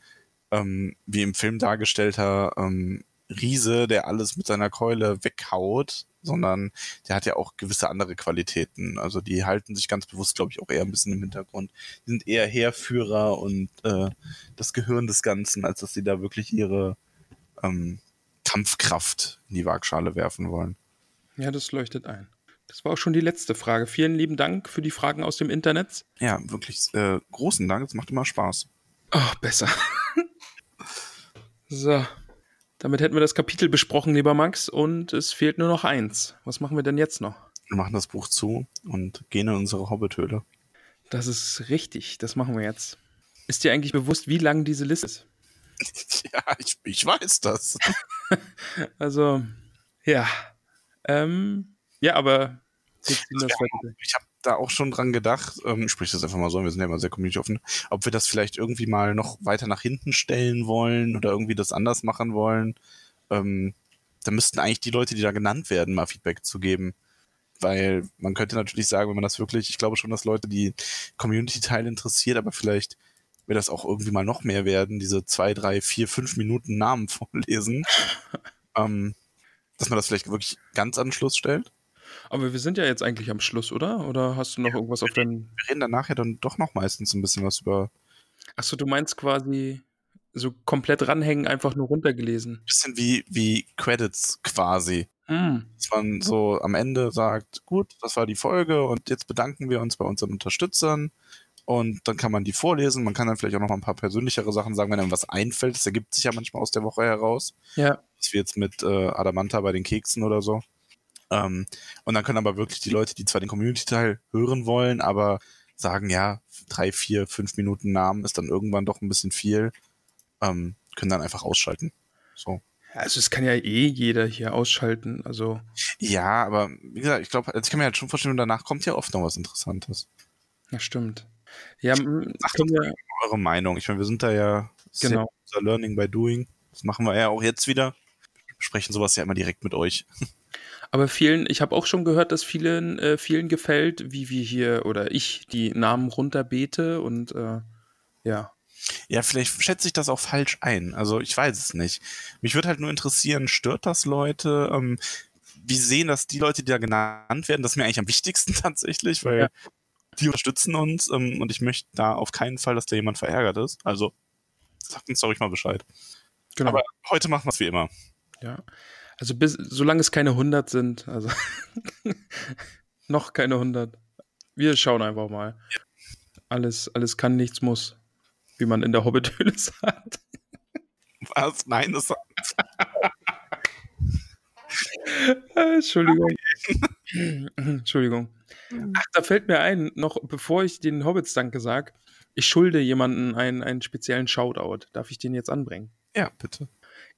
ähm, wie im Film dargestellter ähm, Riese, der alles mit seiner Keule weghaut, sondern der hat ja auch gewisse andere Qualitäten. Also die halten sich ganz bewusst, glaube ich, auch eher ein bisschen im Hintergrund. Die sind eher Heerführer und äh, das Gehirn des Ganzen, als dass sie da wirklich ihre ähm, Kampfkraft in die Waagschale werfen wollen. Ja, das leuchtet ein. Das war auch schon die letzte Frage. Vielen lieben Dank für die Fragen aus dem Internet. Ja, wirklich äh, großen Dank. Es macht immer Spaß. Oh, besser. so. Damit hätten wir das Kapitel besprochen, lieber Max, und es fehlt nur noch eins. Was machen wir denn jetzt noch? Wir machen das Buch zu und gehen in unsere Hobbithöhle. Das ist richtig, das machen wir jetzt. Ist dir eigentlich bewusst, wie lang diese Liste ist? Ja, ich, ich weiß das. Also, ja. Ähm, ja, aber. Ich habe da auch schon dran gedacht, ähm, ich spreche das einfach mal so, wir sind ja immer sehr community offen, ob wir das vielleicht irgendwie mal noch weiter nach hinten stellen wollen oder irgendwie das anders machen wollen. Ähm, da müssten eigentlich die Leute, die da genannt werden, mal Feedback zu geben. Weil man könnte natürlich sagen, wenn man das wirklich, ich glaube schon, dass Leute die Community-Teile interessiert, aber vielleicht wird das auch irgendwie mal noch mehr werden, diese zwei, drei, vier, fünf Minuten Namen vorlesen. ähm, dass man das vielleicht wirklich ganz an Schluss stellt. Aber wir sind ja jetzt eigentlich am Schluss, oder? Oder hast du noch irgendwas auf deinen. Wir reden danach ja dann doch noch meistens ein bisschen was über Achso, du meinst quasi so komplett ranhängen, einfach nur runtergelesen. bisschen wie, wie Credits quasi. Hm. Dass man so am Ende sagt, gut, das war die Folge und jetzt bedanken wir uns bei unseren Unterstützern. Und dann kann man die vorlesen. Man kann dann vielleicht auch noch mal ein paar persönlichere Sachen sagen, wenn einem was einfällt. Das ergibt sich ja manchmal aus der Woche heraus. Ja. Das wie jetzt mit äh, Adamanta bei den Keksen oder so. Ähm, und dann können aber wirklich die Leute, die zwar den Community-Teil hören wollen, aber sagen, ja, drei, vier, fünf Minuten Namen ist dann irgendwann doch ein bisschen viel, ähm, können dann einfach ausschalten. So. Also, es kann ja eh jeder hier ausschalten. Also, Ja, aber wie gesagt, ich glaube, also ich kann mir halt schon vorstellen, danach kommt ja oft noch was Interessantes. ja, stimmt. Ja, uns wir. eure Meinung. Ich meine, wir sind da ja sehr Genau. unser Learning by Doing. Das machen wir ja auch jetzt wieder. Wir sprechen sowas ja immer direkt mit euch. Aber vielen, ich habe auch schon gehört, dass vielen, äh, vielen gefällt, wie wir hier oder ich die Namen runterbete und äh, ja. Ja, vielleicht schätze ich das auch falsch ein. Also ich weiß es nicht. Mich würde halt nur interessieren, stört das Leute? Ähm, wie sehen das die Leute, die da genannt werden? Das ist mir eigentlich am wichtigsten tatsächlich, weil Ja. die unterstützen uns ähm, und ich möchte da auf keinen Fall, dass da jemand verärgert ist. Also sagt uns doch ruhig mal Bescheid. Genau. Aber heute machen wir es wie immer. ja. Also bis, solange es keine 100 sind, also noch keine 100. Wir schauen einfach mal. Alles, alles kann, nichts muss, wie man in der Hobbithöhle sagt. Was? Nein, das Äh, Entschuldigung. Entschuldigung. Ach, da fällt mir ein, noch bevor ich den Hobbits Danke sag, ich schulde jemanden einen, einen speziellen Shoutout. Darf ich den jetzt anbringen? Ja, bitte.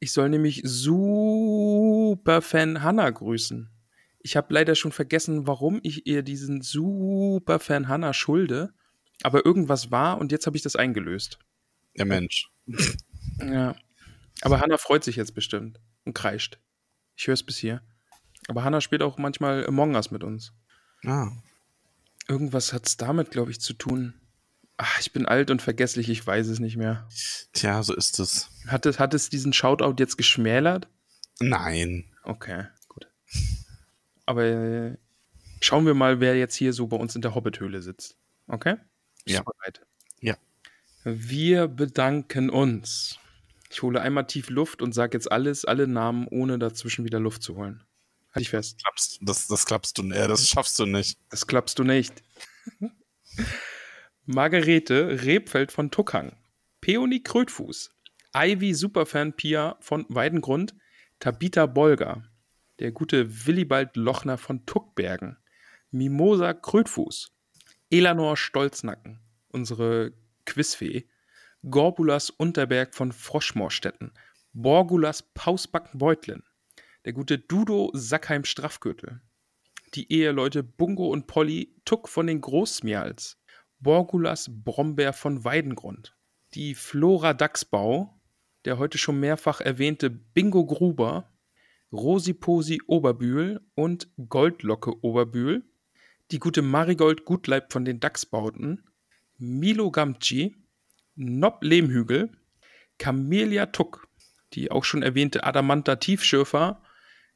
Ich soll nämlich Superfan Hannah grüßen. Ich habe leider schon vergessen, warum ich ihr diesen Superfan Hannah schulde, aber irgendwas war und jetzt habe ich das eingelöst. Der Mensch. Ja. Aber Hannah freut sich jetzt bestimmt und kreischt. Ich höre es bis hier. Aber Hannah spielt auch manchmal Among Us mit uns. Ah. Irgendwas hat es damit, glaube ich, zu tun. Ach, ich bin alt und vergesslich, ich weiß es nicht mehr. Tja, so ist es. Hat es, hat es diesen Shoutout jetzt geschmälert? Nein. Okay, gut. Aber äh, schauen wir mal, wer jetzt hier so bei uns in der Hobbithöhle sitzt. Okay? Bist Ja. bereit? Ja. Wir bedanken uns. Ich hole einmal tief Luft und sage jetzt alles, alle Namen, ohne dazwischen wieder Luft zu holen. Halt dich fest. Klappst, das, das klappst du, äh, das schaffst du nicht. Das klappst du nicht. Margarete Rebfeld von Tuckang. Peony Krötfuß. Ivy Superfan Pia von Weidengrund. Tabitha Bolger. Der gute Willibald Lochner von Tuckbergen. Mimosa Krötfuß. Elanor Stolznacken. Unsere Quizfee. Gorbulas Unterberg von Froschmoorstetten, Borgulas Pausbacken-Beutlin, der gute Dudo Sackheim Straffgürtel, die Eheleute Bungo und Polly Tuck von den Großmials, Borgulas Brombeer von Weidengrund, die Flora Dachsbau, der heute schon mehrfach erwähnte Bingo Gruber, Rosiposi Oberbühl und Goldlocke Oberbühl, die gute Marigold Gutleib von den Dachsbauten, Milo Gamci, Nob Lehmhügel, Camelia Tuck, die auch schon erwähnte Adamanta Tiefschürfer,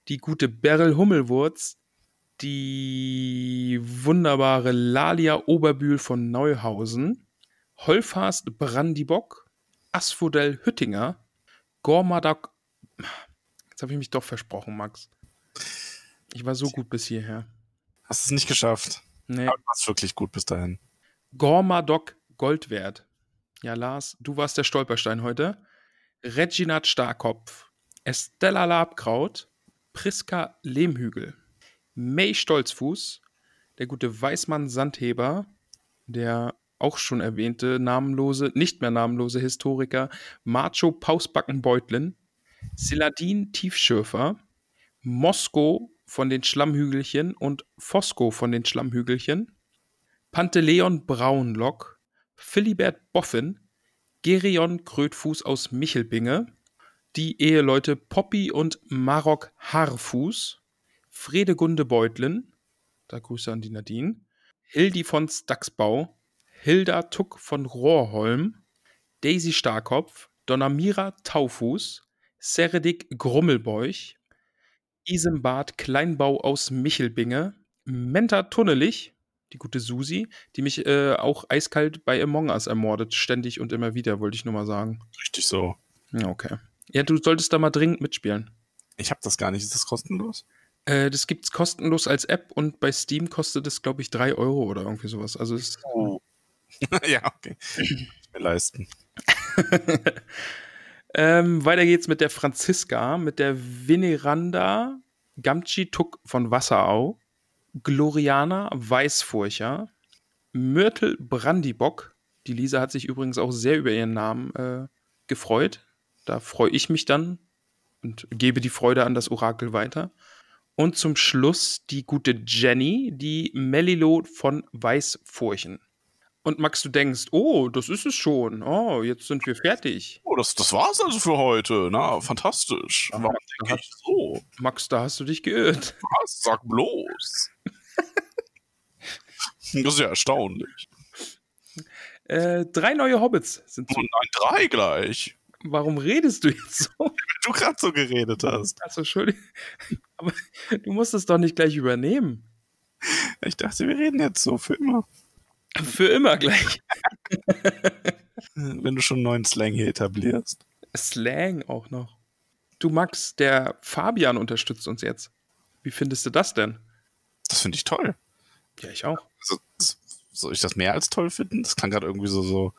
die gute Beryl Hummelwurz, die wunderbare Lalia Oberbühl von Neuhausen, Holfast Brandibock, Asphodel Hüttinger, Gormadak. Jetzt habe ich mich doch versprochen, Max. Ich war so gut bis hierher. Hast es nicht geschafft. Nee. Aber du warst wirklich gut bis dahin. Gormadok Goldwert. Ja, Lars, du warst der Stolperstein heute. Reginat Starkopf, Estella Labkraut, Priska Lehmhügel, May Stolzfuß, der gute Weißmann Sandheber, der auch schon erwähnte namenlose, nicht mehr namenlose Historiker Macho Pausbacken Beutlin, Siladin Tiefschürfer, Mosko von den Schlammhügelchen und Fosco von den Schlammhügelchen, Panteleon Braunlock, Philibert Boffin, Gerion Krötfuß aus Michelbinge, die Eheleute Poppy und Marok Haarfuß, Fredegunde Beutlin, da Grüße an die Nadine, Hildi von Staxbau, Hilda Tuck von Rohrholm, Daisy Starkopf, Donamira Taufuß, Seredik Grummelbeuch, Isembad Kleinbau aus Michelbinge, Menta Tunnelich, die gute Susi, die mich äh, auch eiskalt bei Among Us ermordet, ständig und immer wieder, wollte ich nur mal sagen. Richtig so. Ja, okay. Ja, du solltest da mal dringend mitspielen. Ich habe das gar nicht. Ist das kostenlos? Äh, das gibt's kostenlos als App und bei Steam kostet es, glaube ich, 3 Euro oder irgendwie sowas. Also es ja, okay. Mir leisten. ähm, weiter geht's mit der Franziska, mit der Veneranda Gamci Tuck von Wasserau, Gloriana Weißfurcher, Myrtle Brandibock. Die Lisa hat sich übrigens auch sehr über ihren Namen äh, gefreut. Da freue ich mich dann und gebe die Freude an das Orakel weiter. Und zum Schluss die gute Jenny, die Melilo von Weißfurchen. Und Max, du denkst, oh, das ist es schon. Oh, jetzt sind wir fertig. Oh, das, das war's also für heute. Na, fantastisch. Warum denke ich so? Max, da hast du dich geirrt. Was? Sag bloß. das ist ja erstaunlich. Äh, drei neue Hobbits sind zu. Und nein, drei gleich. Warum redest du jetzt so? Wenn du gerade so geredet hast. Also, Entschuldigung. Aber du musst es doch nicht gleich übernehmen. Ich dachte, wir reden jetzt so für immer. Für immer gleich. Wenn du schon einen neuen Slang hier etablierst. Slang auch noch. Du, Max, der Fabian unterstützt uns jetzt. Wie findest du das denn? Das finde ich toll. Ja, ich auch. Also, soll ich das mehr als toll finden? Das klang gerade irgendwie so, so,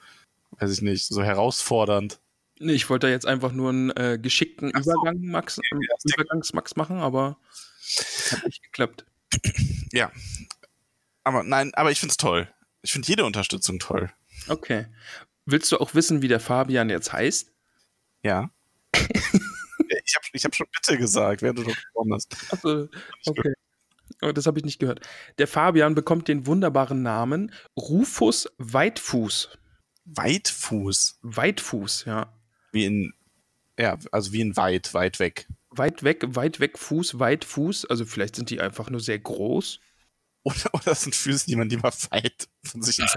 weiß ich nicht, so herausfordernd. Nee, ich wollte jetzt einfach nur einen äh, geschickten so. Übergang, Max, ja, Übergangs-Max machen, aber hat nicht geklappt. Ja. Aber nein, aber ich finde es toll. Ich finde jede Unterstützung toll. Okay. Willst du auch wissen, wie der Fabian jetzt heißt? Ja. ich habe ich hab schon bitte gesagt, während du noch gesprochen hast. Also, okay. Oh, das habe ich nicht gehört. Der Fabian bekommt den wunderbaren Namen Rufus Weitfuß. Weitfuß. Weitfuß, ja. Wie in, ja, also wie in weit, weit weg. Weit weg, weit weg, Fuß, weit Fuß. Also vielleicht sind die einfach nur sehr groß. Oder, oder das sind Füße, die man lieber weit von sich ins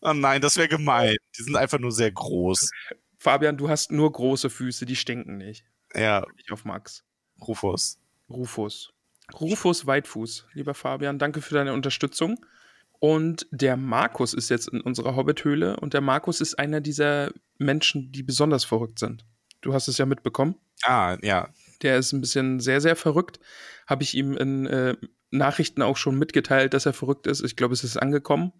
Oh nein, das wäre gemein. Die sind einfach nur sehr groß. Fabian, du hast nur große Füße, die stinken nicht. Ja, Nicht auf Max. Rufus. Rufus. Rufus Weitfuß. Lieber Fabian, danke für deine Unterstützung. Und der Markus ist jetzt in unserer Hobbithöhle und der Markus ist einer dieser Menschen, die besonders verrückt sind. Du hast es ja mitbekommen. Ah, ja. Der ist ein bisschen sehr, sehr verrückt. Habe ich ihm in äh, Nachrichten auch schon mitgeteilt, dass er verrückt ist. Ich glaube, es ist angekommen.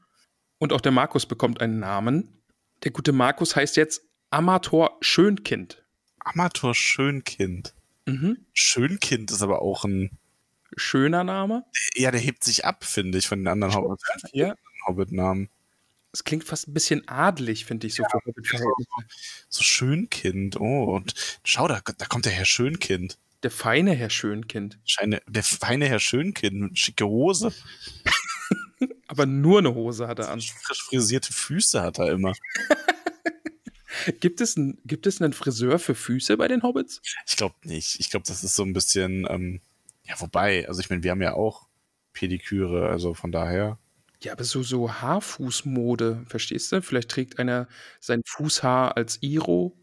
Und auch der Markus bekommt einen Namen. Der gute Markus heißt jetzt Amator Schönkind. Amator Schönkind. Mhm. Schönkind ist aber auch ein. Schöner Name. Ja, der hebt sich ab, finde ich, von den anderen. Hobbit-Namen. Es klingt fast ein bisschen adlig, finde ich, so für Hobbit-Verhältnisse. So Schönkind. Oh, und schau, da, da kommt der Herr Schönkind. Der feine Herr Schönkind. Scheine, der feine Herr Schönkind, schicke Hose, Aber nur eine Hose hat er an. frisch frisierte Füße hat er immer. Gibt es, ein, gibt es einen Friseur für Füße bei den Hobbits? Ich glaube nicht. Ich glaube, das ist so ein bisschen, ähm, ja, wobei, also ich meine, wir haben ja auch Pediküre, also von daher. Ja, aber so, so Haarfußmode, verstehst du? Vielleicht trägt einer sein Fußhaar als Iro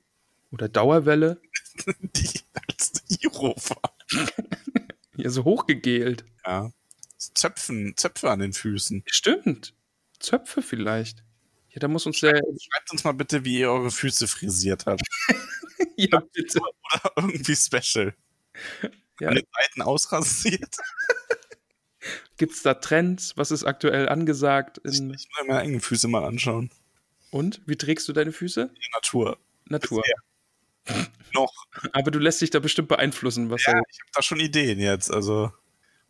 oder Dauerwelle. Die als Iro fahren. Ja, so hochgegelt. Ja. Zöpfen, Zöpfe an den Füßen. Stimmt. Zöpfe vielleicht. Ja, da muss uns der. Schreibt uns mal bitte, wie ihr eure Füße frisiert habt. Ja, bitte. Oder irgendwie special. Ja. An den Seiten ausrasiert. Gibt es da Trends? Was ist aktuell angesagt? In, Ich will mir meine eigenen Füße mal anschauen. und wie trägst du deine Füße? In der Natur. Natur. Noch. Aber du lässt dich da bestimmt beeinflussen, was Ja, ich habe da schon Ideen jetzt. Also,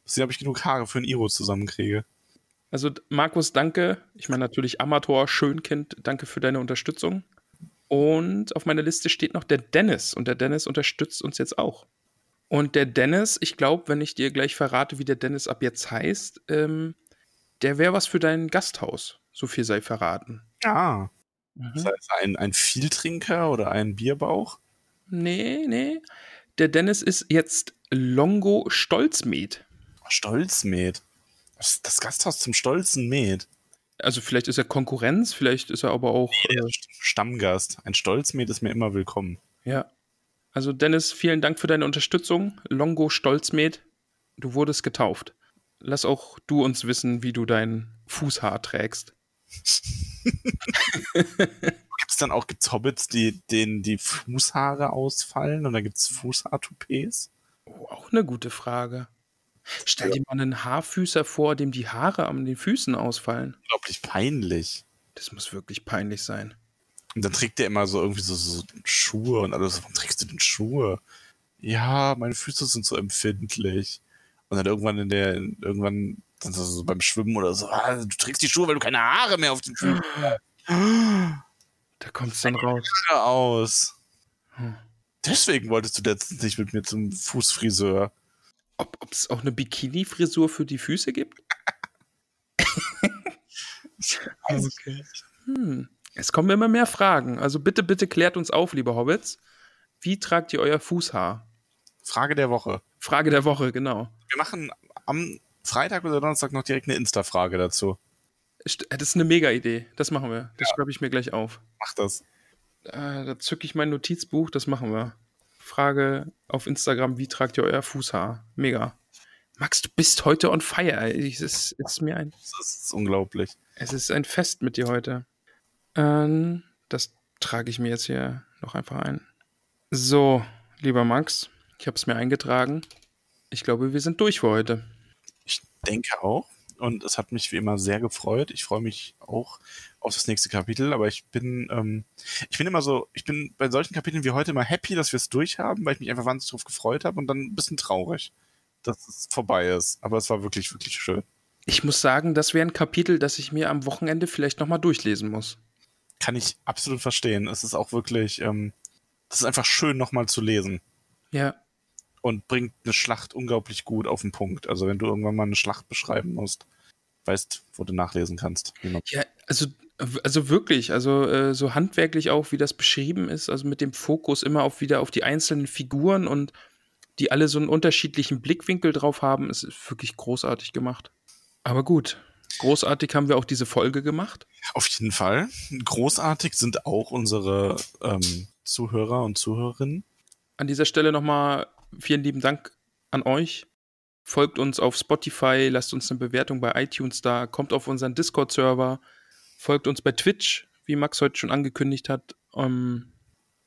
sehen, ob ich genug Haare für ein Iro zusammenkriege. Also, Markus, danke. Ich meine natürlich Amator, Schönkind, danke für deine Unterstützung. Und auf meiner Liste steht noch der Dennis. Und der Dennis unterstützt uns jetzt auch. Und der Dennis, ich glaube, wenn ich dir gleich verrate, wie der Dennis ab jetzt heißt, ähm, der wäre was für dein Gasthaus. So viel sei verraten. Ah. Mhm. Das heißt, ein, ein Vieltrinker oder ein Bierbauch? Nee, nee. Der Dennis ist jetzt Longo Stolzmet. Stolzmet. Das, das Gasthaus zum stolzen Met. Also vielleicht ist er Konkurrenz, vielleicht ist er aber auch. Der Äh, ist Stammgast. Ein Stolzmet ist mir immer willkommen. ja. Also Dennis, vielen Dank für deine Unterstützung. Longo Stolzmet, du wurdest getauft. Lass auch du uns wissen, wie du dein Fußhaar trägst. Gibt es dann auch gibt's Hobbits, die, denen die Fußhaare ausfallen? Und dann gibt es Fußhaartoupets? Oh, auch eine gute Frage. Stell dir mal einen Haarfüßer vor, dem die Haare an den Füßen ausfallen. Unglaublich peinlich. Das muss wirklich peinlich sein. Und dann trägt der immer so irgendwie so, so Schuhe und alles. Warum trägst du denn Schuhe? Ja, meine Füße sind so empfindlich. Und dann irgendwann in der, irgendwann dann so beim Schwimmen oder so, ah, du trägst die Schuhe, weil du keine Haare mehr auf den Füßen hast. Da kommt es dann raus. Aus. Hm. Deswegen wolltest du letztens nicht mit mir zum Fußfriseur. Ob es auch eine Bikini-Frisur für die Füße gibt? okay. Hm. Es kommen immer mehr Fragen. Also bitte, bitte klärt uns auf, liebe Hobbits. Wie tragt ihr euer Fußhaar? Frage der Woche. Frage der Woche, genau. Wir machen am Freitag oder Donnerstag noch direkt eine Insta-Frage dazu. Das ist eine Mega-Idee. Das machen wir. Das schreibe ich mir gleich auf. Mach das. Äh, da zücke ich mein Notizbuch. Das machen wir. Frage auf Instagram: Wie tragt ihr euer Fußhaar? Mega. Max, du bist heute on fire. Es ist, es ist mir ein Das ist unglaublich. Es ist ein Fest mit dir heute. Ähm, das trage ich mir jetzt hier noch einfach ein. So, lieber Max, ich habe es mir eingetragen. Ich glaube, wir sind durch für heute. Ich denke auch. Und es hat mich wie immer sehr gefreut. Ich freue mich auch auf das nächste Kapitel, aber ich bin, ähm, ich bin immer so, ich bin bei solchen Kapiteln wie heute immer happy, dass wir es durchhaben, weil ich mich einfach wahnsinnig drauf gefreut habe und dann ein bisschen traurig, dass es vorbei ist. Aber es war wirklich, wirklich schön. Ich muss sagen, das wäre ein Kapitel, das ich mir am Wochenende vielleicht nochmal durchlesen muss. Kann ich absolut verstehen. Es ist auch wirklich, ähm, das ist einfach schön nochmal zu lesen Ja, und bringt eine Schlacht unglaublich gut auf den Punkt. Also wenn du irgendwann mal eine Schlacht beschreiben musst, weißt, wo du nachlesen kannst. Man ja, also, also wirklich, also äh, so handwerklich auch, wie das beschrieben ist, also mit dem Fokus immer auf wieder auf die einzelnen Figuren und die alle so einen unterschiedlichen Blickwinkel drauf haben, ist wirklich großartig gemacht. Aber gut, großartig haben wir auch diese Folge gemacht. Auf jeden Fall. Großartig sind auch unsere ähm, Zuhörer und Zuhörerinnen. An dieser Stelle nochmal vielen lieben Dank an euch. Folgt uns auf Spotify, lasst uns eine Bewertung bei iTunes da, kommt auf unseren Discord-Server, folgt uns bei Twitch, wie Max heute schon angekündigt hat. Ähm,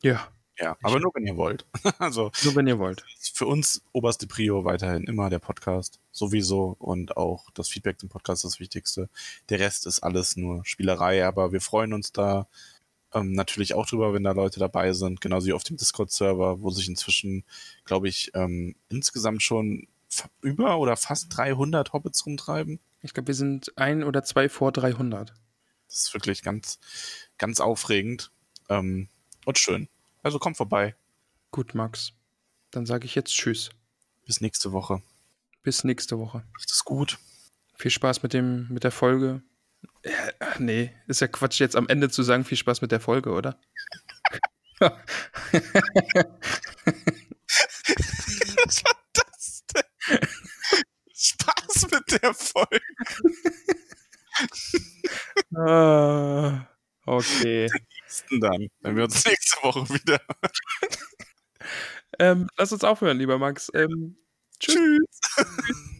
ja, Ja, aber nur wenn ihr wollt. also nur wenn ihr wollt. für uns oberste Prio weiterhin immer der Podcast. Sowieso. Und auch das Feedback zum Podcast ist das Wichtigste. Der Rest ist alles nur Spielerei, aber wir freuen uns da ähm, natürlich auch drüber, wenn da Leute dabei sind. Genauso wie auf dem Discord-Server, wo sich inzwischen, glaube ich, ähm, insgesamt schon über oder fast 300 Hobbits rumtreiben. Ich glaube, wir sind ein oder zwei vor 300. Das ist wirklich ganz, ganz aufregend ähm, und schön. Also komm vorbei. Gut, Max. Dann sage ich jetzt Tschüss. Bis nächste Woche. Bis nächste Woche. Macht es gut. Viel Spaß mit, dem, mit der Folge. Äh, nee, ist ja Quatsch, jetzt am Ende zu sagen, viel Spaß mit der Folge, oder? Was war das denn? Spaß mit der Folge. ah, okay. Nächsten dann, wenn wir uns nächste Woche wieder. Ähm, lass uns aufhören, lieber Max. Ähm, tschüss. Tschüss.